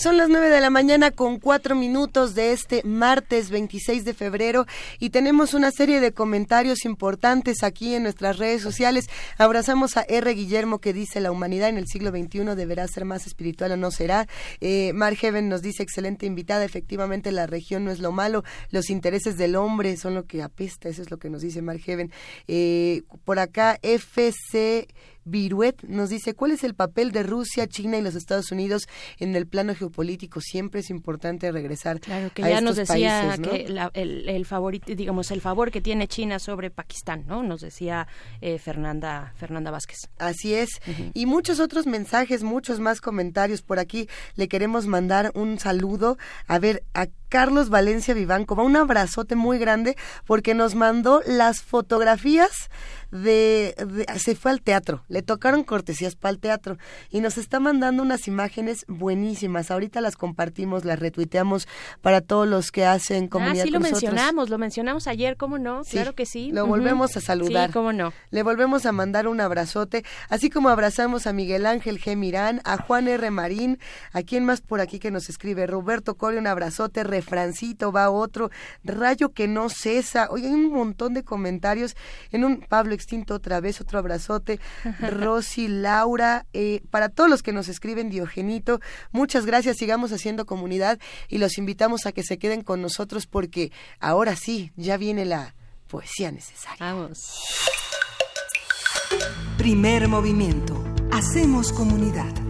Son las 9 de la mañana con 4 minutos de este martes 26 de febrero y tenemos una serie de comentarios importantes aquí en nuestras redes sociales. Abrazamos a R. Guillermo que dice la humanidad en el siglo XXI deberá ser más espiritual o no será. Eh, Mar Heaven nos dice excelente invitada, efectivamente la región no es lo malo, los intereses del hombre son lo que apesta, eso es lo que nos dice Mar Heaven. Eh, por acá FC Viruet nos dice, ¿cuál es el papel de Rusia, China y los Estados Unidos en el plano geopolítico? Siempre es importante regresar Claro, que a ya estos nos decía países, ¿no? que la- el, el favorito, digamos, el favor que tiene China sobre Pakistán, ¿no? Nos decía eh, Fernanda, Fernanda Vázquez. Así es. Y muchos otros mensajes, muchos más comentarios por aquí. Le queremos mandar un saludo. A ver, a Carlos Valencia Vivancova, un abrazote muy grande porque nos mandó las fotografías de, de- se fue al teatro, le tocaron cortesías para el teatro y nos está mandando unas imágenes buenísimas. Ahorita las compartimos, las retuiteamos para todos los que hacen comunidad ah, sí lo nosotros. mencionamos, lo mencionamos ayer, ¿cómo no? Sí, claro que sí. Lo volvemos a saludar. Sí, cómo no. Le volvemos a mandar un abrazote, así como abrazamos a Miguel Ángel G. Mirán, a Juan R. Marín, a quién más por aquí que nos escribe, Roberto Coria, un abrazote, Refrancito, va otro, Rayo que no cesa, oye, hay un montón de comentarios, en un Pablo Extinto otra vez, otro abrazote, Rosy, Laura, eh, para todos los que nos escriben, Diogenito, muchas gracias, sigamos haciendo comunidad y los invitamos a que se queden con nosotros porque ahora sí, ya viene la poesía necesaria. Vamos. Primer movimiento. Hacemos comunidad.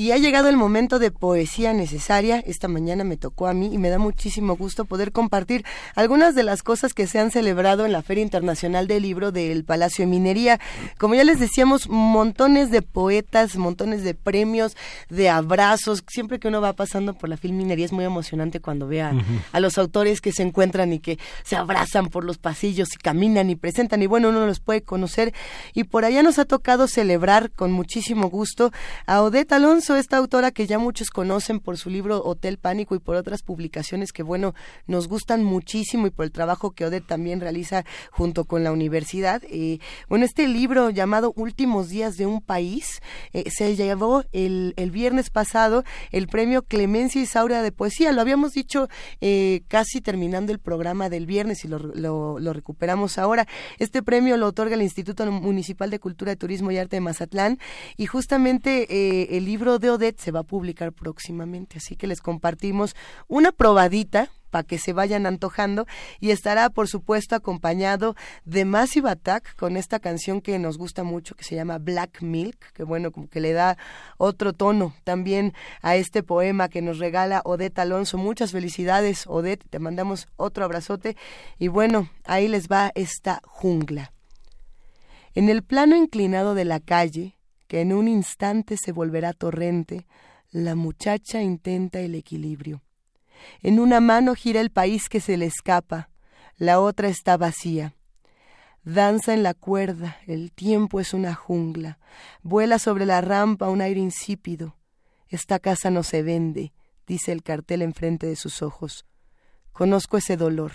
Y ha llegado el momento de poesía necesaria. Esta mañana me tocó a mí y me da muchísimo gusto poder compartir algunas de las cosas que se han celebrado en la Feria Internacional del Libro del Palacio de Minería. Como ya les decíamos, montones de poetas, montones de premios, de abrazos. Siempre que uno va pasando por la Filminería es muy emocionante cuando ve a, a los autores que se encuentran y que se abrazan por los pasillos y caminan y presentan. Y bueno, uno los puede conocer. Y por allá nos ha tocado celebrar con muchísimo gusto a Odette Alonso, esta autora que ya muchos conocen por su libro Hotel Pánico y por otras publicaciones que, bueno, nos gustan muchísimo y por el trabajo que Odette también realiza junto con la universidad. Eh, bueno, este libro llamado Últimos días de un país eh, se llevó el, el viernes pasado el premio Clemencia Isaura de Poesía. Lo habíamos dicho eh, casi terminando el programa del viernes y lo, lo, lo recuperamos ahora. Este premio lo otorga el Instituto Municipal de Cultura, Turismo y Arte de Mazatlán y justamente el libro de Odette se va a publicar próximamente, así que les compartimos una probadita para que se vayan antojando y estará por supuesto acompañado de Massive Attack con esta canción que nos gusta mucho que se llama Black Milk, que bueno, como que le da otro tono también a este poema que nos regala Odette Alonso. Muchas felicidades Odette, te mandamos otro abrazote y bueno, ahí les va esta jungla. En el plano inclinado de la calle, que en un instante se volverá torrente, la muchacha intenta el equilibrio. En una mano gira el país que se le escapa, la otra está vacía. Danza en la cuerda, el tiempo es una jungla, vuela sobre la rampa un aire insípido. Esta casa no se vende, dice el cartel enfrente de sus ojos. Conozco ese dolor,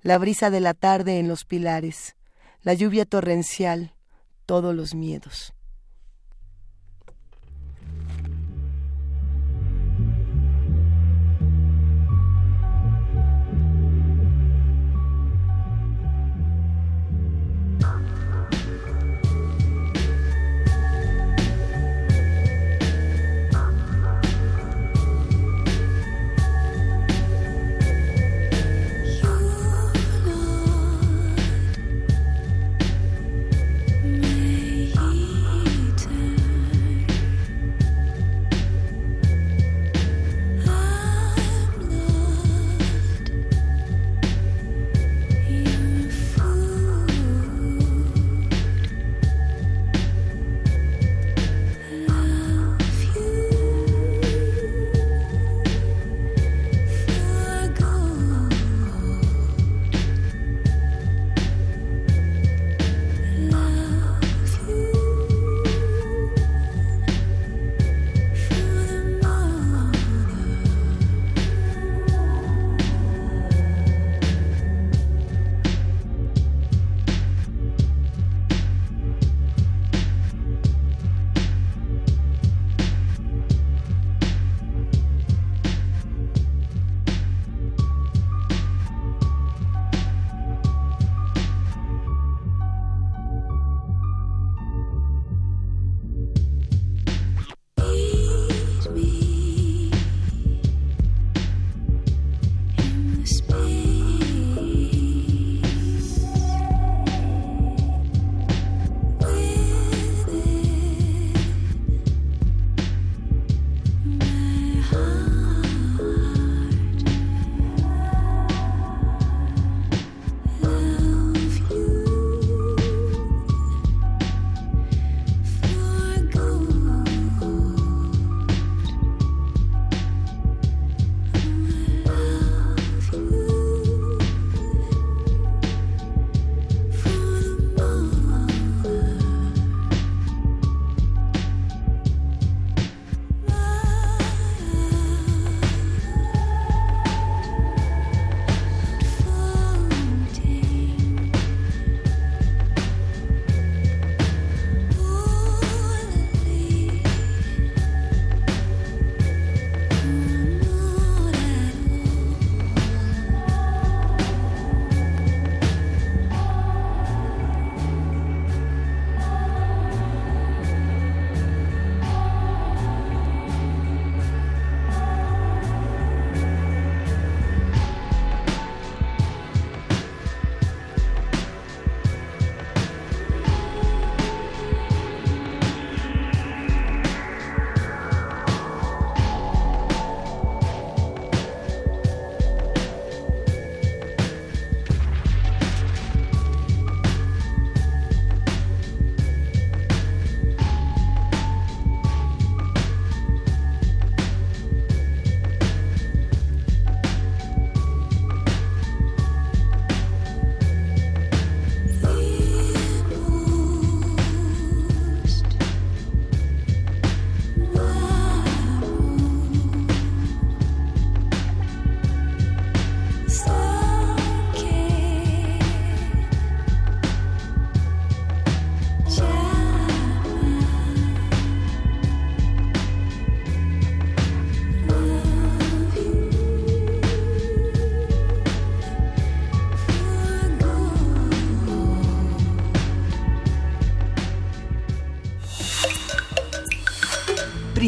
la brisa de la tarde en los pilares, la lluvia torrencial, todos los miedos.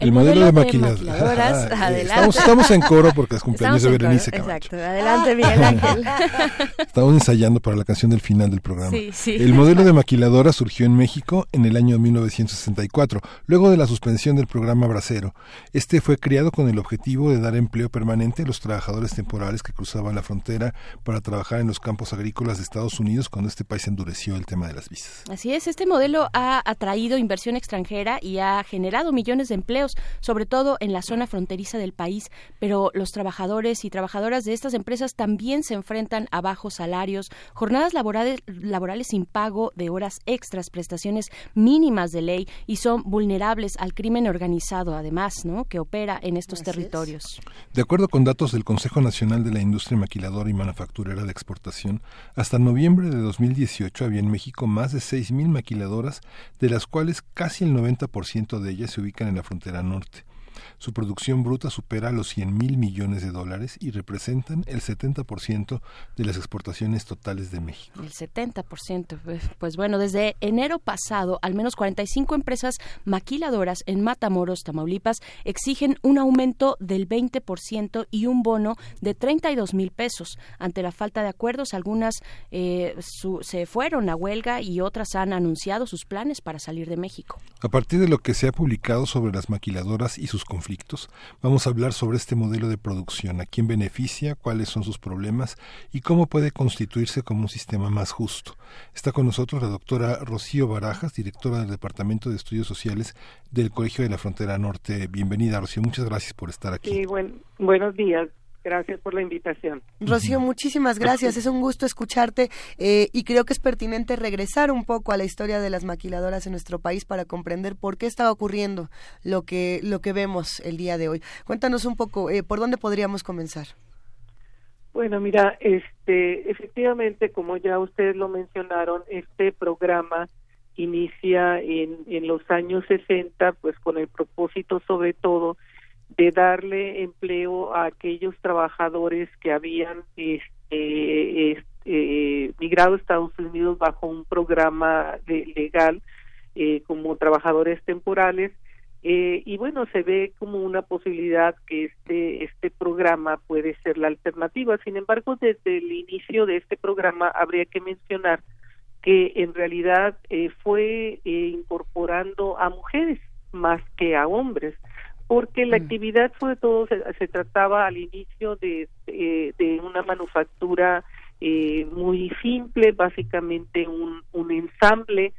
El, modelo, de, maquila- maquiladoras, Ah. Estamos, estamos en coro porque es cumpleaños Estamos de en Berenice coro. Exacto, adelante Miguel Ángel. Estamos ensayando para la canción del final del programa. Sí, sí. El modelo de maquiladora surgió en México en el año 1964, luego de la suspensión del programa Bracero. Este fue creado con el objetivo de dar empleo permanente a los trabajadores temporales que cruzaban la frontera para trabajar en los campos agrícolas de Estados Unidos cuando este país endureció el tema de las visas. Así es, este modelo ha atraído inversión extranjera y ha generado millones de empleos, sobre todo en la zona fronteriza del país, pero los trabajadores y trabajadoras de estas empresas también se enfrentan a bajos salarios, jornadas laborales, laborales sin pago de horas extras, prestaciones mínimas de ley y son vulnerables al crimen organizado, además, ¿no? que opera en estos territorios. De acuerdo con datos del Consejo Nacional de la Industria Maquiladora y Manufacturera de Exportación, hasta noviembre de 2018 había en México más de 6.000 maquiladoras, de las cuales casi el 90% de ellas se ubican en la frontera norte. Su producción bruta supera los 100 mil millones de dólares y representan el 70% de las exportaciones totales de México. El 70%. Pues, pues bueno, desde enero pasado, al menos 45 empresas maquiladoras en Matamoros, Tamaulipas, exigen un aumento del 20% y un bono de 32 mil pesos. Ante la falta de acuerdos, algunas eh, su- se fueron a huelga y otras han anunciado sus planes para salir de México. A partir de lo que se ha publicado sobre las maquiladoras y sus conflictos, vamos a hablar sobre este modelo de producción, a quién beneficia, cuáles son sus problemas y cómo puede constituirse como un sistema más justo. Está con nosotros la doctora Rocío Barajas, directora del Departamento de Estudios Sociales del Colegio de la Frontera Norte. Bienvenida, Rocío. Muchas gracias por estar aquí. Sí, buen- buenos días. Gracias por la invitación. Rocío, muchísimas gracias. Es un gusto escucharte eh, y creo que es pertinente regresar un poco a la historia de las maquiladoras en nuestro país para comprender por qué está ocurriendo lo que lo que vemos el día de hoy. Cuéntanos un poco eh, por dónde podríamos comenzar. Bueno, mira, este, efectivamente, como ya ustedes lo mencionaron, este programa inicia en, en los años 60, pues con el propósito sobre todo de darle empleo a aquellos trabajadores que habían este, eh, migrado a Estados Unidos bajo un programa de- legal eh, como trabajadores temporales. Eh, y bueno se ve como una posibilidad que este este programa puede ser la alternativa. Sin embargo desde el inicio de este programa habría que mencionar que en realidad eh, fue eh, incorporando a mujeres más que a hombres porque la actividad sobre todo se, se trataba al inicio de, eh, de una manufactura eh, muy simple básicamente un, un ensamble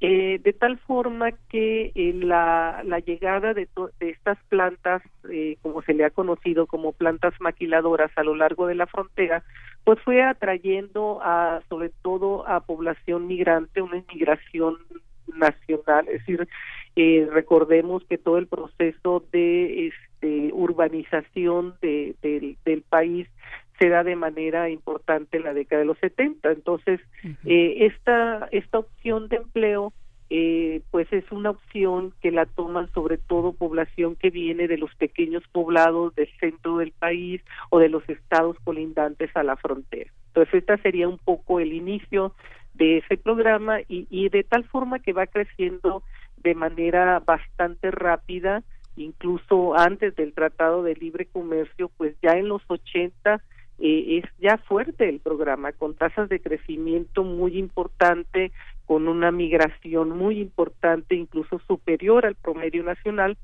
eh, de tal forma que eh, la, la llegada de, to- de estas plantas, eh, como se le ha conocido como plantas maquiladoras a lo largo de la frontera, pues fue atrayendo a, sobre todo a población migrante, una inmigración nacional, es decir, eh, recordemos que todo el proceso de este, urbanización de- del- del país se da de manera importante en la década de los 70. Entonces, eh, esta, esta opción de empleo, eh, pues es una opción que la toman sobre todo población que viene de los pequeños poblados del centro del país o de los estados colindantes a la frontera. Entonces, esta sería un poco el inicio de ese programa y, y de tal forma que va creciendo de manera bastante rápida, incluso antes del Tratado de Libre Comercio, pues ya en los 80 eh, es ya fuerte el programa, con tasas de crecimiento muy importante, con una migración muy importante, incluso superior al promedio nacional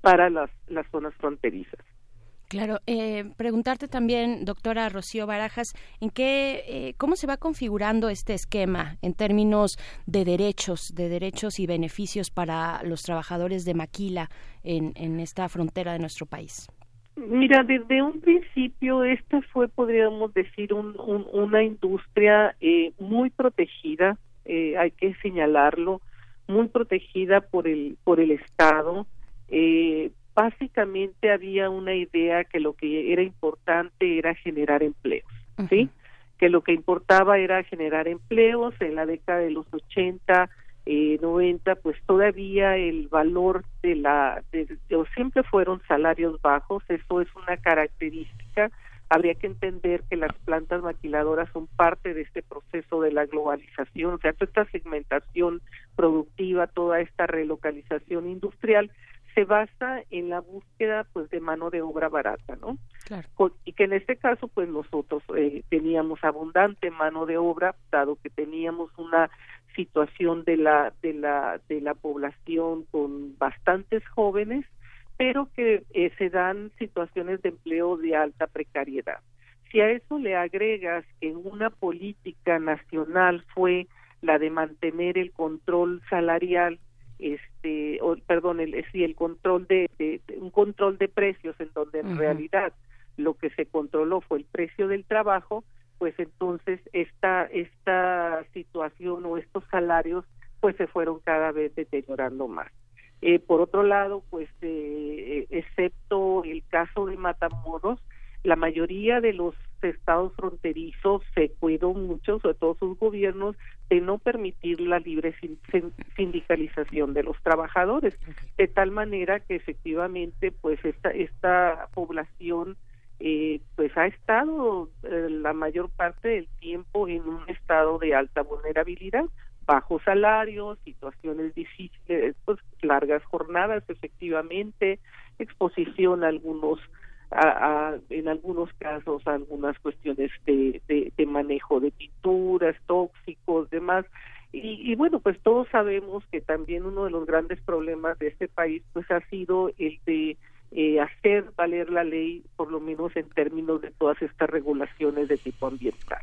para las, las zonas fronterizas. Claro, eh, preguntarte también, doctora Rocío Barajas, en qué, eh, cómo se va configurando este esquema en términos de derechos, de derechos y beneficios para los trabajadores de maquila en, en esta frontera de nuestro país. Mira, desde un principio esta fue, podríamos decir, un, un- una industria eh, muy protegida, eh, hay que señalarlo, muy protegida por el por el Estado. Eh, básicamente había una idea que lo que era importante era generar empleos, ¿sí? Que lo que importaba era generar empleos. En la década de los 80, eh, 90, pues todavía el valor de la, de, de- siempre fueron salarios bajos, eso es una característica. Habría que entender que las plantas maquiladoras son parte de este proceso de la globalización, o sea, toda esta segmentación productiva, toda esta relocalización industrial se basa en la búsqueda pues de mano de obra barata, ¿no? Claro. Con- y que en este caso pues nosotros eh, teníamos abundante mano de obra dado que teníamos una situación de la de la de la población con bastantes jóvenes pero que eh, se dan situaciones de empleo de alta precariedad si a eso le agregas que una política nacional fue la de mantener el control salarial este o, perdón el sí el control de, de- de- un control de precios en donde en realidad lo que se controló fue el precio del trabajo pues entonces esta esta situación o estos salarios pues se fueron cada vez deteriorando más. Eh, por otro lado pues eh, excepto el caso de Matamoros la mayoría de los estados fronterizos se cuidó mucho, sobre todo sus gobiernos, de no permitir la libre sin- sin- sindicalización de los trabajadores, de tal manera que efectivamente, pues esta esta población eh, pues ha estado eh, la mayor parte del tiempo en un estado de alta vulnerabilidad, bajos salarios, situaciones difíciles, pues largas jornadas, efectivamente, exposición a algunos a, a- en algunos casos algunas cuestiones de, de, manejo de pinturas, tóxicos, demás. Y, y bueno, pues todos sabemos que también uno de los grandes problemas de este país pues ha sido el de eh, hacer valer la ley, por lo menos en términos de todas estas regulaciones de tipo ambiental.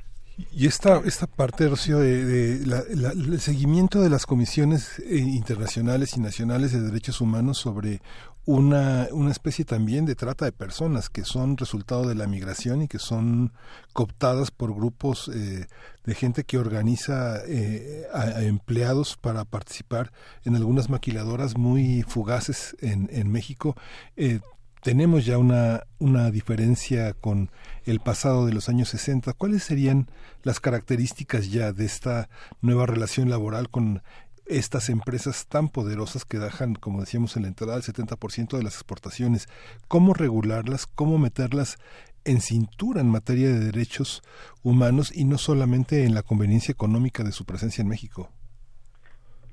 Y esta, esta parte, Rocío, de, de la- seguimiento de las comisiones eh, internacionales y nacionales de derechos humanos sobre una, una especie también de trata de personas que son resultado de la migración y que son cooptadas por grupos eh, de gente que organiza eh, a, empleados para participar en algunas maquiladoras muy fugaces en, en México. Eh, tenemos ya una, una diferencia con el pasado de los años 60. ¿Cuáles serían las características ya de esta nueva relación laboral con estas empresas tan poderosas que dejan, como decíamos en la entrada, el 70% de las exportaciones? ¿Cómo regularlas? ¿Cómo meterlas en cintura en materia de derechos humanos y no solamente en la conveniencia económica de su presencia en México?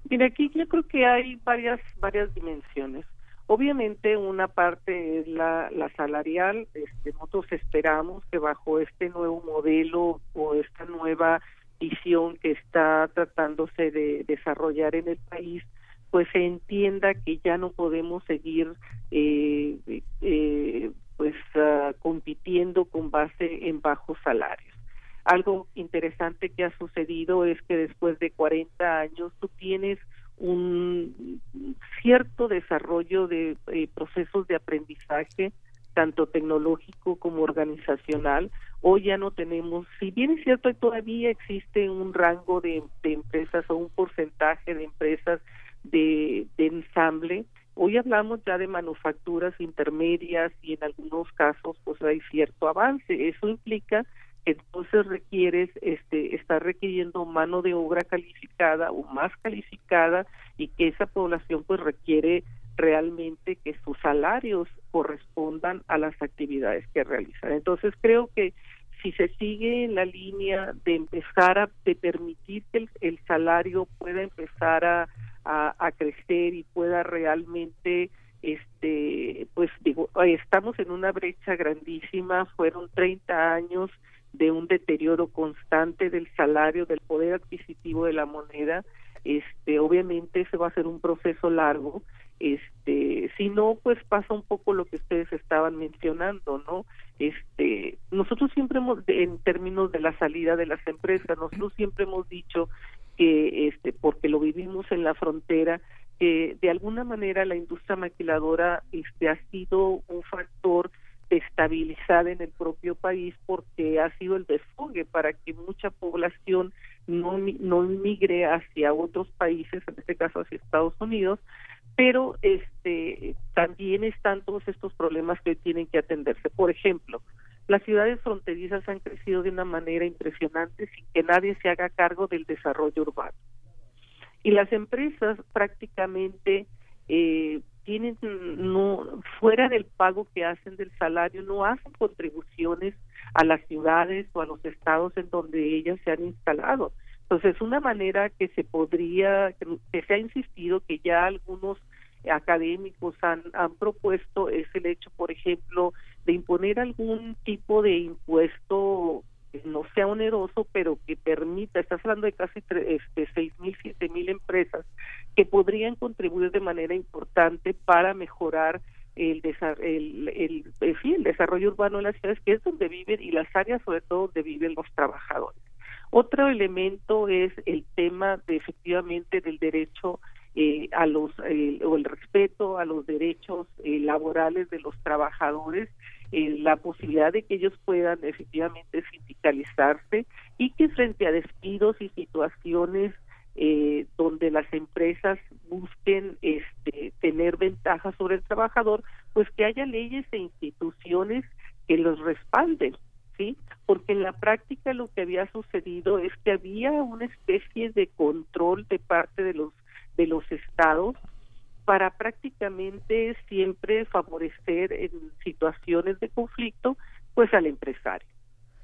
Mira, aquí yo creo que hay varias varias dimensiones. Obviamente una parte es la, la salarial, este, nosotros esperamos que bajo este nuevo modelo o esta nueva visión que está tratándose de desarrollar en el país, pues se entienda que ya no podemos seguir eh, eh, pues ah, compitiendo con base en bajos salarios. Algo interesante que ha sucedido es que después de 40 años tú tienes un cierto desarrollo de eh, procesos de aprendizaje tanto tecnológico como organizacional. Hoy ya no tenemos, si bien es cierto, todavía existe un rango de, empresas o un porcentaje de empresas de, de ensamble, hoy hablamos ya de manufacturas intermedias y en algunos casos pues hay cierto avance. Eso implica que entonces requieres, este, estar requiriendo mano de obra calificada o más calificada y que esa población pues requiere realmente que sus salarios correspondan a las actividades que realizan. Entonces creo que si se sigue en la línea de empezar a de permitir que el, salario pueda empezar a, a, a crecer y pueda realmente este pues digo estamos en una brecha grandísima fueron 30 años de un deterioro constante del salario del poder adquisitivo de la moneda este obviamente ese va a ser un proceso largo este si no pues pasa un poco lo que ustedes estaban mencionando no este nosotros siempre hemos en términos de la salida de las empresas nosotros siempre hemos dicho que este porque lo vivimos en la frontera que de alguna manera la industria maquiladora este ha sido un factor de estabilizar en el propio país porque ha sido el desfogue para que mucha población no no migre hacia otros países en este caso hacia Estados Unidos pero este también están todos estos problemas que tienen que atenderse por ejemplo las ciudades fronterizas han crecido de una manera impresionante sin que nadie se haga cargo del desarrollo urbano y las empresas prácticamente eh, tienen no fuera del pago que hacen del salario no hacen contribuciones a las ciudades o a los estados en donde ellas se han instalado. Entonces, una manera que se podría, que se ha insistido, que ya algunos académicos han, han propuesto es el hecho, por ejemplo, de imponer algún tipo de impuesto que no sea oneroso, pero que permita, estás hablando de casi este, seis mil, siete mil empresas que podrían contribuir de manera importante para mejorar el, el, el, el desarrollo urbano de las ciudades, que es donde viven y las áreas sobre todo donde viven los trabajadores. Otro elemento es el tema de efectivamente del derecho eh, a los eh, o el respeto a los derechos eh, laborales de los trabajadores, eh, la posibilidad de que ellos puedan efectivamente sindicalizarse y que frente a despidos y situaciones eh, donde las empresas busquen este, tener ventajas sobre el trabajador, pues que haya leyes e instituciones que los respalden, ¿sí? Porque en la práctica lo que había sucedido es que había una especie de control de parte de los de los estados para prácticamente siempre favorecer en situaciones de conflicto pues al empresario,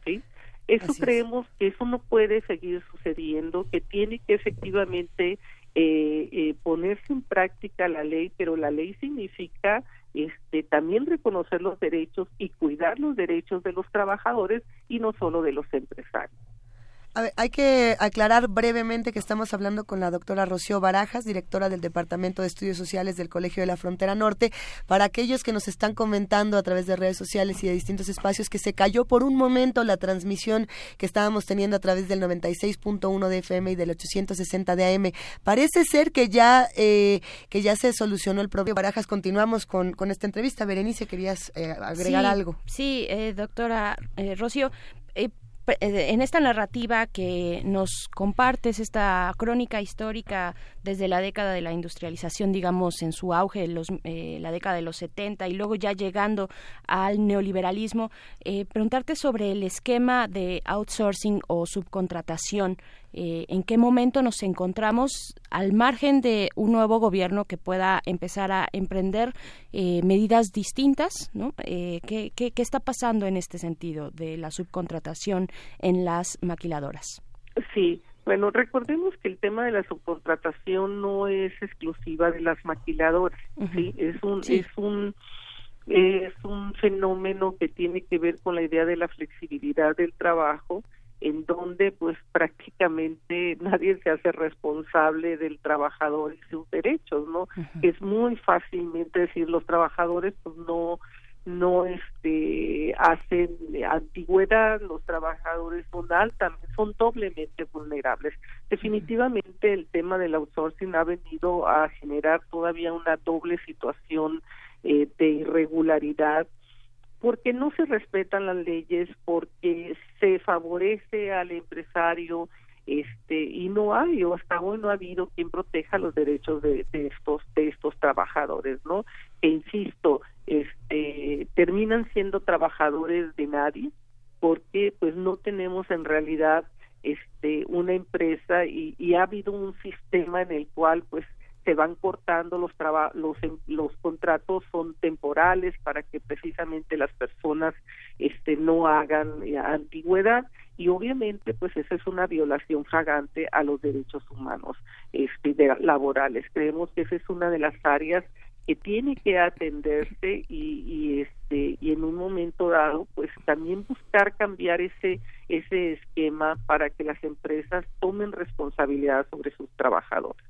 ¿sí? Eso Así es. creemos que eso no puede seguir sucediendo, que tiene que efectivamente eh, eh, ponerse en práctica la ley, pero la ley significa este, también reconocer los derechos y cuidar los derechos de los trabajadores y no solo de los empresarios. A ver, hay que aclarar brevemente que estamos hablando con la doctora Rocío Barajas, directora del Departamento de Estudios Sociales del Colegio de la Frontera Norte. Para aquellos que nos están comentando a través de redes sociales y de distintos espacios que se cayó por un momento la transmisión que estábamos teniendo a través del 96.1 de FM y del 860 de AM. Parece ser que ya eh, que ya se solucionó el propio Barajas. Continuamos con, con esta entrevista. Berenice, querías eh, agregar Sí, algo. Sí, eh, doctora eh, Rocío. Eh, en esta narrativa que nos compartes, esta crónica histórica desde la década de la industrialización, digamos, en su auge, los, eh, la década de los 70 y luego ya llegando al neoliberalismo, eh, preguntarte sobre el esquema de outsourcing o subcontratación. Eh, ¿En qué momento nos encontramos al margen de un nuevo gobierno que pueda empezar a emprender eh, medidas distintas? ¿no? Eh, ¿qué, qué, qué está pasando en este sentido de la subcontratación en las maquiladoras? Sí, bueno, recordemos que el tema de la subcontratación no es exclusiva de las maquiladoras, sí, es un Sí. es un es un fenómeno que tiene que ver con la idea de la flexibilidad del trabajo en donde pues prácticamente nadie se hace responsable del trabajador y sus derechos, ¿no? Es muy fácilmente decir los trabajadores pues no no este hacen antigüedad, los trabajadores son altamente, son doblemente vulnerables. Definitivamente el tema del outsourcing ha venido a generar todavía una doble situación eh, de irregularidad porque no se respetan las leyes, porque se favorece al empresario este y no hay o hasta hoy no ha habido quien proteja los derechos de, estos de estos trabajadores no e insisto este terminan siendo trabajadores de nadie porque pues no tenemos en realidad este una empresa y, y ha habido un sistema en el cual pues se van cortando los traba los em- los contratos son temporales para que precisamente las personas este no hagan eh, antigüedad y obviamente pues esa es una violación fragante a los derechos humanos este de- laborales. Creemos que esa es una de las áreas que tiene que atenderse y, y este y en un momento dado pues también buscar cambiar ese ese esquema para que las empresas tomen responsabilidad sobre sus trabajadores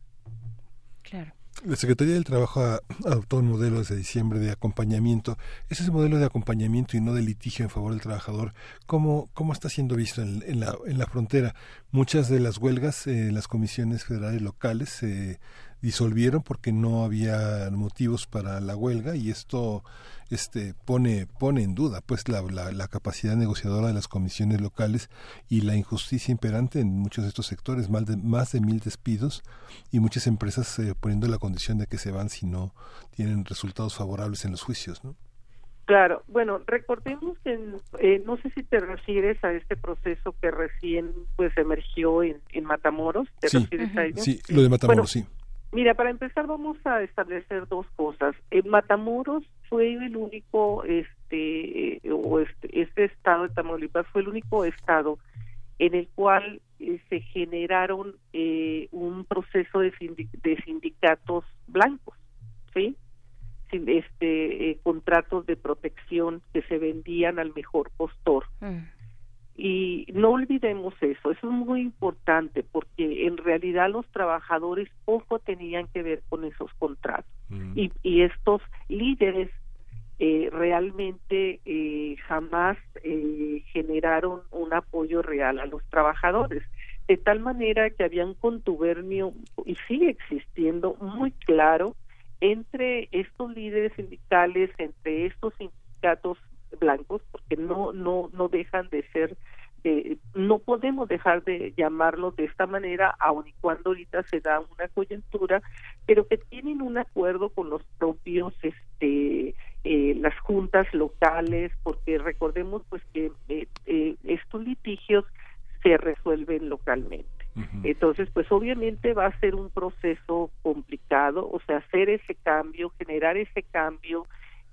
La Secretaría del Trabajo adoptó un modelo desde diciembre de acompañamiento. ¿Es ese modelo de acompañamiento y no de litigio en favor del trabajador? ¿Cómo, cómo está siendo visto en, en la, en la frontera? Muchas de las huelgas, eh, las comisiones federales locales se disolvieron porque no había motivos para la huelga y esto este pone pone en duda pues la, la, la capacidad negociadora de las comisiones locales y la injusticia imperante en muchos de estos sectores más de más de mil despidos y muchas empresas eh, poniendo la condición de que se van si no tienen resultados favorables en los juicios ¿no? Claro, bueno, recordemos que eh, no sé si te refieres a este proceso que recién pues emergió en, en Matamoros, ¿te Sí. refieres a ello? sí lo de Matamoros Bueno, sí Mira, para empezar vamos a establecer dos cosas. En Matamoros fue el único, este, eh, o este, este estado de Tamaulipas fue el único estado en el cual eh, se generaron eh, un proceso de, de sindicatos blancos, ¿sí? Sin- este eh, contratos de protección que se vendían al mejor postor. Y no olvidemos eso, eso es muy importante porque en realidad los trabajadores poco tenían que ver con esos contratos. Y, y estos líderes eh, realmente eh, jamás eh, generaron un apoyo real a los trabajadores, de tal manera que había un contubernio y sigue existiendo muy claro entre estos líderes sindicales, entre estos sindicatos blancos, porque no no no dejan de ser podemos dejar de llamarlos de esta manera, aun y cuando ahorita se da una coyuntura, pero que tienen un acuerdo con los propios, este, eh, las juntas locales, porque recordemos pues que eh, eh, estos litigios se resuelven localmente. Entonces, pues obviamente va a ser un proceso complicado, o sea, hacer ese cambio, generar ese cambio,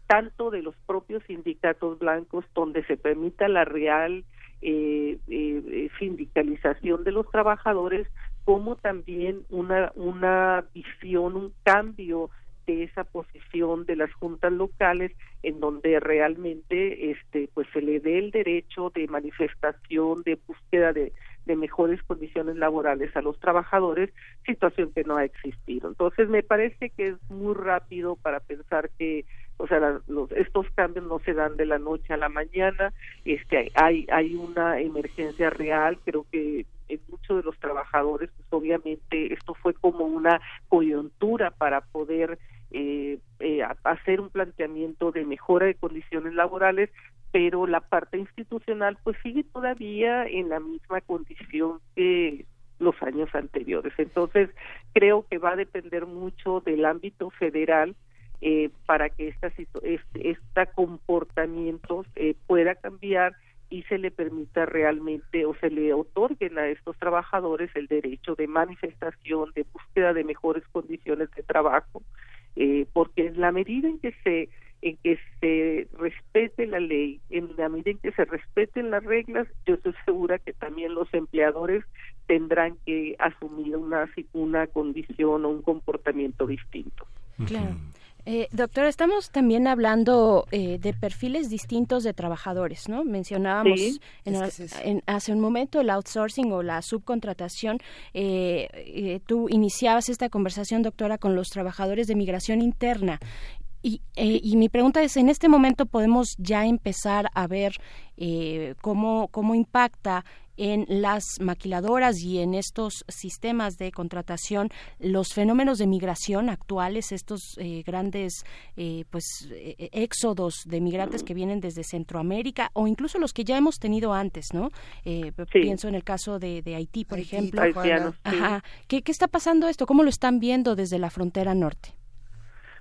tanto de los propios sindicatos blancos, donde se permita la real eh, eh, sindicalización de los trabajadores, como también una, una visión, un cambio de esa posición de las juntas locales en donde realmente este pues se le dé el derecho de manifestación de búsqueda de mejores condiciones laborales a los trabajadores situación que no ha existido. Entonces me parece que es muy rápido para pensar que o sea los, estos cambios no se dan de la noche a la mañana este hay hay una emergencia real creo que en muchos de los trabajadores pues obviamente esto fue como una coyuntura para poder eh, eh, hacer un planteamiento de mejora de condiciones laborales pero la parte institucional pues sigue todavía en la misma condición que los años anteriores. Entonces creo que va a depender mucho del ámbito federal eh, para que esta este, este comportamiento eh, pueda cambiar y se le permita realmente o se le otorguen a estos trabajadores el derecho de manifestación, de búsqueda de mejores condiciones de trabajo, eh, porque en la medida en que se en que se respete la ley, en la medida en que se respeten las reglas, yo estoy segura que también los empleadores tendrán que asumir una una condición o un comportamiento distinto. Claro. Eh, doctora, estamos también hablando eh, de perfiles distintos de trabajadores, ¿no? Mencionábamos Sí, es en- hace un momento el outsourcing o la subcontratación. Eh, eh, tú iniciabas esta conversación, doctora, con los trabajadores de migración interna. Y, eh, y mi pregunta es, ¿en este momento podemos ya empezar a ver eh, cómo, cómo impacta en las maquiladoras y en estos sistemas de contratación los fenómenos de migración actuales, estos eh, grandes eh, pues eh, éxodos de migrantes que vienen desde Centroamérica o incluso los que ya hemos tenido antes, ¿no? Eh, Sí. Pienso en el caso de, de Haití, por Haití, ejemplo. Haitianos, sí. Ajá. ¿Qué, ¿Qué está pasando esto? ¿Cómo lo están viendo desde la frontera norte?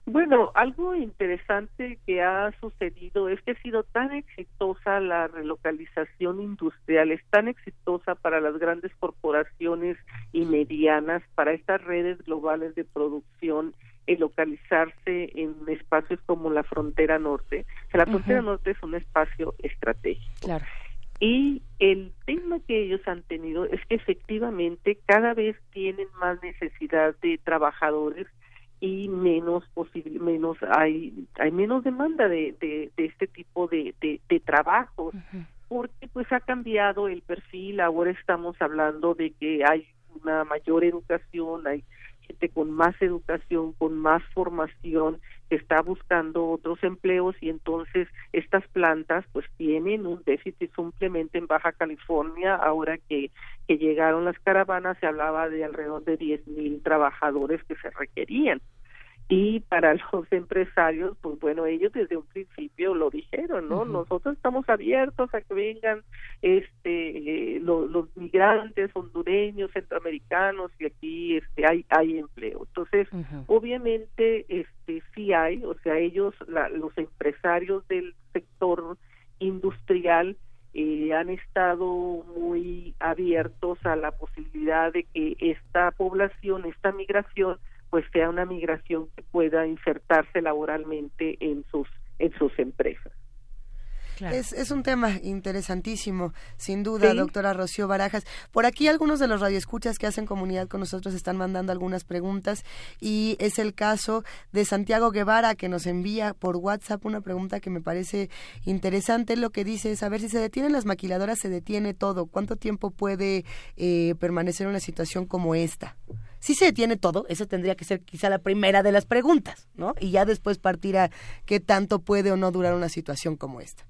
Bueno, algo interesante que ha sucedido es que ha sido tan exitosa la relocalización industrial, es tan exitosa para las grandes corporaciones y medianas, para estas redes globales de producción, el localizarse en espacios como la frontera norte. La frontera norte es un espacio estratégico. Claro. Y el tema que ellos han tenido es que efectivamente cada vez tienen más necesidad de trabajadores y menos posible, menos hay hay menos demanda de, de, de este tipo de, de, de trabajos. Porque pues ha cambiado el perfil. Ahora estamos hablando de que hay una mayor educación hay gente con más educación con más formación está buscando otros empleos y entonces estas plantas pues tienen un déficit simplemente en Baja California. Ahora que que llegaron las caravanas se hablaba de alrededor de 10 mil trabajadores que se requerían y para los empresarios, pues bueno, ellos desde un principio lo dijeron, ¿no? Nosotros estamos abiertos a que vengan este eh, lo- los migrantes hondureños, centroamericanos y aquí este hay hay empleo. Entonces, obviamente este sí hay, o sea, ellos la- los empresarios del sector industrial eh, han estado muy abiertos a la posibilidad de que esta población, esta migración, pues sea una migración que pueda insertarse laboralmente en sus en sus empresas. Es, es un tema interesantísimo, sin duda, Sí. doctora Rocío Barajas. Por aquí algunos de los radioescuchas que hacen comunidad con nosotros están mandando algunas preguntas y es el caso de Santiago Guevara que nos envía por WhatsApp una pregunta que me parece interesante. Lo que dice es, a ver, si se detienen las maquiladoras, se detiene todo. ¿Cuánto tiempo puede eh, permanecer una situación como esta? Si se detiene todo, esa tendría que ser quizá la primera de las preguntas, ¿no? Y ya después partir a qué tanto puede o no durar una situación como esta.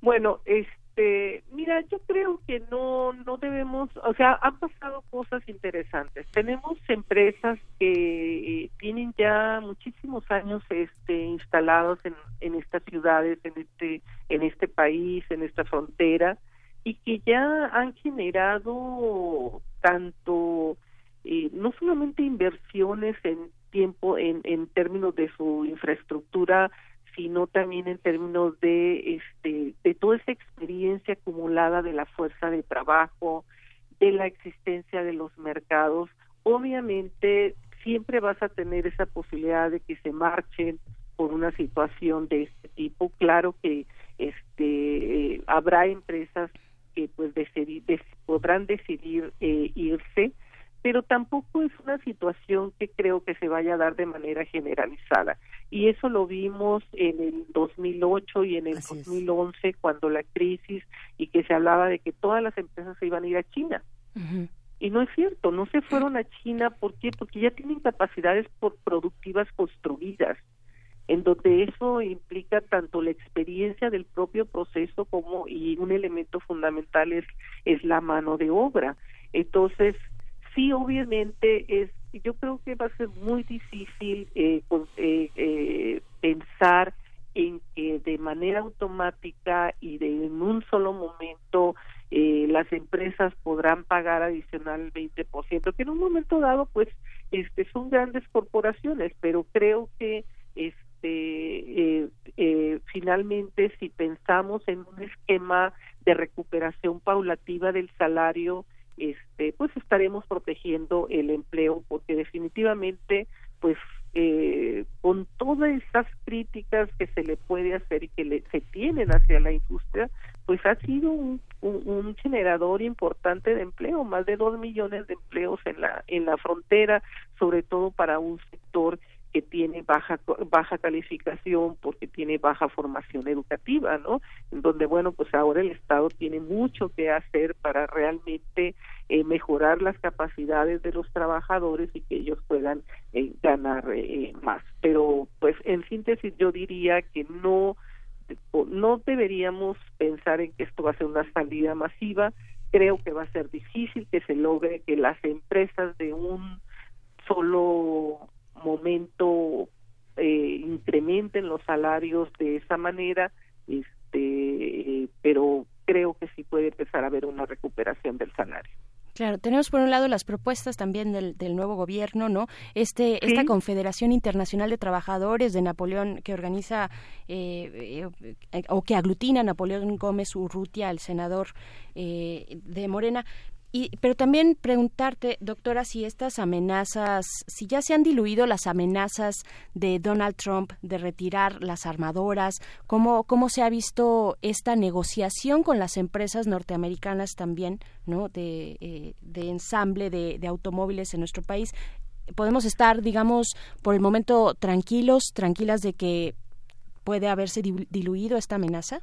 Bueno, este, mira, yo creo que no, no debemos, o sea, han pasado cosas interesantes. Tenemos empresas que tienen ya muchísimos años, este, instalados en, en estas ciudades, en este, en este país, en esta frontera, y que ya han generado tanto, eh, no solamente inversiones en tiempo, en, en términos de su infraestructura, sino también en términos de este de toda esa experiencia acumulada de la fuerza de trabajo, de la existencia de los mercados. Obviamente siempre vas a tener esa posibilidad de que se marchen por una situación de este tipo. Claro que este eh, habrá empresas que pues decidi- des- podrán decidir eh, irse, pero tampoco es una situación que creo que se vaya a dar de manera generalizada. Y eso lo vimos en el 2008 y en el 2011 cuando la crisis y que se hablaba de que todas las empresas se iban a ir a China. Y no es cierto, no se fueron a China, ¿por qué? Porque ya tienen capacidades por- productivas construidas, en donde eso implica tanto la experiencia del propio proceso como, y un elemento fundamental es, es la mano de obra. Entonces, sí, obviamente, es, yo creo que va a ser muy difícil eh, con- eh, eh, pensar en que de manera automática y de en un solo momento eh, las empresas podrán pagar adicional el 20%, que en un momento dado pues este son grandes corporaciones, pero creo que este eh, finalmente si pensamos en un esquema de recuperación paulativa del salario este pues estaremos protegiendo el empleo porque definitivamente pues eh, con todas estas críticas que se le puede hacer y que le, se tienen hacia la industria, pues ha sido un, un, un generador importante de empleo, más de dos millones de empleos en la en la frontera, sobre todo para un sector que tiene baja baja calificación porque tiene baja formación educativa, ¿no? En donde bueno, pues ahora el Estado tiene mucho que hacer para realmente eh, mejorar las capacidades de los trabajadores y que ellos puedan eh, ganar eh, más. Pero pues en síntesis yo diría que no no deberíamos pensar en que esto va a ser una salida masiva. Creo que va a ser difícil que se logre que las empresas de un solo momento eh, incrementen los salarios de esa manera, este, pero creo que sí puede empezar a haber una recuperación del salario. Claro, tenemos por un lado las propuestas también del, del nuevo gobierno, ¿no? Este, esta Confederación Internacional de Trabajadores de Napoleón que organiza eh, eh, o que aglutina a Napoleón Gómez Urrutia, el senador eh, de Morena. Y, pero también preguntarte, doctora, si estas amenazas, si ya se han diluido las amenazas de Donald Trump de retirar las armadoras, cómo, cómo se ha visto esta negociación con las empresas norteamericanas también, ¿no? De, eh, ensamble de, de automóviles en nuestro país. Podemos estar, digamos, por el momento tranquilos, tranquilas de que puede haberse diluido esta amenaza.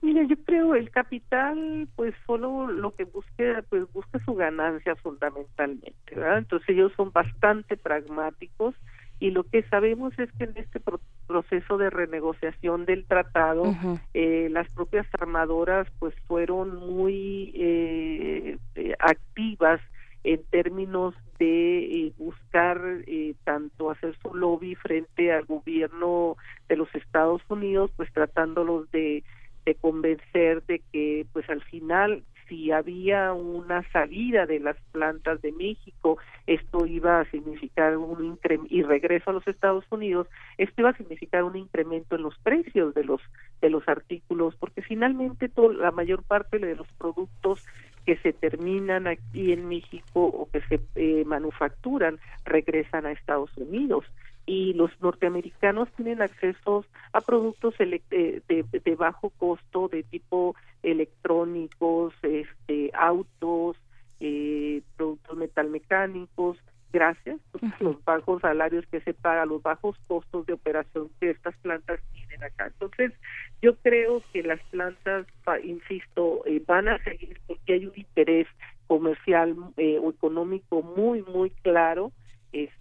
Mira, yo creo el capital, pues solo lo que busque, pues busca su ganancia fundamentalmente, ¿verdad? Entonces ellos son bastante pragmáticos y lo que sabemos es que en este pro proceso de renegociación del tratado, uh -huh. eh, las propias armadoras, pues fueron muy eh, eh, activas en términos de eh, buscar eh, tanto hacer su lobby frente al gobierno de los Estados Unidos, pues tratándolos de de convencer de que pues al final si había una salida de las plantas de México, esto iba a significar un incremento y regreso a los Estados Unidos, esto iba a significar un incremento en los precios de los de los artículos, porque finalmente la mayor parte de los productos que se terminan aquí en México o que se eh, manufacturan regresan a Estados Unidos y los norteamericanos tienen accesos a productos eh, de, de bajo costo de tipo electrónicos, este, autos, eh, productos metalmecánicos, gracias a los bajos salarios que se pagan, los bajos costos de operación que estas plantas tienen acá. Entonces, yo creo que las plantas, pa- insisto, eh, van a seguir porque hay un interés comercial eh, o económico muy, muy claro. Este,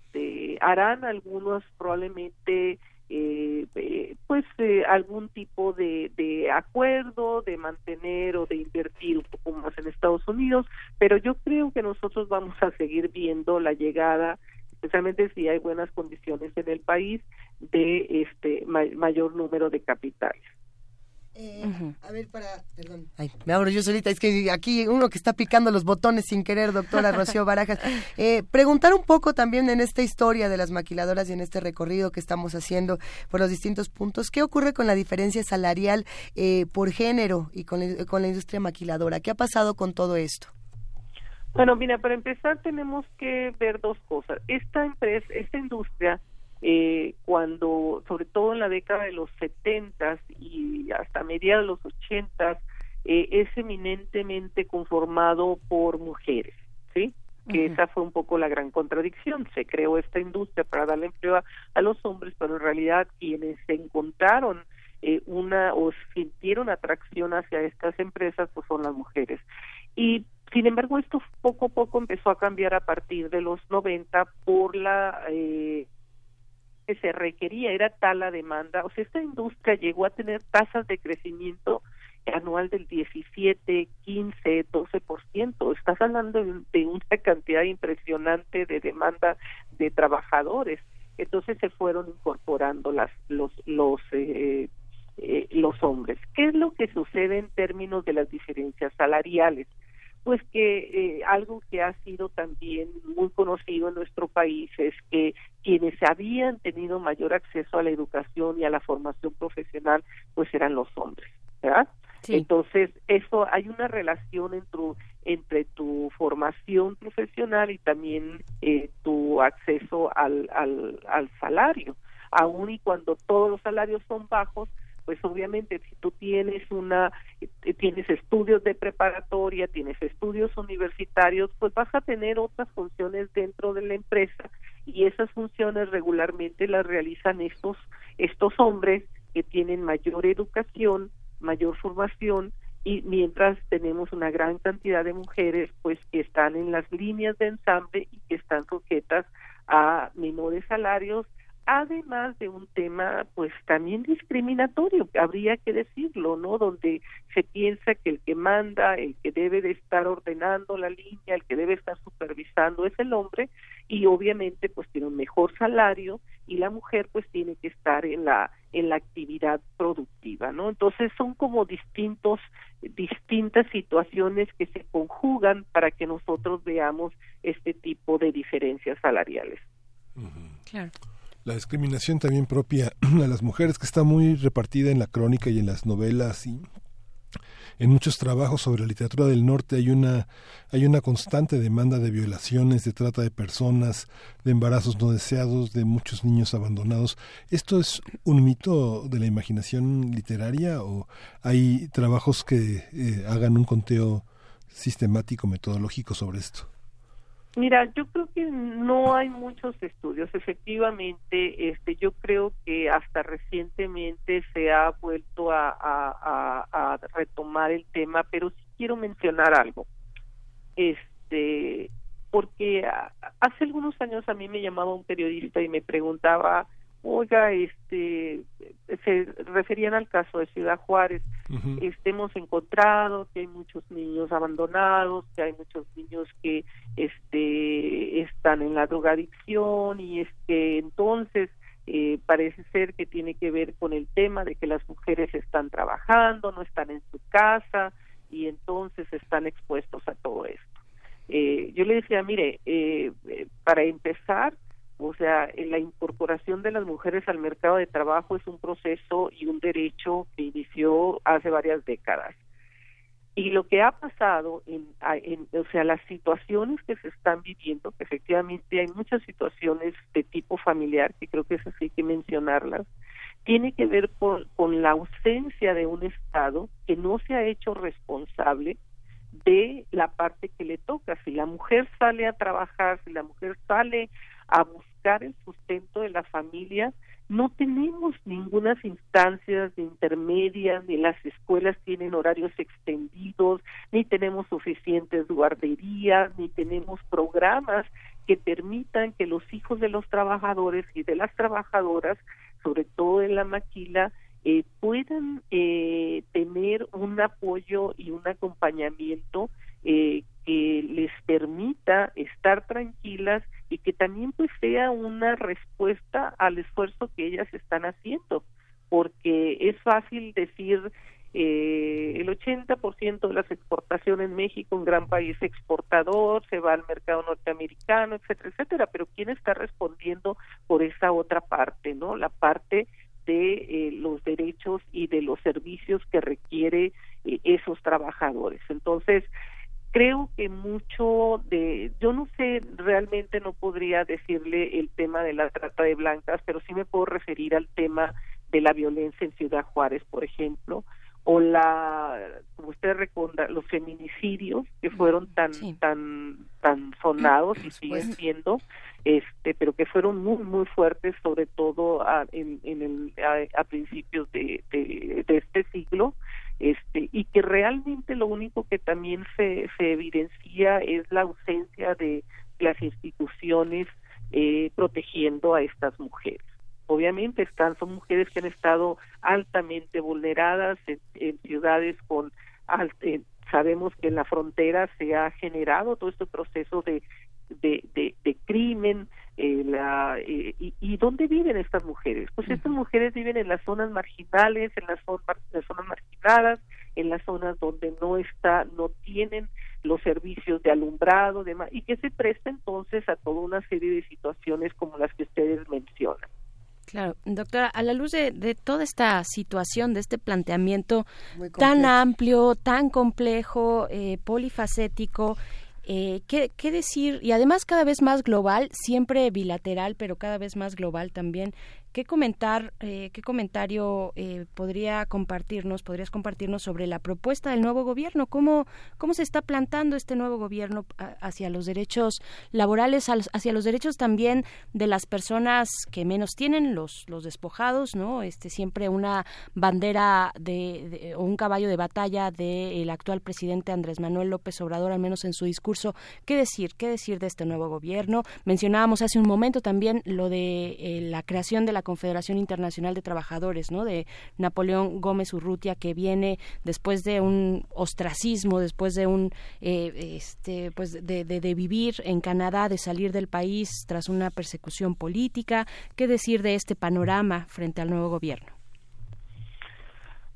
harán algunos probablemente eh, eh, pues eh, algún tipo de, de acuerdo de mantener o de invertir un poco más en Estados Unidos, pero yo creo que nosotros vamos a seguir viendo la llegada, especialmente si hay buenas condiciones en el país, de este ma- mayor número de capitales. A ver, para. Perdón. Ay, me abro yo solita. Es que aquí uno que está picando los botones sin querer, doctora Rocío Barajas. Eh, preguntar un poco también en esta historia de las maquiladoras y en este recorrido que estamos haciendo por los distintos puntos, ¿qué ocurre con la diferencia salarial eh, por género y con, la- con la industria maquiladora? ¿Qué ha pasado con todo esto? Bueno, mira, para empezar tenemos que ver dos cosas. Esta empresa, esta industria, eh, cuando, sobre todo en la década de los 70 y hasta mediados de los 80, eh, es eminentemente conformado por mujeres, ¿sí? Que esa fue un poco la gran contradicción. Se creó esta industria para darle empleo a, a los hombres, pero en realidad quienes se encontraron eh, una o sintieron atracción hacia estas empresas pues son las mujeres. Y sin embargo, esto poco a poco empezó a cambiar a partir de los 90 por la eh, que se requería, era tal la demanda. O sea, esta industria llegó a tener tasas de crecimiento anual del 17, 15, 12%. Estás hablando de, una cantidad impresionante de demanda de trabajadores. Entonces se fueron incorporando las los los eh, eh, los hombres. ¿Qué es lo que sucede en términos de las diferencias salariales? Pues que eh, algo que ha sido también muy conocido en nuestro país es que quienes habían tenido mayor acceso a la educación y a la formación profesional, pues eran los hombres, ¿verdad? Entonces, eso hay una relación entre, entre tu formación profesional y también eh, tu acceso al, al, al salario. Aún y cuando todos los salarios son bajos, pues obviamente si tú tienes una eh, tienes estudios de preparatoria, tienes estudios universitarios, pues vas a tener otras funciones dentro de la empresa y esas funciones regularmente las realizan estos estos hombres que tienen mayor educación, mayor formación y mientras tenemos una gran cantidad de mujeres pues que están en las líneas de ensamble y que están sujetas a menores salarios además de un tema pues también discriminatorio, habría que decirlo, ¿no? Donde se piensa que el que manda, el que debe de estar ordenando la línea, el que debe estar supervisando es el hombre y obviamente pues tiene un mejor salario y la mujer pues tiene que estar en la en la actividad productiva, ¿no? Entonces son como distintos distintas situaciones que se conjugan para que nosotros veamos este tipo de diferencias salariales. Claro. La discriminación también propia a las mujeres que está muy repartida en la crónica y en las novelas y en muchos trabajos sobre la literatura del norte hay una hay una constante demanda de violaciones, de trata de personas, de embarazos no deseados, de muchos niños abandonados. ¿Esto es un mito de la imaginación literaria o hay trabajos que eh, hagan un conteo sistemático, metodológico sobre esto? Mira, yo creo que no hay muchos estudios. Efectivamente, este, yo creo que hasta recientemente se ha vuelto a, retomar el tema, pero sí quiero mencionar algo. Este, porque hace algunos años a mí me llamaba un periodista y me preguntaba, oiga, este, se referían al caso de Ciudad Juárez este, hemos encontrado que hay muchos niños abandonados, que hay muchos niños que este, están en la drogadicción y es que entonces eh, parece ser que tiene que ver con el tema de que las mujeres están trabajando, no están en su casa y entonces están expuestos a todo esto. Eh, yo le decía, mire, eh, eh, para empezar, o sea, la incorporación de las mujeres al mercado de trabajo es un proceso y un derecho que inició hace varias décadas. Y lo que ha pasado, en, o sea, las situaciones que se están viviendo, que efectivamente hay muchas situaciones de tipo familiar, que creo que eso sí hay que mencionarlas, tiene que ver con, con la ausencia de un Estado que no se ha hecho responsable de la parte que le toca. Si la mujer sale a trabajar, si la mujer sale a buscar el sustento de la familia, no tenemos ninguna instancias de intermedias, ni las escuelas tienen horarios extendidos, ni tenemos suficientes guarderías, ni tenemos programas que permitan que los hijos de los trabajadores y de las trabajadoras, sobre todo en la maquila, eh, puedan eh, tener un apoyo y un acompañamiento eh, que les permita estar tranquilas y que también pues sea una respuesta al esfuerzo que ellas están haciendo porque es fácil decir eh, el 80% de las exportaciones en México, un gran país exportador, se va al mercado norteamericano, etcétera, etcétera, pero ¿quién está respondiendo por esa otra parte, no? La parte de eh, los derechos y de los servicios que requiere eh, esos trabajadores. Entonces, creo que mucho de, yo no sé, realmente no podría decirle el tema de la trata de blancas, pero sí me puedo referir al tema de la violencia en Ciudad Juárez, por ejemplo, o la, como usted recuerda, los feminicidios que fueron tan, tan, tan sonados y siguen siendo, este, pero que fueron muy, muy fuertes, sobre todo a, en, en el, a, a principios de, de, de este siglo, este y que realmente lo único que también se, se evidencia es la ausencia de las instituciones eh, protegiendo a estas mujeres obviamente están son mujeres que han estado altamente vulneradas en, en ciudades con alt, eh, sabemos que en la frontera se ha generado todo este proceso de de, de, de crimen eh, la, eh, y, y dónde viven estas mujeres pues estas mujeres viven en las zonas marginales en las zonas, las zonas marginadas en las zonas donde no está no tienen los servicios de alumbrado demás y que se presta entonces a toda una serie de situaciones como las que ustedes mencionan Claro, doctora, a la luz de, de, toda esta situación, de este planteamiento tan amplio, tan complejo, eh, polifacético, eh, ¿qué, ¿qué, decir? Y además cada vez más global, siempre bilateral, pero cada vez más global también. ¿Qué comentar, eh, qué comentario eh, podría compartirnos, podrías compartirnos sobre la propuesta del nuevo gobierno? ¿Cómo, cómo se está plantando este nuevo gobierno hacia los derechos laborales, hacia los derechos también de las personas que menos tienen, los, los despojados, ¿no? Este siempre una bandera de, de o un caballo de batalla del actual presidente Andrés Manuel López Obrador, al menos en su discurso. ¿Qué decir? ¿Qué decir de este nuevo gobierno? Mencionábamos hace un momento también lo de eh, la creación de la Confederación Internacional de Trabajadores, ¿no? De Napoleón Gómez Urrutia, que viene después de un ostracismo, después de un, eh, este, pues de, de, vivir en Canadá, de salir del país tras una persecución política. ¿Qué decir de este panorama frente al nuevo gobierno?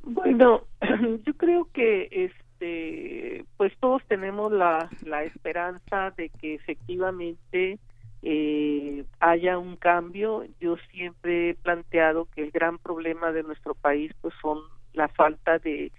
Bueno, yo creo que este, pues todos tenemos la, la esperanza de que efectivamente eh, haya un cambio. Yo siempre he planteado que el gran problema de nuestro país pues son la falta de,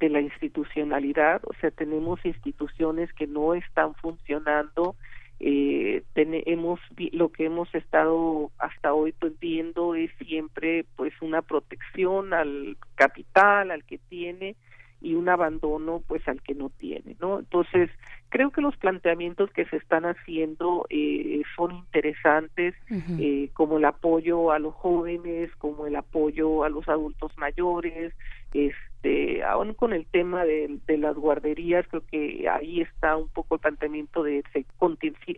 de la institucionalidad, o sea, tenemos instituciones que no están funcionando. Eh, tenemos lo que hemos estado hasta hoy pues viendo es siempre pues una protección al capital al que tiene y un abandono pues al que no tiene no entonces creo que los planteamientos que se están haciendo eh, son interesantes uh -huh. eh, como el apoyo a los jóvenes como el apoyo a los adultos mayores este aún con el tema de, de las guarderías creo que ahí está un poco el planteamiento de, de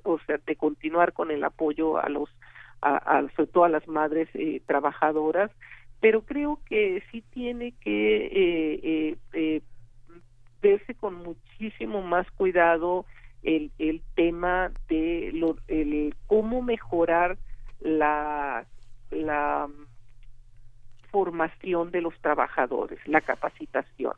o sea de continuar con el apoyo a los a, a sobre todo a las madres eh, trabajadoras pero creo que sí tiene que eh, eh, verse con muchísimo más cuidado el, el tema de lo, el cómo mejorar la la formación de los trabajadores, la capacitación.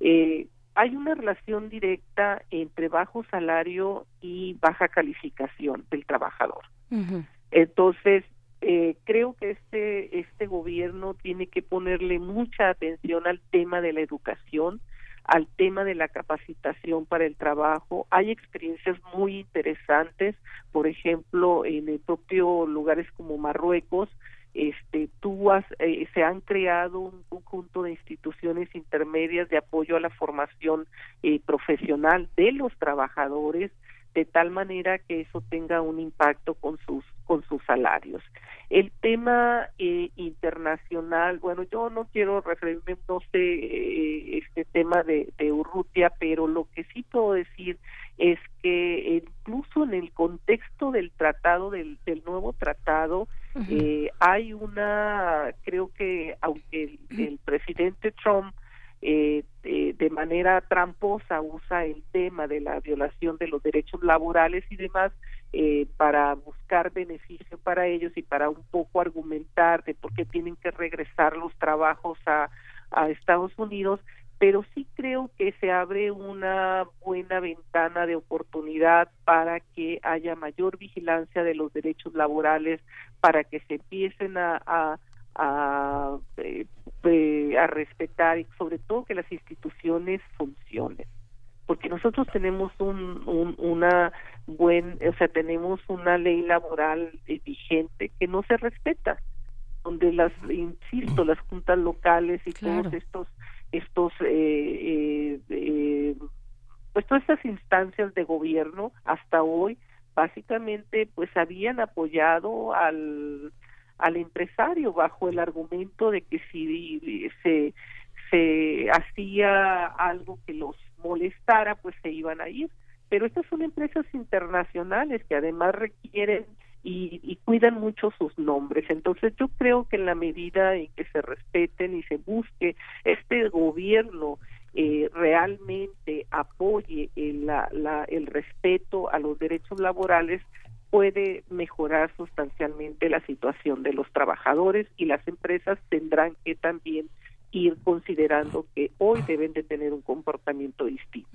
Eh, hay una relación directa entre bajo salario y baja calificación del trabajador. Uh -huh. Entonces, eh, creo que este este gobierno tiene que ponerle mucha atención al tema de la educación, al tema de la capacitación para el trabajo. Hay experiencias muy interesantes, por ejemplo, en el propio lugares como Marruecos, este has, eh, se han creado un conjunto de instituciones intermedias de apoyo a la formación eh, profesional de los trabajadores de tal manera que eso tenga un impacto con sus con sus salarios. El tema eh, internacional, bueno, yo no quiero referirme, no sé, eh, este tema de, de Urrutia, pero lo que sí puedo decir es que incluso en el contexto del tratado, del, del nuevo tratado, eh, hay una, creo que aunque el, el presidente Trump eh, eh, de manera tramposa usa el tema de la violación de los derechos laborales y demás eh, para buscar beneficio para ellos y para un poco argumentar de por qué tienen que regresar los trabajos a, Estados Unidos, pero sí creo que se abre una buena ventana de oportunidad para que haya mayor vigilancia de los derechos laborales, para que se empiecen a, a a, eh, eh, a respetar y sobre todo que las instituciones funcionen. Porque nosotros tenemos un, un, una buen o sea tenemos una ley laboral vigente que no se respeta donde las insisto las juntas locales y todos estos estos eh, eh, pues todas estas instancias de gobierno hasta hoy básicamente pues habían apoyado al al empresario bajo el argumento de que si se se hacía algo que los molestara pues se iban a ir pero estas son empresas internacionales que además requieren y, y, cuidan mucho sus nombres. Entonces yo creo que en la medida en que se respeten y se busque este gobierno eh, realmente apoye el, la, la, el respeto a los derechos laborales, puede mejorar sustancialmente la situación de los trabajadores y las empresas tendrán que también ir considerando que hoy deben de tener un comportamiento distinto.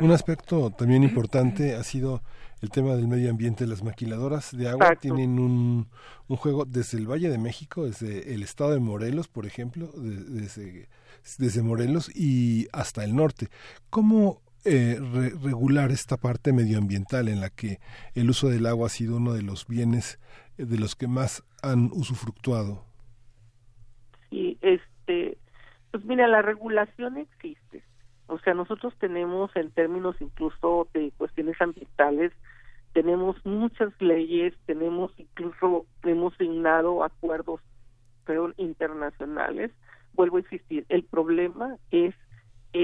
Un aspecto también importante ha sido el tema del medio ambiente. Las maquiladoras de agua Exacto. tienen un, un juego desde el Valle de México, desde el estado de Morelos, por ejemplo, de- desde, desde Morelos y hasta el norte. ¿Cómo eh, re- regular esta parte medioambiental en la que el uso del agua ha sido uno de los bienes eh, de los que más han usufructuado? y este pues mira la regulación existe o sea nosotros tenemos en términos incluso de cuestiones ambientales tenemos muchas leyes tenemos incluso hemos signado acuerdos internacionales vuelvo a insistir el problema es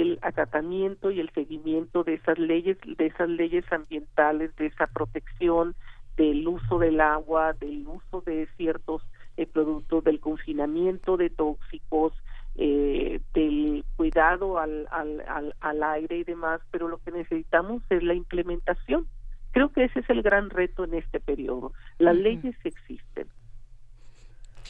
el acatamiento y el seguimiento de esas leyes de esas leyes ambientales de esa protección del uso del agua del uso de ciertos eh, productos del confinamiento de tóxicos eh, del cuidado al, al, al, al aire y demás pero lo que necesitamos es la implementación. Creo que ese es el gran reto en este periodo. Las leyes existen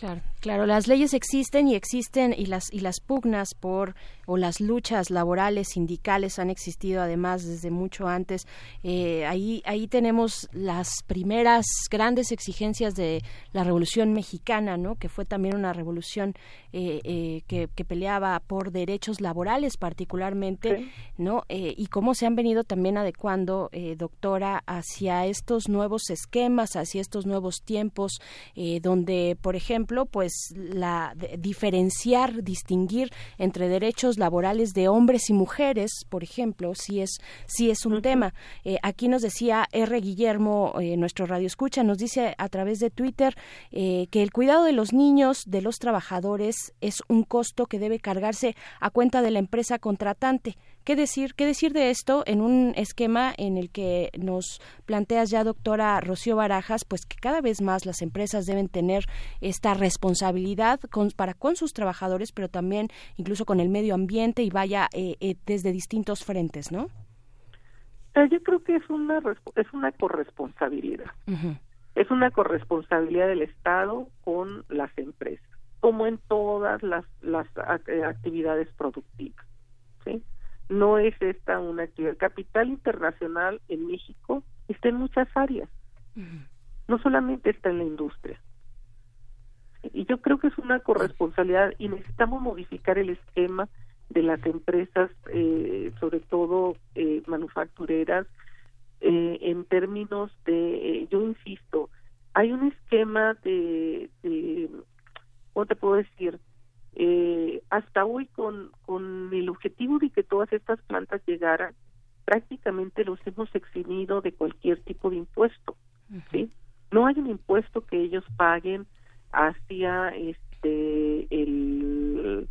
Claro, claro, las leyes existen y existen y las y las pugnas por o las luchas laborales sindicales han existido además desde mucho antes. Eh, ahí ahí tenemos las primeras grandes exigencias de la Revolución Mexicana, ¿no? Que fue también una revolución eh, eh, que, que peleaba por derechos laborales particularmente, ¿no? Eh, y cómo se han venido también adecuando, eh, doctora, hacia estos nuevos esquemas, hacia estos nuevos tiempos, eh, donde, por ejemplo, pues la de- diferenciar, distinguir entre derechos laborales de hombres y mujeres, por ejemplo, sí es sí es un tema. Eh, aquí nos decía R. Guillermo, eh, nuestro radio escucha, nos dice a través de Twitter eh, que el cuidado de los niños, de los trabajadores, es un costo que debe cargarse a cuenta de la empresa contratante. ¿Qué decir, qué decir de esto en un esquema en el que nos planteas ya, doctora Rocío Barajas, pues que cada vez más las empresas deben tener esta responsabilidad con, para con sus trabajadores, pero también incluso con el medio ambiente y vaya eh, eh, desde distintos frentes, ¿no? Eh, yo creo que es una es una corresponsabilidad es una corresponsabilidad del Estado con las empresas, como en todas las, las eh, actividades productivas. ¿sí? No es esta una actividad. Capital internacional en México está en muchas áreas, no solamente está en la industria. Y yo creo que es una corresponsabilidad y necesitamos modificar el esquema de las empresas, eh, sobre todo eh, manufactureras, eh, en términos de, eh, yo insisto, hay un esquema de, de ¿cómo te puedo decir? Eh, hasta hoy con, con el objetivo de que todas estas plantas llegaran, prácticamente los hemos eximido de cualquier tipo de impuesto, ¿sí? No hay un impuesto que ellos paguen hacia este el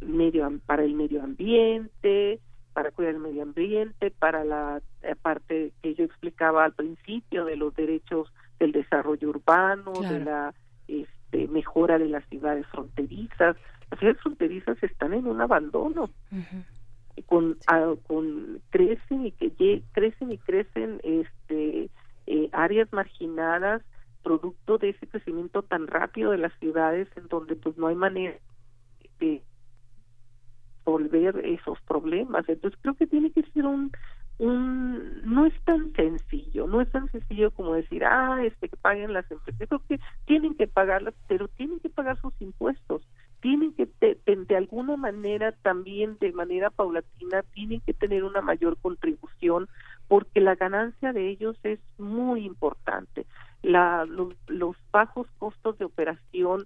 medio para el medio ambiente, para cuidar el medio ambiente, para la eh, parte que yo explicaba al principio de los derechos del desarrollo urbano, de la este, mejora de las ciudades fronterizas. Las ciudades fronterizas están en un abandono. Con, ah, con crecen y que crecen y crecen este eh, áreas marginadas producto de ese crecimiento tan rápido de las ciudades en donde pues no hay manera de resolver esos problemas. Entonces creo que tiene que ser un un no es tan sencillo no es tan sencillo como decir ah este que paguen las empresas yo creo que tienen que pagarlas pero tienen que pagar sus impuestos tienen que de alguna manera también de manera paulatina tienen que tener una mayor contribución porque la ganancia de ellos es muy importante. La, los, los bajos costos de operación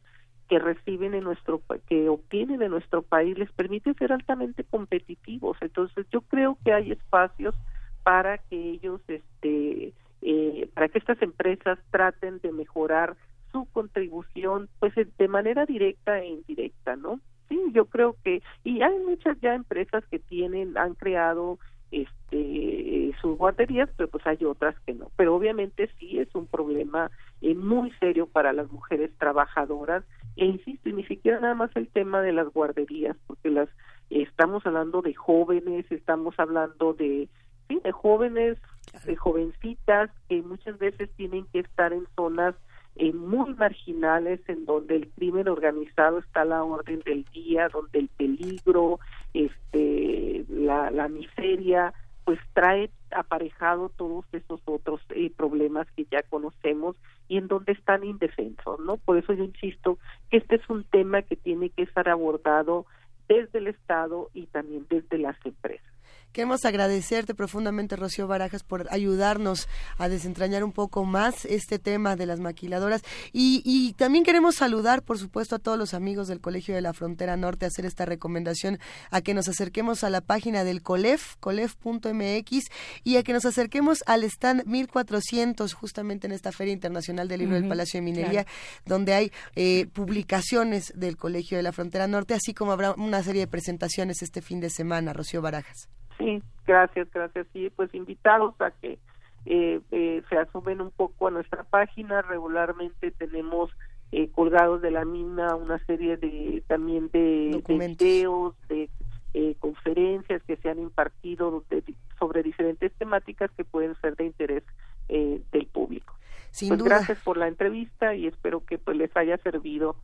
que reciben en nuestro que obtienen en nuestro país les permite ser altamente competitivos. Entonces yo creo que hay espacios para que ellos este eh, para que estas empresas traten de mejorar su contribución pues de manera directa e indirecta no sí yo creo que y hay muchas ya empresas que tienen han creado este sus guarderías pero pues hay otras que no. Pero obviamente sí es un problema eh, muy serio para las mujeres trabajadoras. E insisto y ni siquiera nada más el tema de las guarderías porque las estamos hablando de jóvenes estamos hablando de sí de jóvenes de jovencitas que muchas veces tienen que estar en zonas eh, muy marginales en donde el crimen organizado está a la orden del día, donde el peligro, este, la, la miseria, pues trae aparejado todos esos otros eh, problemas que ya conocemos y en donde están indefensos, ¿no? Por eso yo insisto que este es un tema que tiene que estar abordado desde el Estado y también desde las empresas. Queremos agradecerte profundamente, Rocío Barajas, por ayudarnos a desentrañar un poco más este tema de las maquiladoras. Y, y también queremos saludar, por supuesto, a todos los amigos del Colegio de la Frontera Norte, hacer esta recomendación a que nos acerquemos a la página del COLEF, colef.mx, y a que nos acerquemos al stand 1400, justamente en esta Feria Internacional del Libro del Palacio de Minería, claro. donde hay eh, publicaciones del Colegio de la Frontera Norte, así como habrá una serie de presentaciones este fin de semana, Rocío Barajas. Sí, gracias, gracias. Sí, pues invitados a que eh, eh, se asumen un poco a nuestra página. Regularmente tenemos eh, colgados de la misma una serie de también de, de videos, de eh, conferencias que se han impartido de- sobre diferentes temáticas que pueden ser de interés eh, del público. Sin pues duda. gracias por la entrevista y espero que pues les haya servido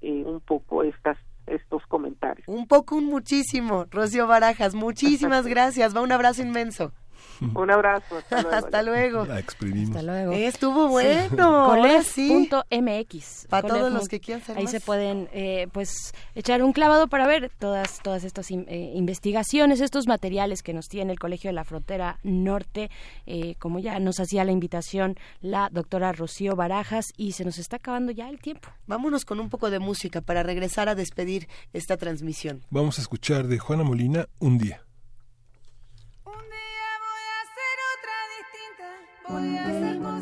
eh, un poco estas. Un poco, un muchísimo. Rocío Barajas, muchísimas gracias. Va un abrazo inmenso. Un abrazo. Hasta luego. Hasta luego. La exprimimos. Hasta luego. Estuvo bueno. ahora sí. Para todos los que quieran saber Ahí más. se pueden, eh, pues, echar un clavado para ver todas, todas estas in- eh, investigaciones, estos materiales que nos tiene el Colegio de la Frontera Norte, eh, como ya nos hacía la invitación la doctora Rocío Barajas, y se nos está acabando ya el tiempo. Vámonos con un poco de música para regresar a despedir esta transmisión. Vamos a escuchar de Juana Molina un día. Voy a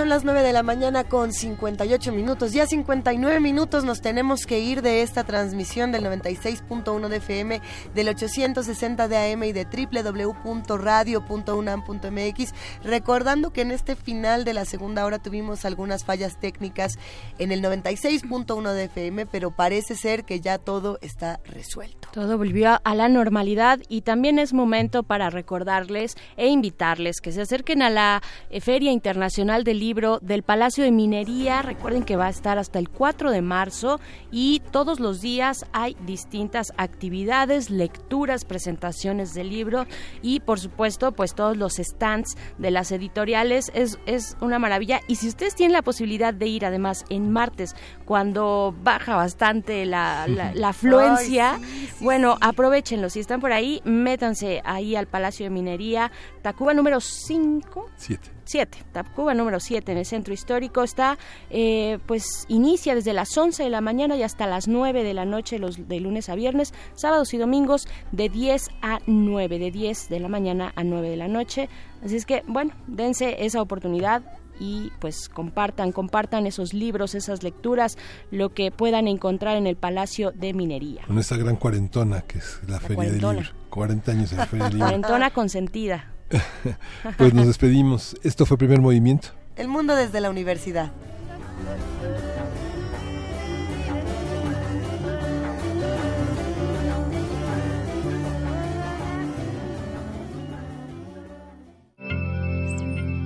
son las 9 de la mañana con 58 minutos. Ya 59 minutos nos tenemos que ir de esta transmisión del 96.1 de FM, del 860 de AM y de www.radio.unam.mx. Recordando que en este final de la segunda hora tuvimos algunas fallas técnicas en el 96.1 de FM, pero parece ser que ya todo está resuelto. Todo volvió a la normalidad y también es momento para recordarles e invitarles que se acerquen a la Feria Internacional del Libro del Palacio de Minería. Recuerden que va a estar hasta el 4 de marzo y todos los días hay distintas actividades, lecturas, presentaciones del libro y por supuesto pues todos los stands de las editoriales. Es, es una maravilla y si ustedes tienen la posibilidad de ir además en martes cuando baja bastante la, la, la afluencia, Ay, sí, sí, bueno, aprovechenlo. Si están por ahí, métanse ahí al Palacio de Minería, Tacuba número 5. Siete. 7, Tacuba número 7 en el centro histórico está, eh, pues inicia desde las 11 de la mañana y hasta las 9 de la noche, los de lunes a viernes, sábados y domingos de 10 a 9, de 10 de la mañana a 9 de la noche. Así es que, bueno, dense esa oportunidad y pues compartan, compartan esos libros, esas lecturas, lo que puedan encontrar en el Palacio de Minería. Con esta gran cuarentona que es la, Feria del Libro. 40 años en la Feria del Libro. Cuarentona consentida. Pues nos despedimos. Esto fue Primer Movimiento. El mundo desde la universidad.